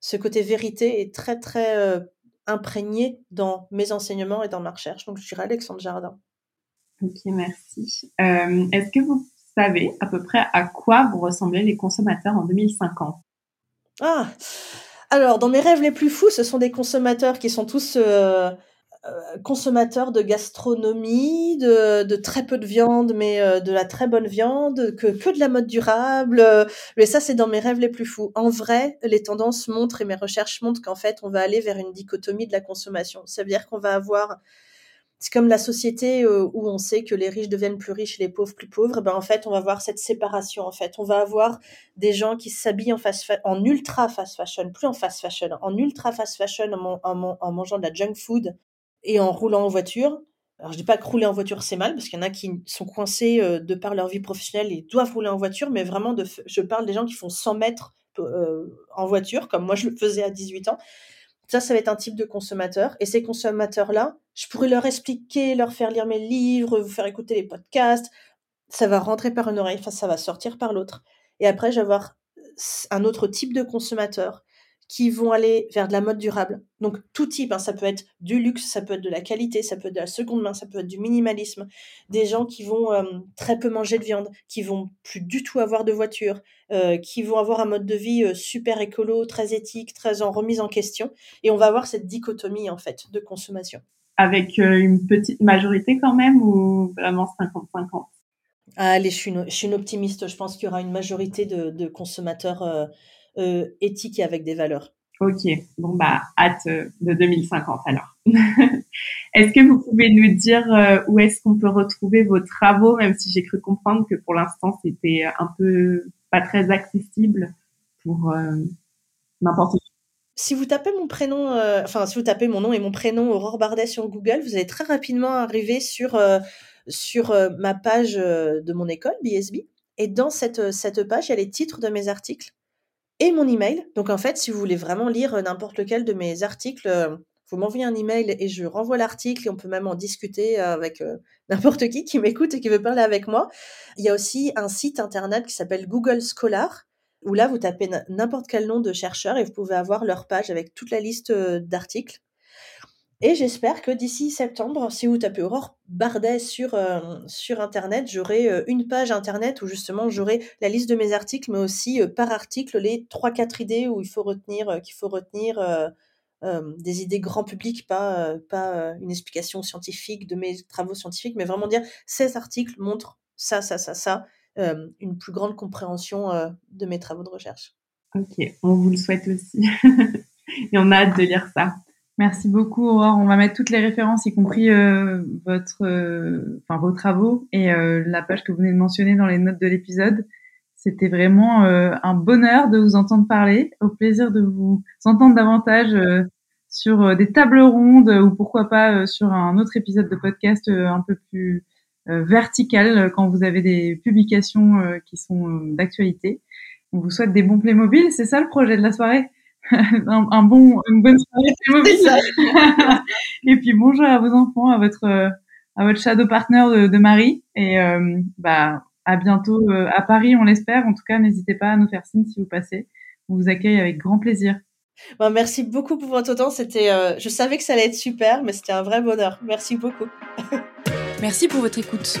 Ce côté vérité est très, très euh, imprégné dans mes enseignements et dans ma recherche. Donc, je dirais Alexandre Jardin. Ok, merci. Euh, est-ce que vous savez à peu près à quoi vous ressemblez les consommateurs en 2050 Ah alors, dans mes rêves les plus fous, ce sont des consommateurs qui sont tous euh, consommateur de gastronomie, de, très peu de viande, mais euh, de la très bonne viande, que, que de la mode durable. mais ça, c'est dans mes rêves les plus fous. En vrai, les tendances montrent et mes recherches montrent qu'en fait, on va aller vers une dichotomie de la consommation. Ça veut dire qu'on va avoir c'est comme la société euh, où on sait que les riches deviennent plus riches et les pauvres plus pauvres. Ben en fait, on va voir cette séparation. En fait, on va avoir des gens qui s'habillent en ultra fast fashion, plus en fast fashion, en ultra fast fashion, en mangeant de la junk food, et en roulant en voiture. Alors, je dis pas que rouler en voiture, c'est mal, parce qu'il y en a qui sont coincés euh, de par leur vie professionnelle et doivent rouler en voiture, mais vraiment, de, je parle des gens qui font 100 mètres euh, en voiture, comme moi je le faisais à 18 ans. Ça, ça va être un type de consommateur. Et ces consommateurs-là, je pourrais leur expliquer, leur faire lire mes livres, vous faire écouter les podcasts. ça va rentrer par une oreille, ça va sortir par l'autre. Et après, je vais avoir un autre type de consommateur qui vont aller vers de la mode durable. Donc tout type, hein, ça peut être du luxe, ça peut être de la qualité, ça peut être de la seconde main, ça peut être du minimalisme. Des gens qui vont euh, très peu manger de viande, qui vont plus du tout avoir de voiture, euh, qui vont avoir un mode de vie euh, super écolo, très éthique, très en remise en question. Et on va avoir cette dichotomie en fait de consommation. Avec une petite majorité quand même ou vraiment 50-50 Allez, je suis, une, je suis une optimiste. Je pense qu'il y aura une majorité de, de consommateurs euh, éthique et avec des valeurs. Ok, bon bah hâte euh, de 2050 alors. est-ce que vous pouvez nous dire euh, où est-ce qu'on peut retrouver vos travaux, même si j'ai cru comprendre que pour l'instant c'était un peu pas très accessible pour n'importe qui? Si vous tapez mon prénom, enfin si vous tapez mon nom et mon prénom Aurore Bardet sur Google, vous allez très rapidement arriver sur sur ma page de mon école BSB. Et dans cette, cette page, il y a les titres de mes articles et mon email. Donc en fait, si vous voulez vraiment lire euh, n'importe lequel de mes articles, euh, vous m'envoyez un email et je renvoie l'article et on peut même en discuter euh, avec n'importe qui qui m'écoute et qui veut parler avec moi. Il y a aussi un site internet qui s'appelle Google Scholar où là vous tapez n'importe quel nom de chercheur et vous pouvez avoir leur page avec toute la liste d'articles. Et j'espère que d'ici septembre, si vous tapez Aurore Bardet sur, euh, sur Internet, j'aurai euh, une page Internet où justement j'aurai la liste de mes articles, mais aussi euh, par article les 3-4 idées où il faut retenir, qu'il faut retenir des idées grand public, pas, pas une explication scientifique de mes travaux scientifiques, mais vraiment dire ces articles montrent ça, ça, ça, ça, une plus grande compréhension de mes travaux de recherche. Ok, on vous le souhaite aussi. Et on a hâte de lire ça. Merci beaucoup, Aurore. On va mettre toutes les références, y compris euh, votre, euh, enfin, vos travaux et euh, la page que vous venez de mentionner dans les notes de l'épisode. C'était vraiment un bonheur de vous entendre parler, au plaisir de vous entendre davantage sur des tables rondes ou pourquoi pas sur un autre épisode de podcast un peu plus vertical quand vous avez des publications qui sont d'actualité. On vous souhaite des bons Playmobil, c'est ça le projet de la soirée? un, bon, une bonne soirée et puis bonjour à vos enfants, à votre, à votre shadow partner de, Marie. Et euh, bah, à bientôt euh, à Paris, on l'espère. En tout cas, n'hésitez pas à nous faire signe si vous passez. On vous accueille avec grand plaisir. Bon, merci beaucoup pour votre temps. C'était, euh, je savais que ça allait être super, mais c'était un vrai bonheur. Merci beaucoup. merci pour votre écoute.